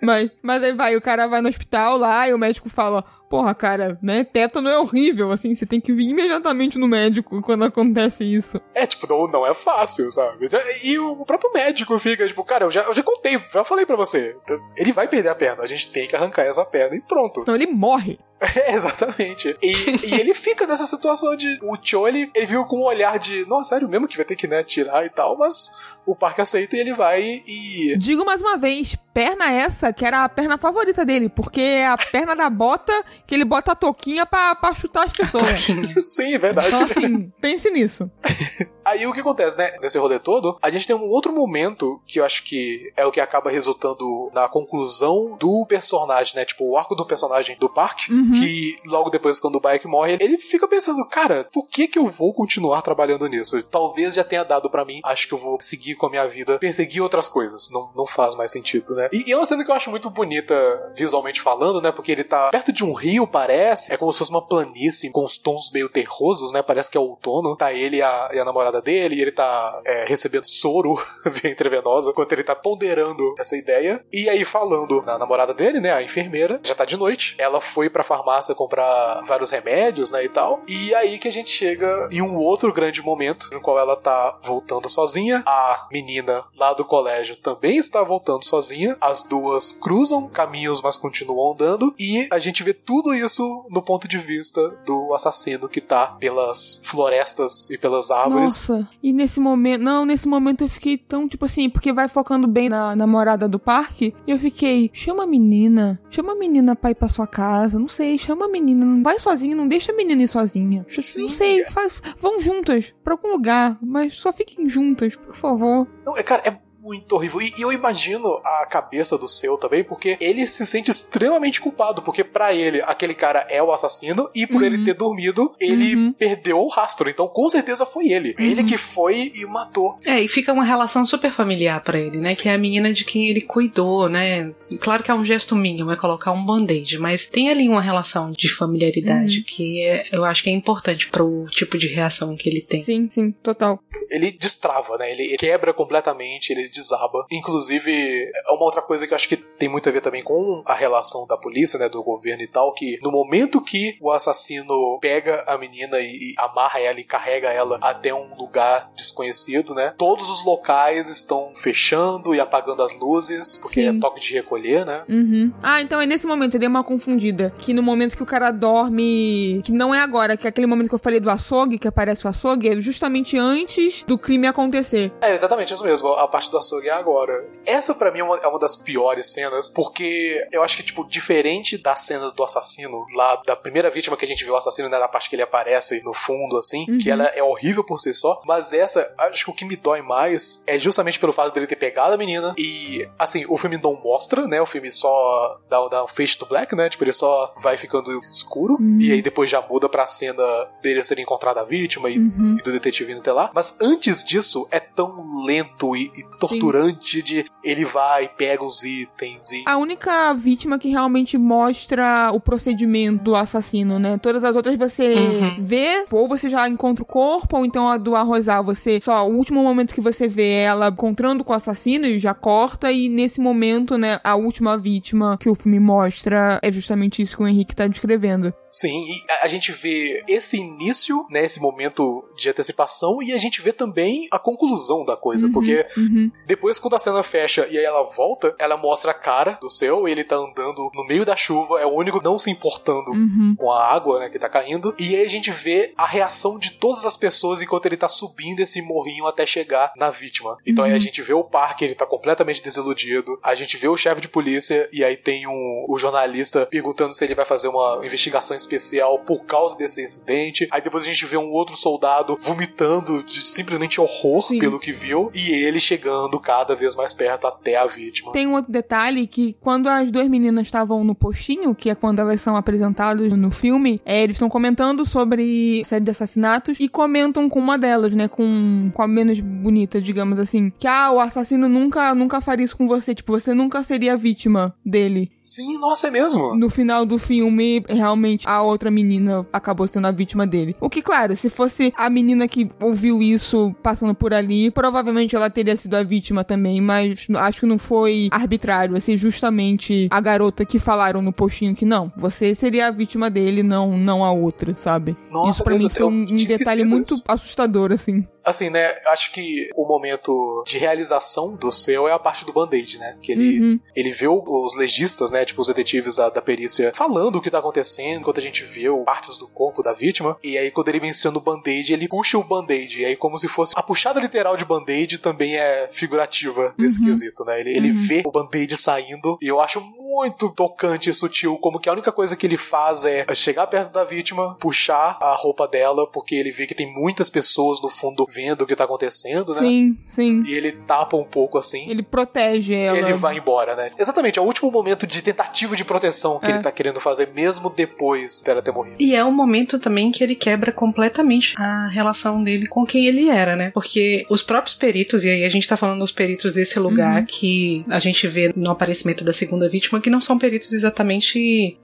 Mas, mas aí vai, o cara vai no hospital lá e o médico fala: Porra, cara, né? Tétano é horrível, assim, você tem que vir imediatamente no médico quando acontece isso. É, tipo, não, não é fácil, sabe? E o próprio médico fica, tipo, cara, eu já, eu já contei, já falei pra você. Ele vai perder a perna, a gente tem que arrancar essa perna e pronto. Então ele morre. É, exatamente. E, e ele fica nessa situação de. O Cho, ele, ele viu com um olhar de. Nossa, sério mesmo que vai ter que né, tirar e tal, mas o parque aceita e ele vai e. Digo mais uma vez, perna essa que era a perna favorita dele, porque é a perna da bota que ele bota a toquinha pra, pra chutar as pessoas. Sim, é verdade. Então, assim, pense nisso. Aí o que acontece, né? Nesse rolê todo, a gente tem um outro momento que eu acho que é o que acaba resultando na conclusão do personagem, né? Tipo, o arco do personagem do parque. Uhum. Que logo depois, quando o Bike morre, ele fica pensando, cara, por que que eu vou continuar trabalhando nisso? Talvez já tenha dado pra mim, acho que eu vou seguir com a minha vida, perseguir outras coisas. Não, não faz mais sentido, né? E, e é uma cena que eu acho muito bonita visualmente falando, né? Porque ele tá perto de um rio, parece. É como se fosse uma planície com os tons meio terrosos, né? Parece que é outono. Tá ele e a, e a namorada dele, e ele tá é, recebendo soro via intravenosa, enquanto ele tá ponderando essa ideia. E aí, falando na namorada dele, né? A enfermeira, já tá de noite. Ela foi pra farmácia comprar vários remédios, né? E tal. E aí que a gente chega em um outro grande momento, no qual ela tá voltando sozinha. A menina lá do colégio também está voltando sozinha. As duas cruzam caminhos, mas continuam andando. E a gente vê tudo isso no ponto de vista do assassino que tá pelas florestas e pelas árvores. Nossa, e nesse momento. Não, nesse momento eu fiquei tão, tipo assim, porque vai focando bem na namorada do parque. E eu fiquei, chama a menina. Chama a menina pra ir pra sua casa. Não sei, chama a menina. Não vai sozinha, não deixa a menina ir sozinha. Sim. Não sei, faz, vão juntas pra algum lugar. Mas só fiquem juntas, por favor. É, cara, é muito horrível. E, e eu imagino a cabeça do seu também, porque ele se sente extremamente culpado, porque para ele aquele cara é o assassino e por uhum. ele ter dormido, ele uhum. perdeu o rastro. Então com certeza foi ele. Uhum. Ele que foi e matou. É, e fica uma relação super familiar para ele, né? Sim. Que é a menina de quem ele cuidou, né? Claro que é um gesto mínimo, é colocar um band-aid, mas tem ali uma relação de familiaridade uhum. que é, eu acho que é importante pro tipo de reação que ele tem. Sim, sim, total. Ele destrava, né? Ele quebra completamente, ele desaba. Inclusive, é uma outra coisa que eu acho que tem muito a ver também com a relação da polícia, né? Do governo e tal, que no momento que o assassino pega a menina e amarra ela e carrega ela até um lugar desconhecido, né? Todos os locais estão fechando e apagando as luzes, porque sim. é toque de recolher, né? Uhum. Ah, então é nesse momento, eu dei uma confundida. Que no momento que o cara dorme, que não é agora, que é aquele momento que eu falei do açougue, que aparece o açougue, é justamente antes do crime acontecer. É, exatamente isso mesmo. A parte do açougue é agora. Essa para mim é uma, é uma, das piores cenas, porque eu acho que, tipo, diferente da cena do assassino, lá da primeira vítima que a gente viu o assassino, né, na parte que ele aparece no fundo, assim, uhum. que ela é horrível por si só, mas essa, acho que o que me dói mais é justamente pelo fato dele ter pegado a menina e, assim, o filme não mostra, né, o filme só dá, dá um face to black, né, tipo, ele só vai ficando escuro uhum. e aí depois já muda pra cena dele ser encontrado a vítima e, uhum. e do detetive indo até lá, mas antes disso é tão lento e, e torturante Sim. de ele vai, pega os itens e. A única vítima que realmente mostra o procedimento do assassino, né? Todas as outras você uhum. vê, ou você já encontra o corpo, ou então a do arrozal, você. Só o último momento que você vê ela encontrando com o assassino e já corta, e nesse momento, né, a última vítima que o filme mostra é justamente isso que o Henrique tá descrevendo. Sim, e a gente vê esse início, né, esse momento de antecipação, e a gente vê também a conclusão da coisa, uhum, porque uhum. Depois quando a cena fecha e aí ela volta, ela mostra a cara do céu, ele tá andando no meio da chuva, é o único não se importando uhum. com a água, né, que tá caindo, e aí a gente vê a reação de todas as pessoas enquanto ele tá subindo esse morrinho até chegar na vítima. Então aí a uhum. gente vê o parque, ele tá completamente desiludido, a gente vê o chefe de polícia, e aí tem um, o jornalista perguntando se ele vai fazer uma investigação especial por causa desse incidente. Aí depois a gente vê um outro soldado vomitando de simplesmente horror Sim. pelo que viu e ele chegando cada vez mais perto até a vítima. Tem um outro detalhe que quando as duas meninas estavam no postinho, que é quando elas são apresentadas no filme, é, eles estão comentando sobre série de assassinatos e comentam com uma delas, né, com, com a menos bonita, digamos assim, que ah, o assassino nunca nunca faria isso com você, tipo, você nunca seria vítima dele. Sim, nossa, é mesmo. No final do filme, realmente a outra menina acabou sendo a vítima dele. O que, claro, se fosse a menina que ouviu isso passando por ali, provavelmente ela teria sido a vítima também, mas acho que não foi arbitrário, assim, justamente a garota que falaram no postinho que não, você seria a vítima dele, não, não a outra, sabe? Nossa, isso pra mim foi um, um detalhe muito assustador, assim. Assim, né? Acho que o momento de realização do seu é a parte do band-aid, né? Que ele, uhum. ele vê os legistas, né? Tipo, os detetives da, da perícia falando o que tá acontecendo, enquanto a gente vê partes do corpo da vítima. E aí, quando ele menciona o band-aid, ele puxa o band-aid. E aí, como se fosse. A puxada literal de band-aid também é figurativa nesse uhum. quesito, né? Ele, ele uhum. vê o band-aid saindo. E eu acho muito tocante e sutil, como que a única coisa que ele faz é chegar perto da vítima, puxar a roupa dela, porque ele vê que tem muitas pessoas no fundo vendo o que tá acontecendo, né? Sim, sim. E ele tapa um pouco assim. Ele protege ela. Ele vai embora, né? Exatamente, é o último momento de tentativa de proteção que é. ele tá querendo fazer, mesmo depois dela ter morrido. E é o momento também que ele quebra completamente a relação dele com quem ele era, né? Porque os próprios peritos, e aí a gente tá falando dos peritos desse lugar uhum. que a gente vê no aparecimento da segunda vítima, que não são peritos exatamente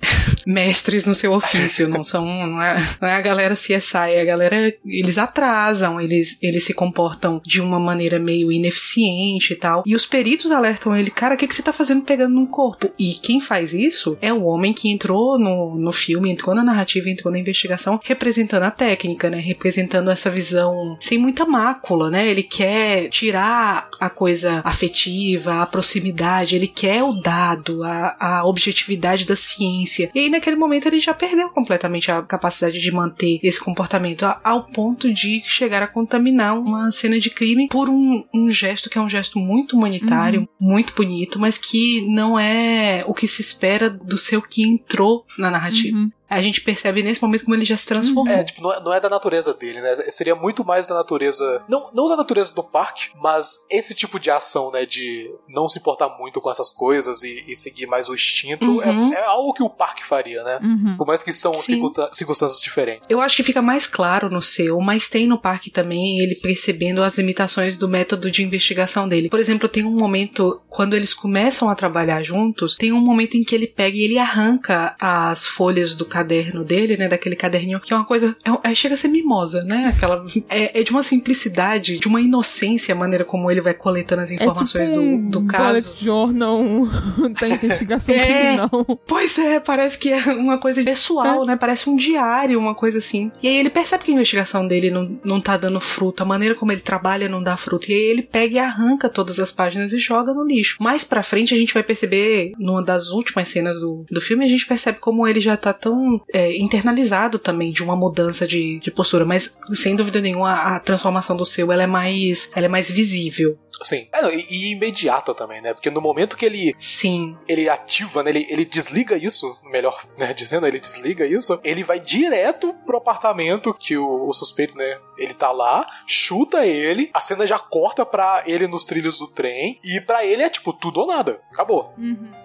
mestres no seu ofício, não são, não é, não é a galera CSI, é a galera, eles atrasam, eles, eles se comportam de uma maneira meio ineficiente e tal, e os peritos alertam ele, cara, o que, que você tá fazendo pegando num corpo? E quem faz isso é o homem que entrou no, no filme, entrou na narrativa, entrou na investigação, representando a técnica, né, representando essa visão sem muita mácula, né, ele quer tirar a coisa afetiva, a proximidade, ele quer o dado, a, a, objetividade da ciência. E aí, naquele momento, ele já perdeu completamente a capacidade de manter esse comportamento, ao ponto de chegar a contaminar uma cena de crime por um, um gesto que é um gesto muito humanitário, uhum. muito bonito, mas que não é o que se espera do seu que entrou na narrativa. Uhum. A gente percebe nesse momento como ele já se transformou. É, tipo, não é, não é da natureza dele, né? Seria muito mais da natureza. Não, não da natureza do parque, mas esse tipo de ação, né? De não se importar muito com essas coisas e, e seguir mais o instinto, é, Uhum. é, é algo que o parque faria, né? Uhum. Por mais que são circunstâncias diferentes. Eu acho que fica mais claro no seu, mas tem no parque também ele percebendo as limitações do método de investigação dele. Por exemplo, tem um momento, quando eles começam a trabalhar juntos, tem um momento em que ele pega e ele arranca as folhas do caderno dele, né? Daquele caderninho, que é uma coisa. É, é- chega a ser mimosa, né? Aquela. É, é de uma simplicidade, de uma inocência a maneira como ele vai coletando as informações é tipo um do, do caso. bullet journal da investigação É. criminal. Pois é, parece que é uma coisa pessoal, né? Parece um diário, uma coisa assim. E aí ele percebe que a investigação dele não, não tá dando fruto, a maneira como ele trabalha não dá fruto. E aí ele pega e arranca todas as páginas e joga no lixo. Mais pra frente a gente vai perceber, numa das últimas cenas do, do filme, a gente percebe como ele já tá tão é, internalizado também de uma mudança de, de postura. Mas, sem dúvida nenhuma, a, a transformação do seu ela é mais, ela é mais visível. Sim. É, não, e, e imediata também, né? Porque no momento que ele, Sim. ele ativa, né? Ele, ele desliga isso, melhor né, dizendo, ele desliga isso, ele vai direto pro apartamento que o, o suspeito, né? Ele tá lá, chuta ele, a cena já corta pra ele nos trilhos do trem, e pra ele é tipo tudo ou nada. Acabou.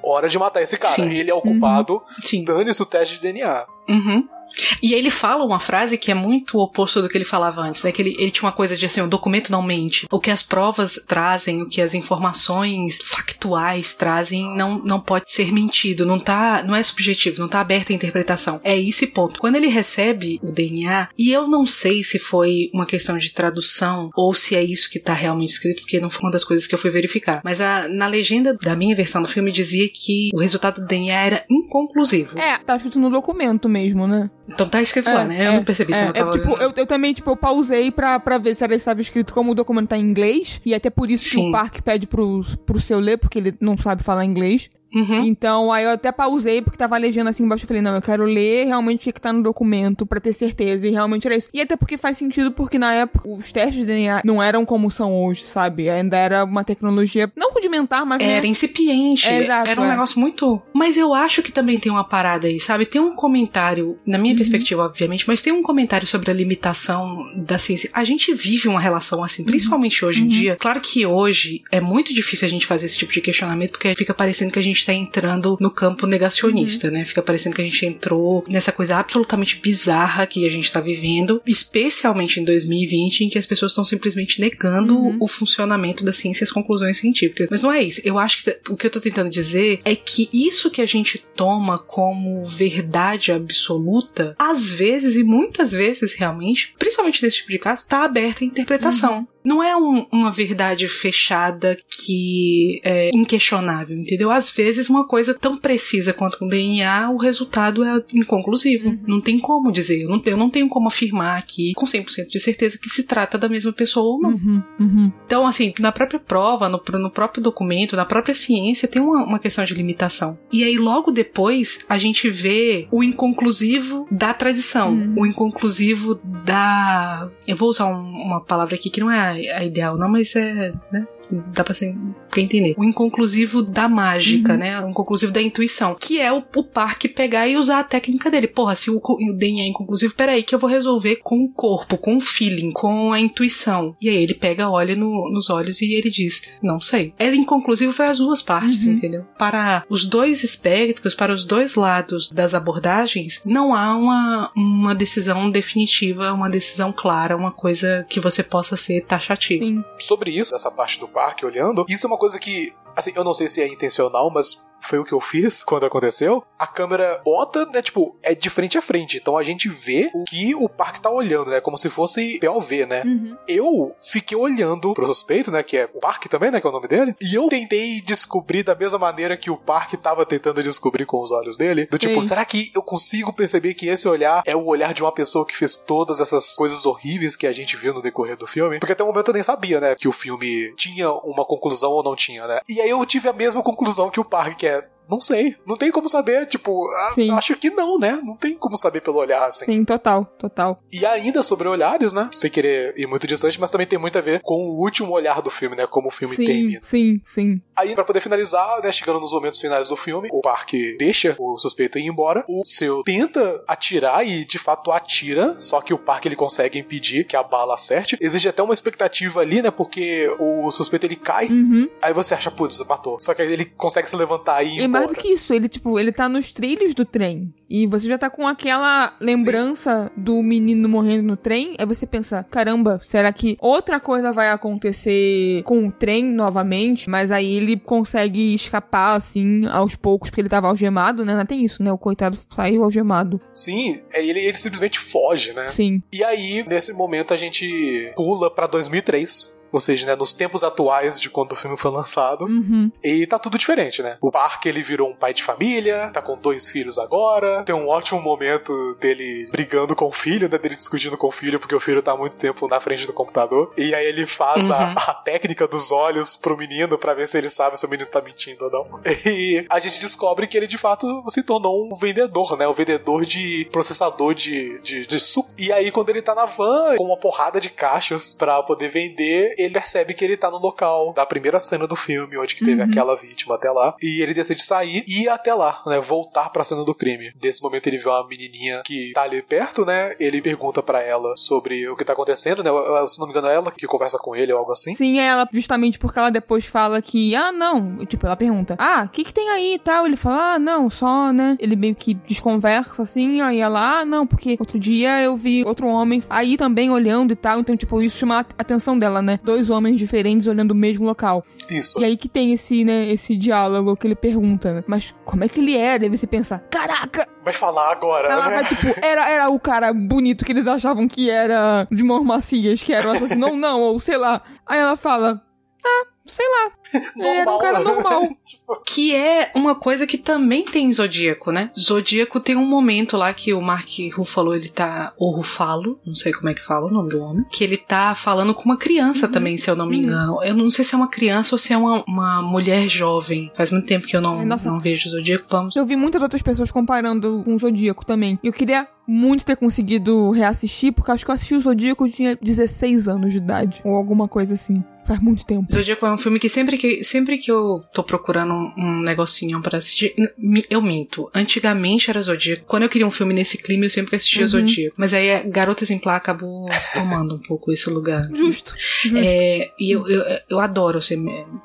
Hora de matar esse cara. Sim. Ele é o culpado, Sim. dane-se o teste de DNA. Uhum. E ele fala uma frase que é muito oposto do que ele falava antes, né? Que ele, ele tinha uma coisa de assim, o documento não mente. O que as provas trazem, o que as informações factuais trazem, não, não pode ser mentido, não tá, não é subjetivo, não tá aberto à interpretação. É esse ponto. Quando ele recebe o DNA, e eu não sei se foi uma questão de tradução ou se é isso que tá realmente escrito, porque não foi uma das coisas que eu fui verificar. Mas a, na legenda da minha versão do filme dizia que o resultado do DNA era inconclusivo. É, tá escrito no documento mesmo, né? Então tá escrito lá, né? Eu não percebi isso, é, eu não tava é, tipo, eu, eu também, tipo, eu pausei pra, pra ver se era estava escrito como o documento tá em inglês. E até por isso que Sim. o parque pede pro, pro seu ler, porque ele não sabe falar inglês. Uhum. Então, aí eu até pausei, porque tava a legenda assim embaixo. Eu falei, não, eu quero ler realmente o que, que tá no documento pra ter certeza. E realmente era isso. E até porque faz sentido, porque na época os testes de DNA não eram como são hoje, sabe? Ainda era uma tecnologia não rudimentar, mas. né? Era incipiente. É, exato, era um é. negócio muito. Mas eu acho que também tem uma parada aí, sabe? Tem um comentário, na Uhum. minha perspectiva, obviamente, mas tem um comentário sobre a limitação da ciência. A gente vive uma relação assim, Uhum. principalmente hoje em dia. Claro que hoje é muito difícil a gente fazer esse tipo de questionamento, porque fica parecendo que a gente tá entrando no campo negacionista, Uhum. né? Fica parecendo que a gente entrou nessa coisa absolutamente bizarra que a gente tá vivendo, especialmente em 2020, em que as pessoas estão simplesmente negando Uhum. o funcionamento da ciência e as conclusões científicas. Mas não é isso. Eu acho que o que eu tô tentando dizer é que isso que a gente toma como verdade absoluta, às vezes e muitas vezes realmente, principalmente nesse tipo de caso, tá aberta à interpretação. Não é um- uma verdade fechada que é inquestionável, entendeu? Às vezes, uma coisa tão precisa quanto o DNA, o resultado é inconclusivo. Não tem como dizer. Eu não, eu não tenho como afirmar aqui com 100% de certeza que se trata da mesma pessoa ou não. Uhum, uhum. Então, assim, na própria prova, no, no próprio documento, na própria ciência, tem uma, uma questão de limitação. E aí, logo depois, a gente vê o inconclusivo da tradição, Uhum. o inconclusivo da. Eu vou usar um- uma palavra aqui que não é a, a ideal, não, mas é. Né? Dá pra, ser, pra entender. O inconclusivo da mágica, Uhum. né? O inconclusivo da intuição. Que é o, o parque pegar e usar a técnica dele. Porra, se o, o DNA é inconclusivo, peraí, que eu vou resolver com o corpo, com o feeling, com a intuição. E aí ele pega, olha no- nos olhos e ele diz: Não sei. É inconclusivo para as duas partes, Uhum. entendeu? Para os dois espectros, para os dois lados das abordagens, não há uma, uma decisão definitiva, uma decisão clara, uma coisa que você possa ser taxativa. Sim. sobre isso, essa parte do parque olhando, isso é uma coisa que, assim, eu não sei se é intencional, mas foi o que eu fiz quando aconteceu. A câmera bota, né, tipo, é de frente a frente. Então a gente vê o que o parque tá olhando, né? Como se fosse POV, né? Uhum. Eu fiquei olhando pro suspeito, né? Que é o parque também, né? Que é o nome dele. E eu tentei descobrir da mesma maneira que o parque tava tentando descobrir com os olhos dele. Do tipo, Sim. será que eu consigo perceber que esse olhar é o olhar de uma pessoa que fez todas essas coisas horríveis que a gente viu no decorrer do filme? Porque até o momento eu nem sabia, né? Que o filme tinha uma conclusão ou não tinha, né? E aí eu tive a mesma conclusão que o parque, que é Não sei. Não tem como saber, tipo, a, acho que não, né? Não tem como saber pelo olhar, assim. Sim, total, total. E ainda sobre olhares, né? Sem querer ir muito distante, mas também tem muito a ver com o último olhar do filme, né? Como o filme sim, termina. Sim, sim. Aí, para poder finalizar, né? Chegando nos momentos finais do filme, o Park deixa o suspeito ir embora. O seu tenta atirar e de fato atira, só que o Park ele consegue impedir que a bala acerte. Existe até uma expectativa ali, né? Porque o suspeito ele cai, uhum. aí você acha, putz, matou. Só que aí ele consegue se levantar e ir E mais do que isso, ele, tipo, ele tá nos trilhos do trem. E você já tá com aquela lembrança Sim. do menino morrendo no trem. Aí você pensa, caramba, será que outra coisa vai acontecer com o trem novamente? Mas aí ele consegue escapar, assim, aos poucos, porque ele tava algemado, né? Não tem isso, né? O coitado saiu algemado. Sim, é, ele, ele simplesmente foge, né? Sim. E aí, nesse momento, a gente pula pra 2003 ou seja, né, nos tempos atuais de quando o filme foi lançado. Uhum. E tá tudo diferente, né? O Park, ele virou um pai de família, tá com dois filhos agora, tem um ótimo momento dele brigando com o filho, né, dele discutindo com o filho, porque o filho tá há muito tempo na frente do computador. E aí ele faz uhum. a, a, técnica dos olhos pro menino para ver se ele sabe se o menino tá mentindo ou não. E a gente descobre que ele de fato se tornou um vendedor, né? Um vendedor de processador de, de, de suco. E aí quando ele tá na van, com uma porrada de caixas para poder vender, ele percebe que ele tá no local da primeira cena do filme, onde que teve uhum. aquela vítima até lá, e ele decide sair e ir até lá, né, voltar pra cena do crime. Nesse momento ele vê uma menininha que tá ali perto, né, ele pergunta para ela sobre o que tá acontecendo, né, se não me engano é ela que conversa com ele ou algo assim. Sim, é ela, justamente porque ela depois fala que, ah, não, tipo, ela pergunta, ah, o que que tem aí e tal, ele fala, ah, não, só, né, ele meio que desconversa assim, aí ela, ah, não, porque outro dia eu vi outro homem aí também olhando e tal, então, tipo, isso chama a atenção dela, né, dois homens diferentes olhando o mesmo local. Isso. E aí que tem esse, né, esse diálogo que ele pergunta, né? Mas como é que ele era? Aí você pensa, caraca! Vai falar agora, Ela né? vai, tipo, era, era o cara bonito que eles achavam que era de macias, que era o assassino, ou não, ou sei lá. Aí ela fala, ah, sei lá. Normal, ele era um cara normal. tipo... Que é uma coisa que também tem Zodíaco, né? Zodíaco tem um momento lá que o Mark Ruffalo, ele tá. Ou Rufalo, não sei como é que fala o nome do homem. Que ele tá falando com uma criança uhum. também, se eu não me uhum. engano. Eu não sei se é uma criança ou se é uma, uma mulher jovem. Faz muito tempo que eu não, Nossa, não vejo Zodíaco. Vamos. Eu vi muitas outras pessoas comparando com o Zodíaco também. Eu queria muito ter conseguido reassistir, porque acho que eu assisti o Zodíaco eu tinha 16 anos de idade. Ou alguma coisa assim. Faz muito tempo. Zodíaco é um filme que sempre que, sempre que eu tô procurando um, um negocinho para assistir, eu minto. Antigamente era Zodíaco. Quando eu queria um filme nesse clima, eu sempre assistia uhum. Zodíaco. Mas aí a Garota Exemplar acabou tomando um pouco esse lugar. Justo. justo. É, e eu, eu, eu adoro ser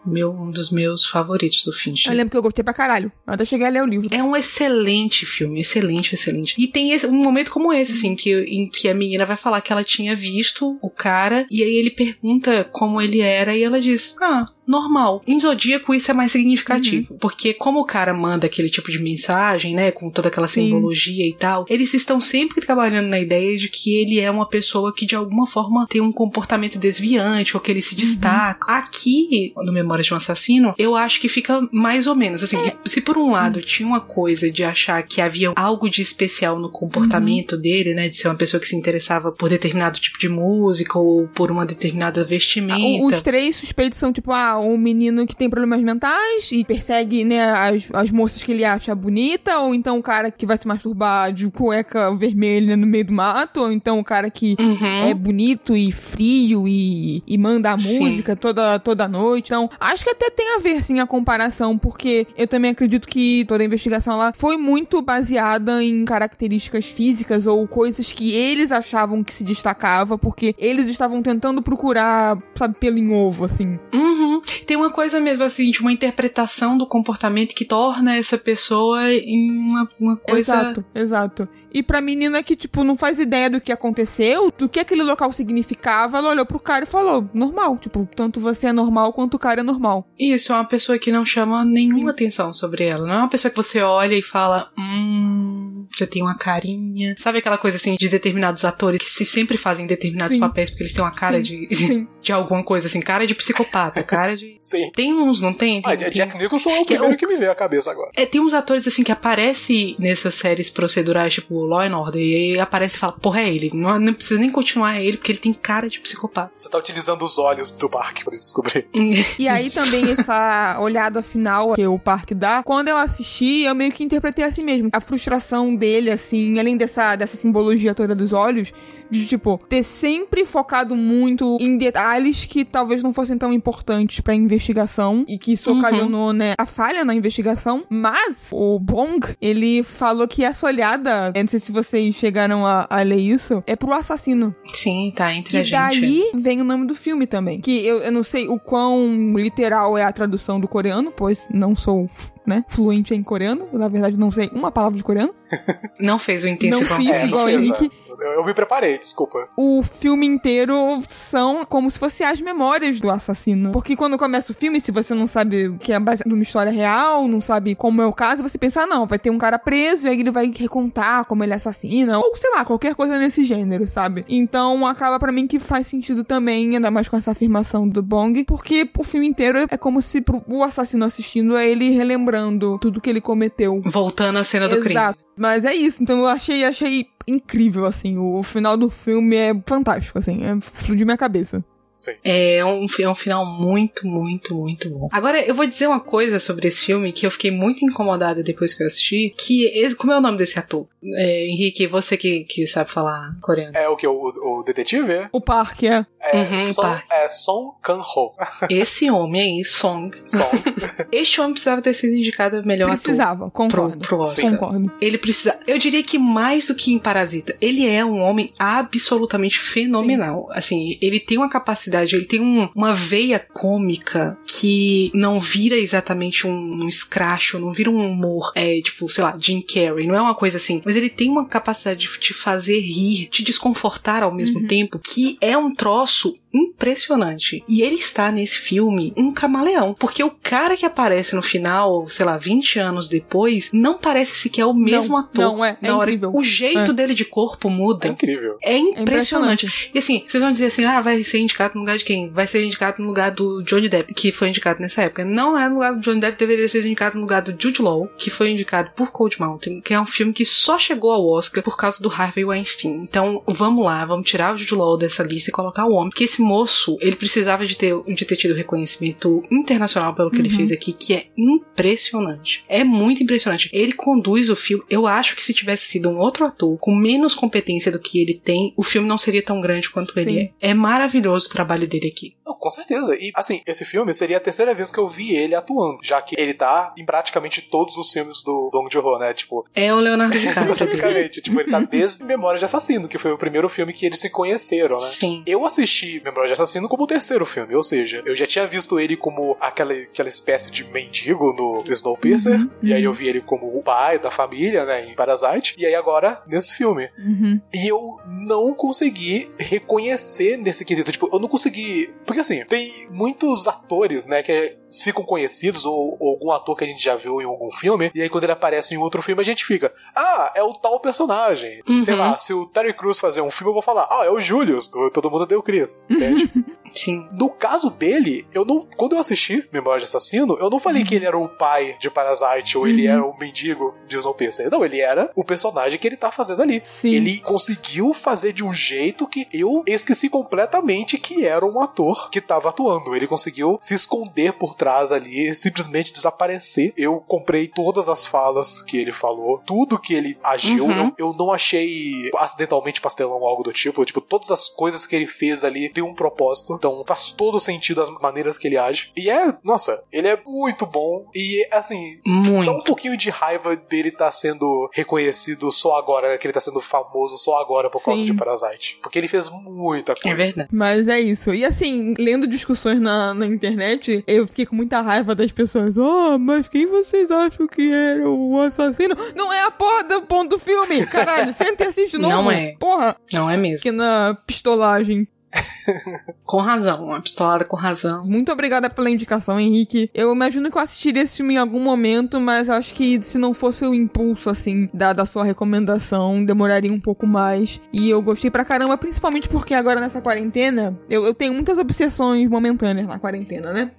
meu, um dos meus favoritos do Fincher. Eu lembro que eu gostei pra caralho. Até cheguei a ler o livro. É um excelente filme. Excelente, excelente. E tem esse, um momento como esse, assim, que, em que a menina vai falar que ela tinha visto o cara, e aí ele pergunta como ele era, e ela diz: Ah, normal. Em Zodíaco isso é mais significativo, uhum. porque como o cara manda aquele tipo de mensagem, né, com toda aquela simbologia Sim. e tal, eles estão sempre trabalhando na ideia de que ele é uma pessoa que de alguma forma tem um comportamento desviante ou que ele se uhum. destaca. Aqui, no Memórias de um Assassino, eu acho que fica mais ou menos assim, é. se por um lado uhum. tinha uma coisa de achar que havia algo de especial no comportamento uhum. dele, né, de ser uma pessoa que se interessava por determinado tipo de música ou por uma determinada vestimenta. Os três suspeitos são tipo, ah, um menino que tem problemas mentais e persegue, né, as, as moças que ele acha bonita, ou então o cara que vai se masturbar de cueca vermelha no meio do mato, ou então o cara que uhum. é bonito e frio e, e manda a música toda, toda noite. Então, acho que até tem a ver, sim, a comparação, porque eu também acredito que toda a investigação lá foi muito baseada em características físicas ou coisas que eles achavam que se destacava, porque eles estavam tentando procurar, sabe, pelo em ovo, assim. Uhum. Tem uma coisa mesmo assim, de uma interpretação do comportamento que torna essa pessoa em uma, uma coisa. Exato, exato. E pra menina que, tipo, não faz ideia do que aconteceu, do que aquele local significava, ela olhou pro cara e falou: normal. Tipo, tanto você é normal quanto o cara é normal. Isso, é uma pessoa que não chama nenhuma Sim. atenção sobre ela. Não é uma pessoa que você olha e fala: hum. já tem uma carinha. Sabe aquela coisa assim de determinados atores que se sempre fazem determinados Sim. papéis porque eles têm uma cara Sim, de, de alguma coisa assim, cara de psicopata, cara de. Sim. Tem uns, não tem? Ah, Tem- Jack Nicholson é o Que é primeiro o- que me veio à cabeça agora. É, tem uns atores assim que aparecem nessas séries procedurais, tipo Law and Order, e aí aparece e fala, porra, é ele. Não, não precisa nem continuar é ele, porque ele tem cara de psicopata. Você tá utilizando os olhos do Mark pra descobrir. E aí também essa olhada final que o parque dá, quando eu assisti, eu meio que interpretei assim mesmo. A frustração dele, assim, além dessa, dessa simbologia toda dos olhos, de tipo, ter sempre focado muito em detalhes que talvez não fossem tão importantes pra investigação e que isso Uhum. ocasionou, né, a falha na investigação. Mas o Bong, ele falou que essa olhada, eu não sei se vocês chegaram a, a ler isso, é pro assassino. Sim, tá entre a E gente. daí vem o nome do filme também. Que eu, eu não sei o quão literal é a tradução do coreano, pois não sou, né, fluente em coreano. Na verdade, não sei uma palavra de coreano. Não fez o Não intensivão. fiz É, igual não o fez, Henrique. é. Eu, me preparei, desculpa. O filme inteiro são como se fossem as memórias do assassino. Porque quando começa o filme, se você não sabe que é baseado numa história real, não sabe como é o caso, você pensa, ah, não, vai ter um cara preso e aí ele vai recontar como ele assassina, ou sei lá, qualquer coisa nesse gênero, sabe? Então acaba pra mim que faz sentido também, ainda mais com essa afirmação do Bong, porque o filme inteiro é como se pro- o assassino assistindo é ele relembrando tudo que ele cometeu. Voltando à cena do crime. Mas é isso, então eu achei, achei incrível, assim. O final do filme é fantástico, assim. É, explodiu minha cabeça. Sim. É um, é um final muito, muito, muito bom. Agora, eu vou dizer uma coisa sobre esse filme que eu fiquei muito incomodada depois que eu assisti. Que, como é o nome desse ator? É, Henrique, você que, que sabe falar coreano. É o que? O, o detetive? O parque é. É, Uhum, Son, tá. é Son Kang-ho. Esse homem aí, Song. Son. Este homem precisava ter sido indicado melhor Precisava, ator. concordo. Pro, pro Oscar. Concordo. Ele precisa. Eu diria que mais do que em Parasita, ele é um homem absolutamente fenomenal. Assim, ele tem uma capacidade, ele tem um- uma veia cômica que não vira exatamente um, um escracho, não vira um humor, é, tipo, sei lá, Jim Carrey, não é uma coisa assim. Mas ele tem uma capacidade de te fazer rir, te desconfortar ao mesmo tempo, que é um troço impressionante. E ele está nesse filme um camaleão, porque o cara que aparece no final, sei lá, 20 anos depois, não parece sequer o mesmo Não, ator. não, é, é na hora, incrível. O jeito É. dele de corpo É muda. incrível. É impressionante. impressionante. E assim, vocês vão dizer assim: ah, vai ser indicado no lugar de quem? Vai ser indicado no lugar do Johnny Depp, que foi indicado nessa época. Não é no lugar do Johnny Depp, deveria ser indicado no lugar do Jude Law, que foi indicado por Cold Mountain, que é um filme que só chegou ao Oscar por causa do Harvey Weinstein. Então, vamos lá, vamos tirar o Jude Law dessa lista e colocar o homem. Porque esse moço, ele precisava de ter, de ter tido reconhecimento internacional pelo que ele Uhum. fez aqui, que é impressionante. É muito impressionante. Ele conduz o filme. Eu acho que se tivesse sido um outro ator com menos competência do que ele tem, o filme não seria tão grande quanto ele Sim. é. É maravilhoso o trabalho dele aqui. Não, com certeza. E, assim, esse filme seria a terceira vez que eu vi ele atuando, já que ele tá em praticamente todos os filmes do Bong Joon-ho, né? Tipo, É o Leonardo DiCaprio. basicamente, tipo, ele tá desde Memórias de Assassino, que foi o primeiro filme que eles se conheceram, né? Sim. Eu assisti Memórias de Assassino como o terceiro filme, ou seja, eu já tinha visto ele como aquela, aquela espécie de mendigo no Snowpiercer, Uhum, e aí eu vi ele como o pai da família, né, em Parasite, e aí agora nesse filme. Uhum. E eu não consegui reconhecer nesse quesito. Tipo, eu não consegui. Porque assim, tem muitos atores, né, que ficam conhecidos, ou, ou algum ator que a gente já viu em algum filme, e aí quando ele aparece em outro filme a gente fica, ah, é o tal personagem. Uhum. Sei lá, se o Terry Crews fazer um filme, eu vou falar, ah, é o Julius, do Todo Mundo Deu Chris. Entende? Sim. No caso dele, eu não. Quando eu assisti Memória de Assassino, eu não falei que ele era o pai de Parasite ou ele Uhum. era o mendigo de Snowpiercer. Não, ele era o personagem que ele tá fazendo ali. Sim. Ele conseguiu fazer de um jeito que eu esqueci completamente que era um ator que tava atuando. Ele conseguiu se esconder por trás ali, simplesmente desaparecer. Eu comprei todas as falas que ele falou, tudo que ele agiu. Uhum. Eu, eu não achei acidentalmente pastelão ou algo do tipo. Tipo, todas as coisas que ele fez ali tem um propósito. Então faz todo sentido as maneiras que ele age. E é, nossa, ele é muito bom. E assim, Dá um Muito. pouquinho de raiva dele estar sendo reconhecido só agora, né? que ele tá sendo famoso só agora por causa Sim. de Parasite. Porque ele fez muita coisa. É verdade. Mas é isso. E assim, lendo discussões na, na internet, eu fiquei com muita raiva das pessoas. Oh, mas quem vocês acham que era o assassino? Não é a porra do ponto do filme! Caralho, senta e assiste de novo. Não é. Porra, Não é mesmo. pequena pistolagem. com razão, uma pistolada com razão. Muito obrigada pela indicação, Henrique. Eu imagino que eu assistiria esse filme em algum momento, mas acho que se não fosse o impulso, assim, da, da sua recomendação, demoraria um pouco mais. E eu gostei pra caramba, principalmente porque agora nessa quarentena, eu, eu tenho muitas obsessões momentâneas na quarentena, né?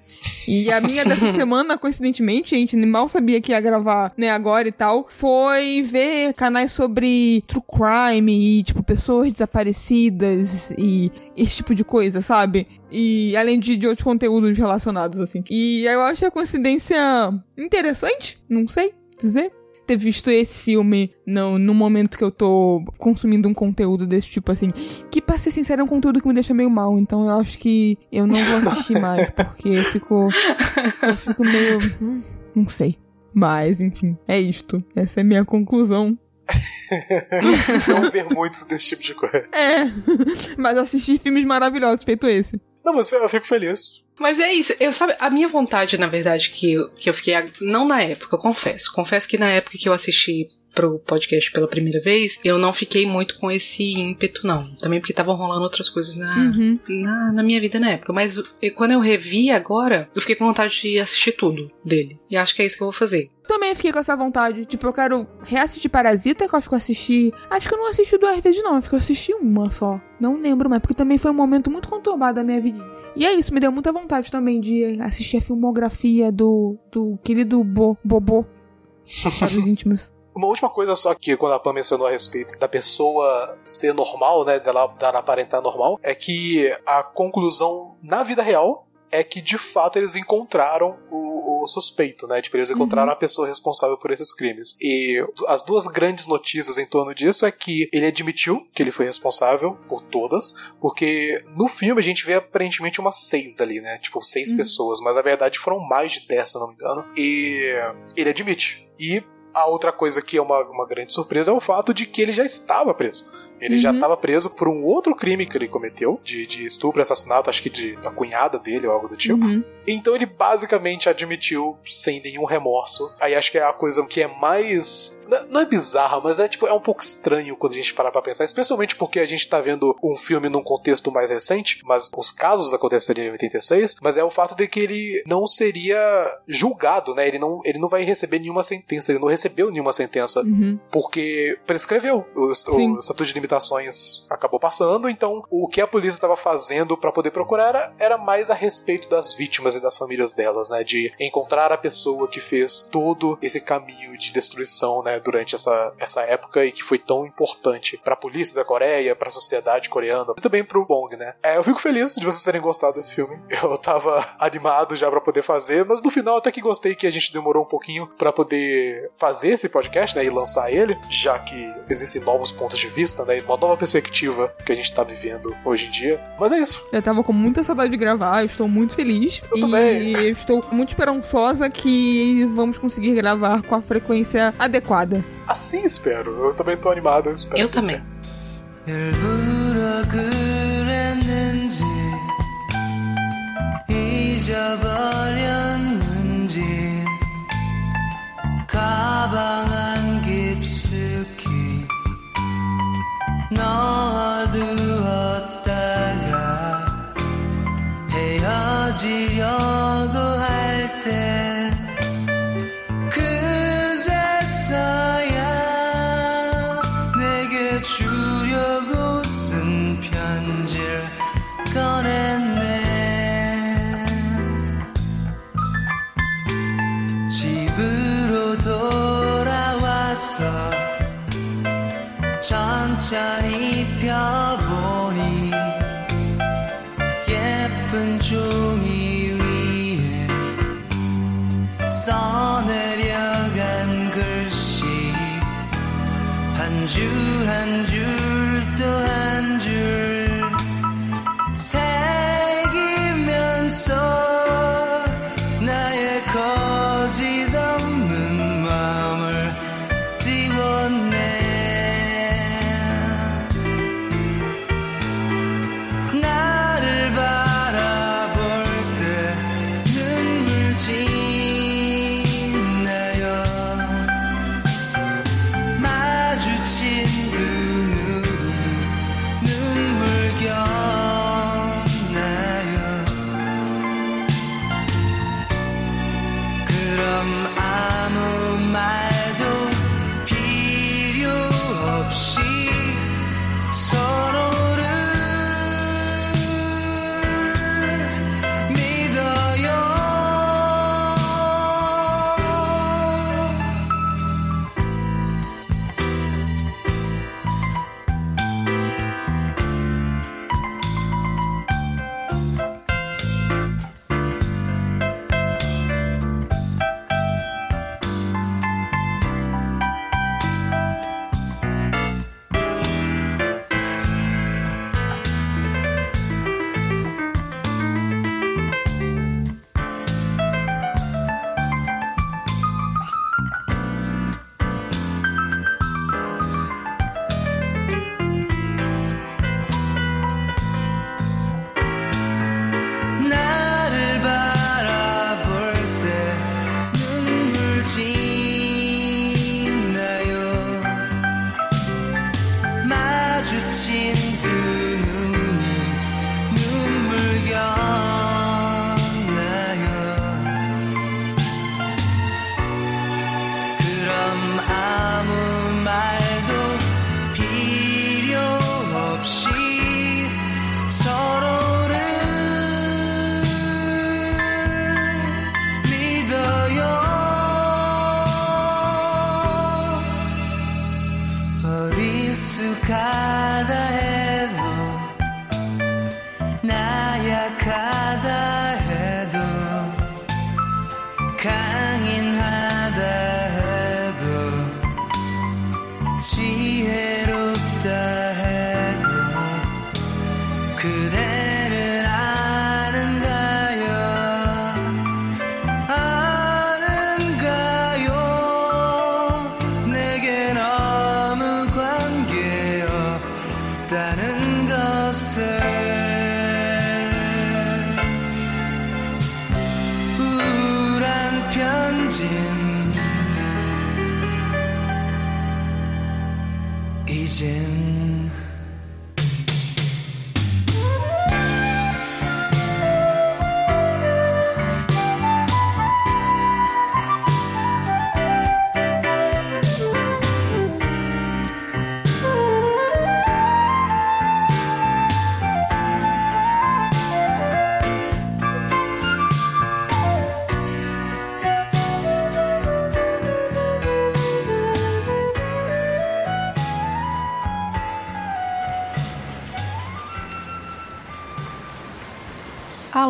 E a minha dessa semana, coincidentemente, a gente mal sabia que ia gravar, né, agora e tal, foi ver canais sobre true crime e, tipo, pessoas desaparecidas e esse tipo de coisa, sabe? E além de, de outros conteúdos relacionados, assim. E eu achei a coincidência interessante, não sei dizer ter visto esse filme no, no momento que eu tô consumindo um conteúdo desse tipo, assim. Que, pra ser sincero, é um conteúdo que me deixa meio mal. Então eu acho que eu não vou assistir mais, porque eu fico. Eu fico meio. Hum, não sei. Mas, enfim, é isto. Essa é a minha conclusão. não ver muitos desse tipo de coisa. É, mas assistir filmes maravilhosos, feito esse. Não, mas eu fico feliz. Mas é isso, eu sabe, a minha vontade, na verdade, que eu, que eu fiquei. Não na época, eu confesso. Confesso que na época que eu assisti pro podcast pela primeira vez, eu não fiquei muito com esse ímpeto, não. Também porque estavam rolando outras coisas na, uhum. na, na, minha vida na época. Mas eu, quando eu revi agora, eu fiquei com vontade de assistir tudo dele. E acho que é isso que eu vou fazer. Também fiquei com essa vontade. Tipo, eu quero reassistir Parasita, que eu acho que eu assisti. Acho que eu não assisti duas vezes, não. Acho que eu assisti uma só. Não lembro mais, porque também foi um momento muito conturbado da minha vida. E é isso, me deu muita vontade também de assistir a filmografia do, do querido Bo, Bobô. Íntimos. Uma última coisa só que quando a Pam mencionou a respeito da pessoa ser normal, né, dela, dela aparentar normal, é que a conclusão na vida real é que de fato eles encontraram o, o suspeito, né? Tipo, eles encontraram uhum. a pessoa responsável por esses crimes. E as duas grandes notícias em torno disso é que ele admitiu que ele foi responsável por todas, porque no filme a gente vê aparentemente umas seis ali, né? Tipo, seis uhum. pessoas, mas na verdade foram mais de dez, se não me engano. E ele admite. E a outra coisa que é uma, uma grande surpresa é o fato de que ele já estava preso. Ele uhum. já estava preso por um outro crime que ele cometeu, de, de estupro assassinato, acho que de, da cunhada dele ou algo do tipo. Uhum. Então ele basicamente admitiu sem nenhum remorso. Aí acho que é a coisa que é mais. Não é bizarra, mas é tipo, é um pouco estranho quando a gente parar pra pensar, especialmente porque a gente tá vendo um filme num contexto mais recente, mas os casos aconteceriam em 86, mas é o fato de que ele não seria julgado, né? Ele não, ele não vai receber nenhuma sentença, ele não recebeu nenhuma sentença, uhum. porque prescreveu. O, o estatuto de limitações acabou passando, então o que a polícia estava fazendo para poder procurar era, mais a respeito das vítimas e das famílias delas, né? De encontrar a pessoa que fez todo esse caminho de destruição, né? Durante essa, essa época e que foi tão importante para a polícia da Coreia, para a sociedade coreana e também pro Bong, né? É, eu fico feliz de vocês terem gostado desse filme. Eu tava animado já para poder fazer, mas no final até que gostei que a gente demorou um pouquinho para poder fazer esse podcast, né? E lançar ele, já que existem novos pontos de vista, né? Uma nova perspectiva que a gente tá vivendo hoje em dia. Mas é isso. Eu tava com muita saudade de gravar, estou muito feliz. Eu também. E estou muito esperançosa que vamos conseguir gravar com a frequência adequada. Assim espero. Eu também tô animado. Eu, espero eu também. 가방 깊숙이 넣어두었다 헤어지려고 할 천천히 펴보니 예쁜 종이 위에 써내려간 글씨 한 줄 한줄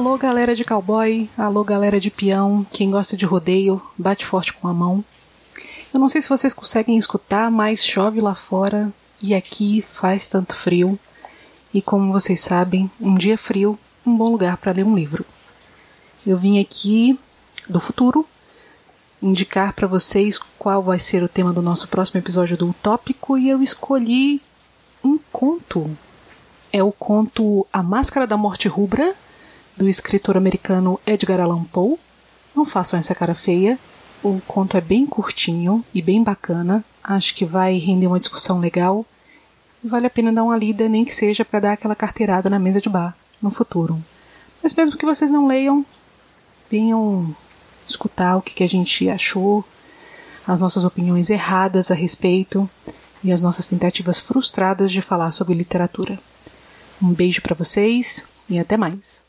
Alô, galera de cowboy, alô, galera de peão, quem gosta de rodeio, bate forte com a mão. Eu não sei se vocês conseguem escutar, mas chove lá fora e aqui faz tanto frio. E como vocês sabem, um dia frio, um bom lugar para ler um livro. Eu vim aqui do futuro indicar para vocês qual vai ser o tema do nosso próximo episódio do Utópico e eu escolhi um conto. É o conto A Máscara da Morte Rubra, do escritor americano Edgar Allan Poe. Não façam essa cara feia. O conto é bem curtinho e bem bacana. Acho que vai render uma discussão legal. Vale a pena dar uma lida, nem que seja para dar aquela carteirada na mesa de bar no futuro. Mas mesmo que vocês não leiam, venham escutar o que, que a gente achou, as nossas opiniões erradas a respeito e as nossas tentativas frustradas de falar sobre literatura. Um beijo para vocês e até mais.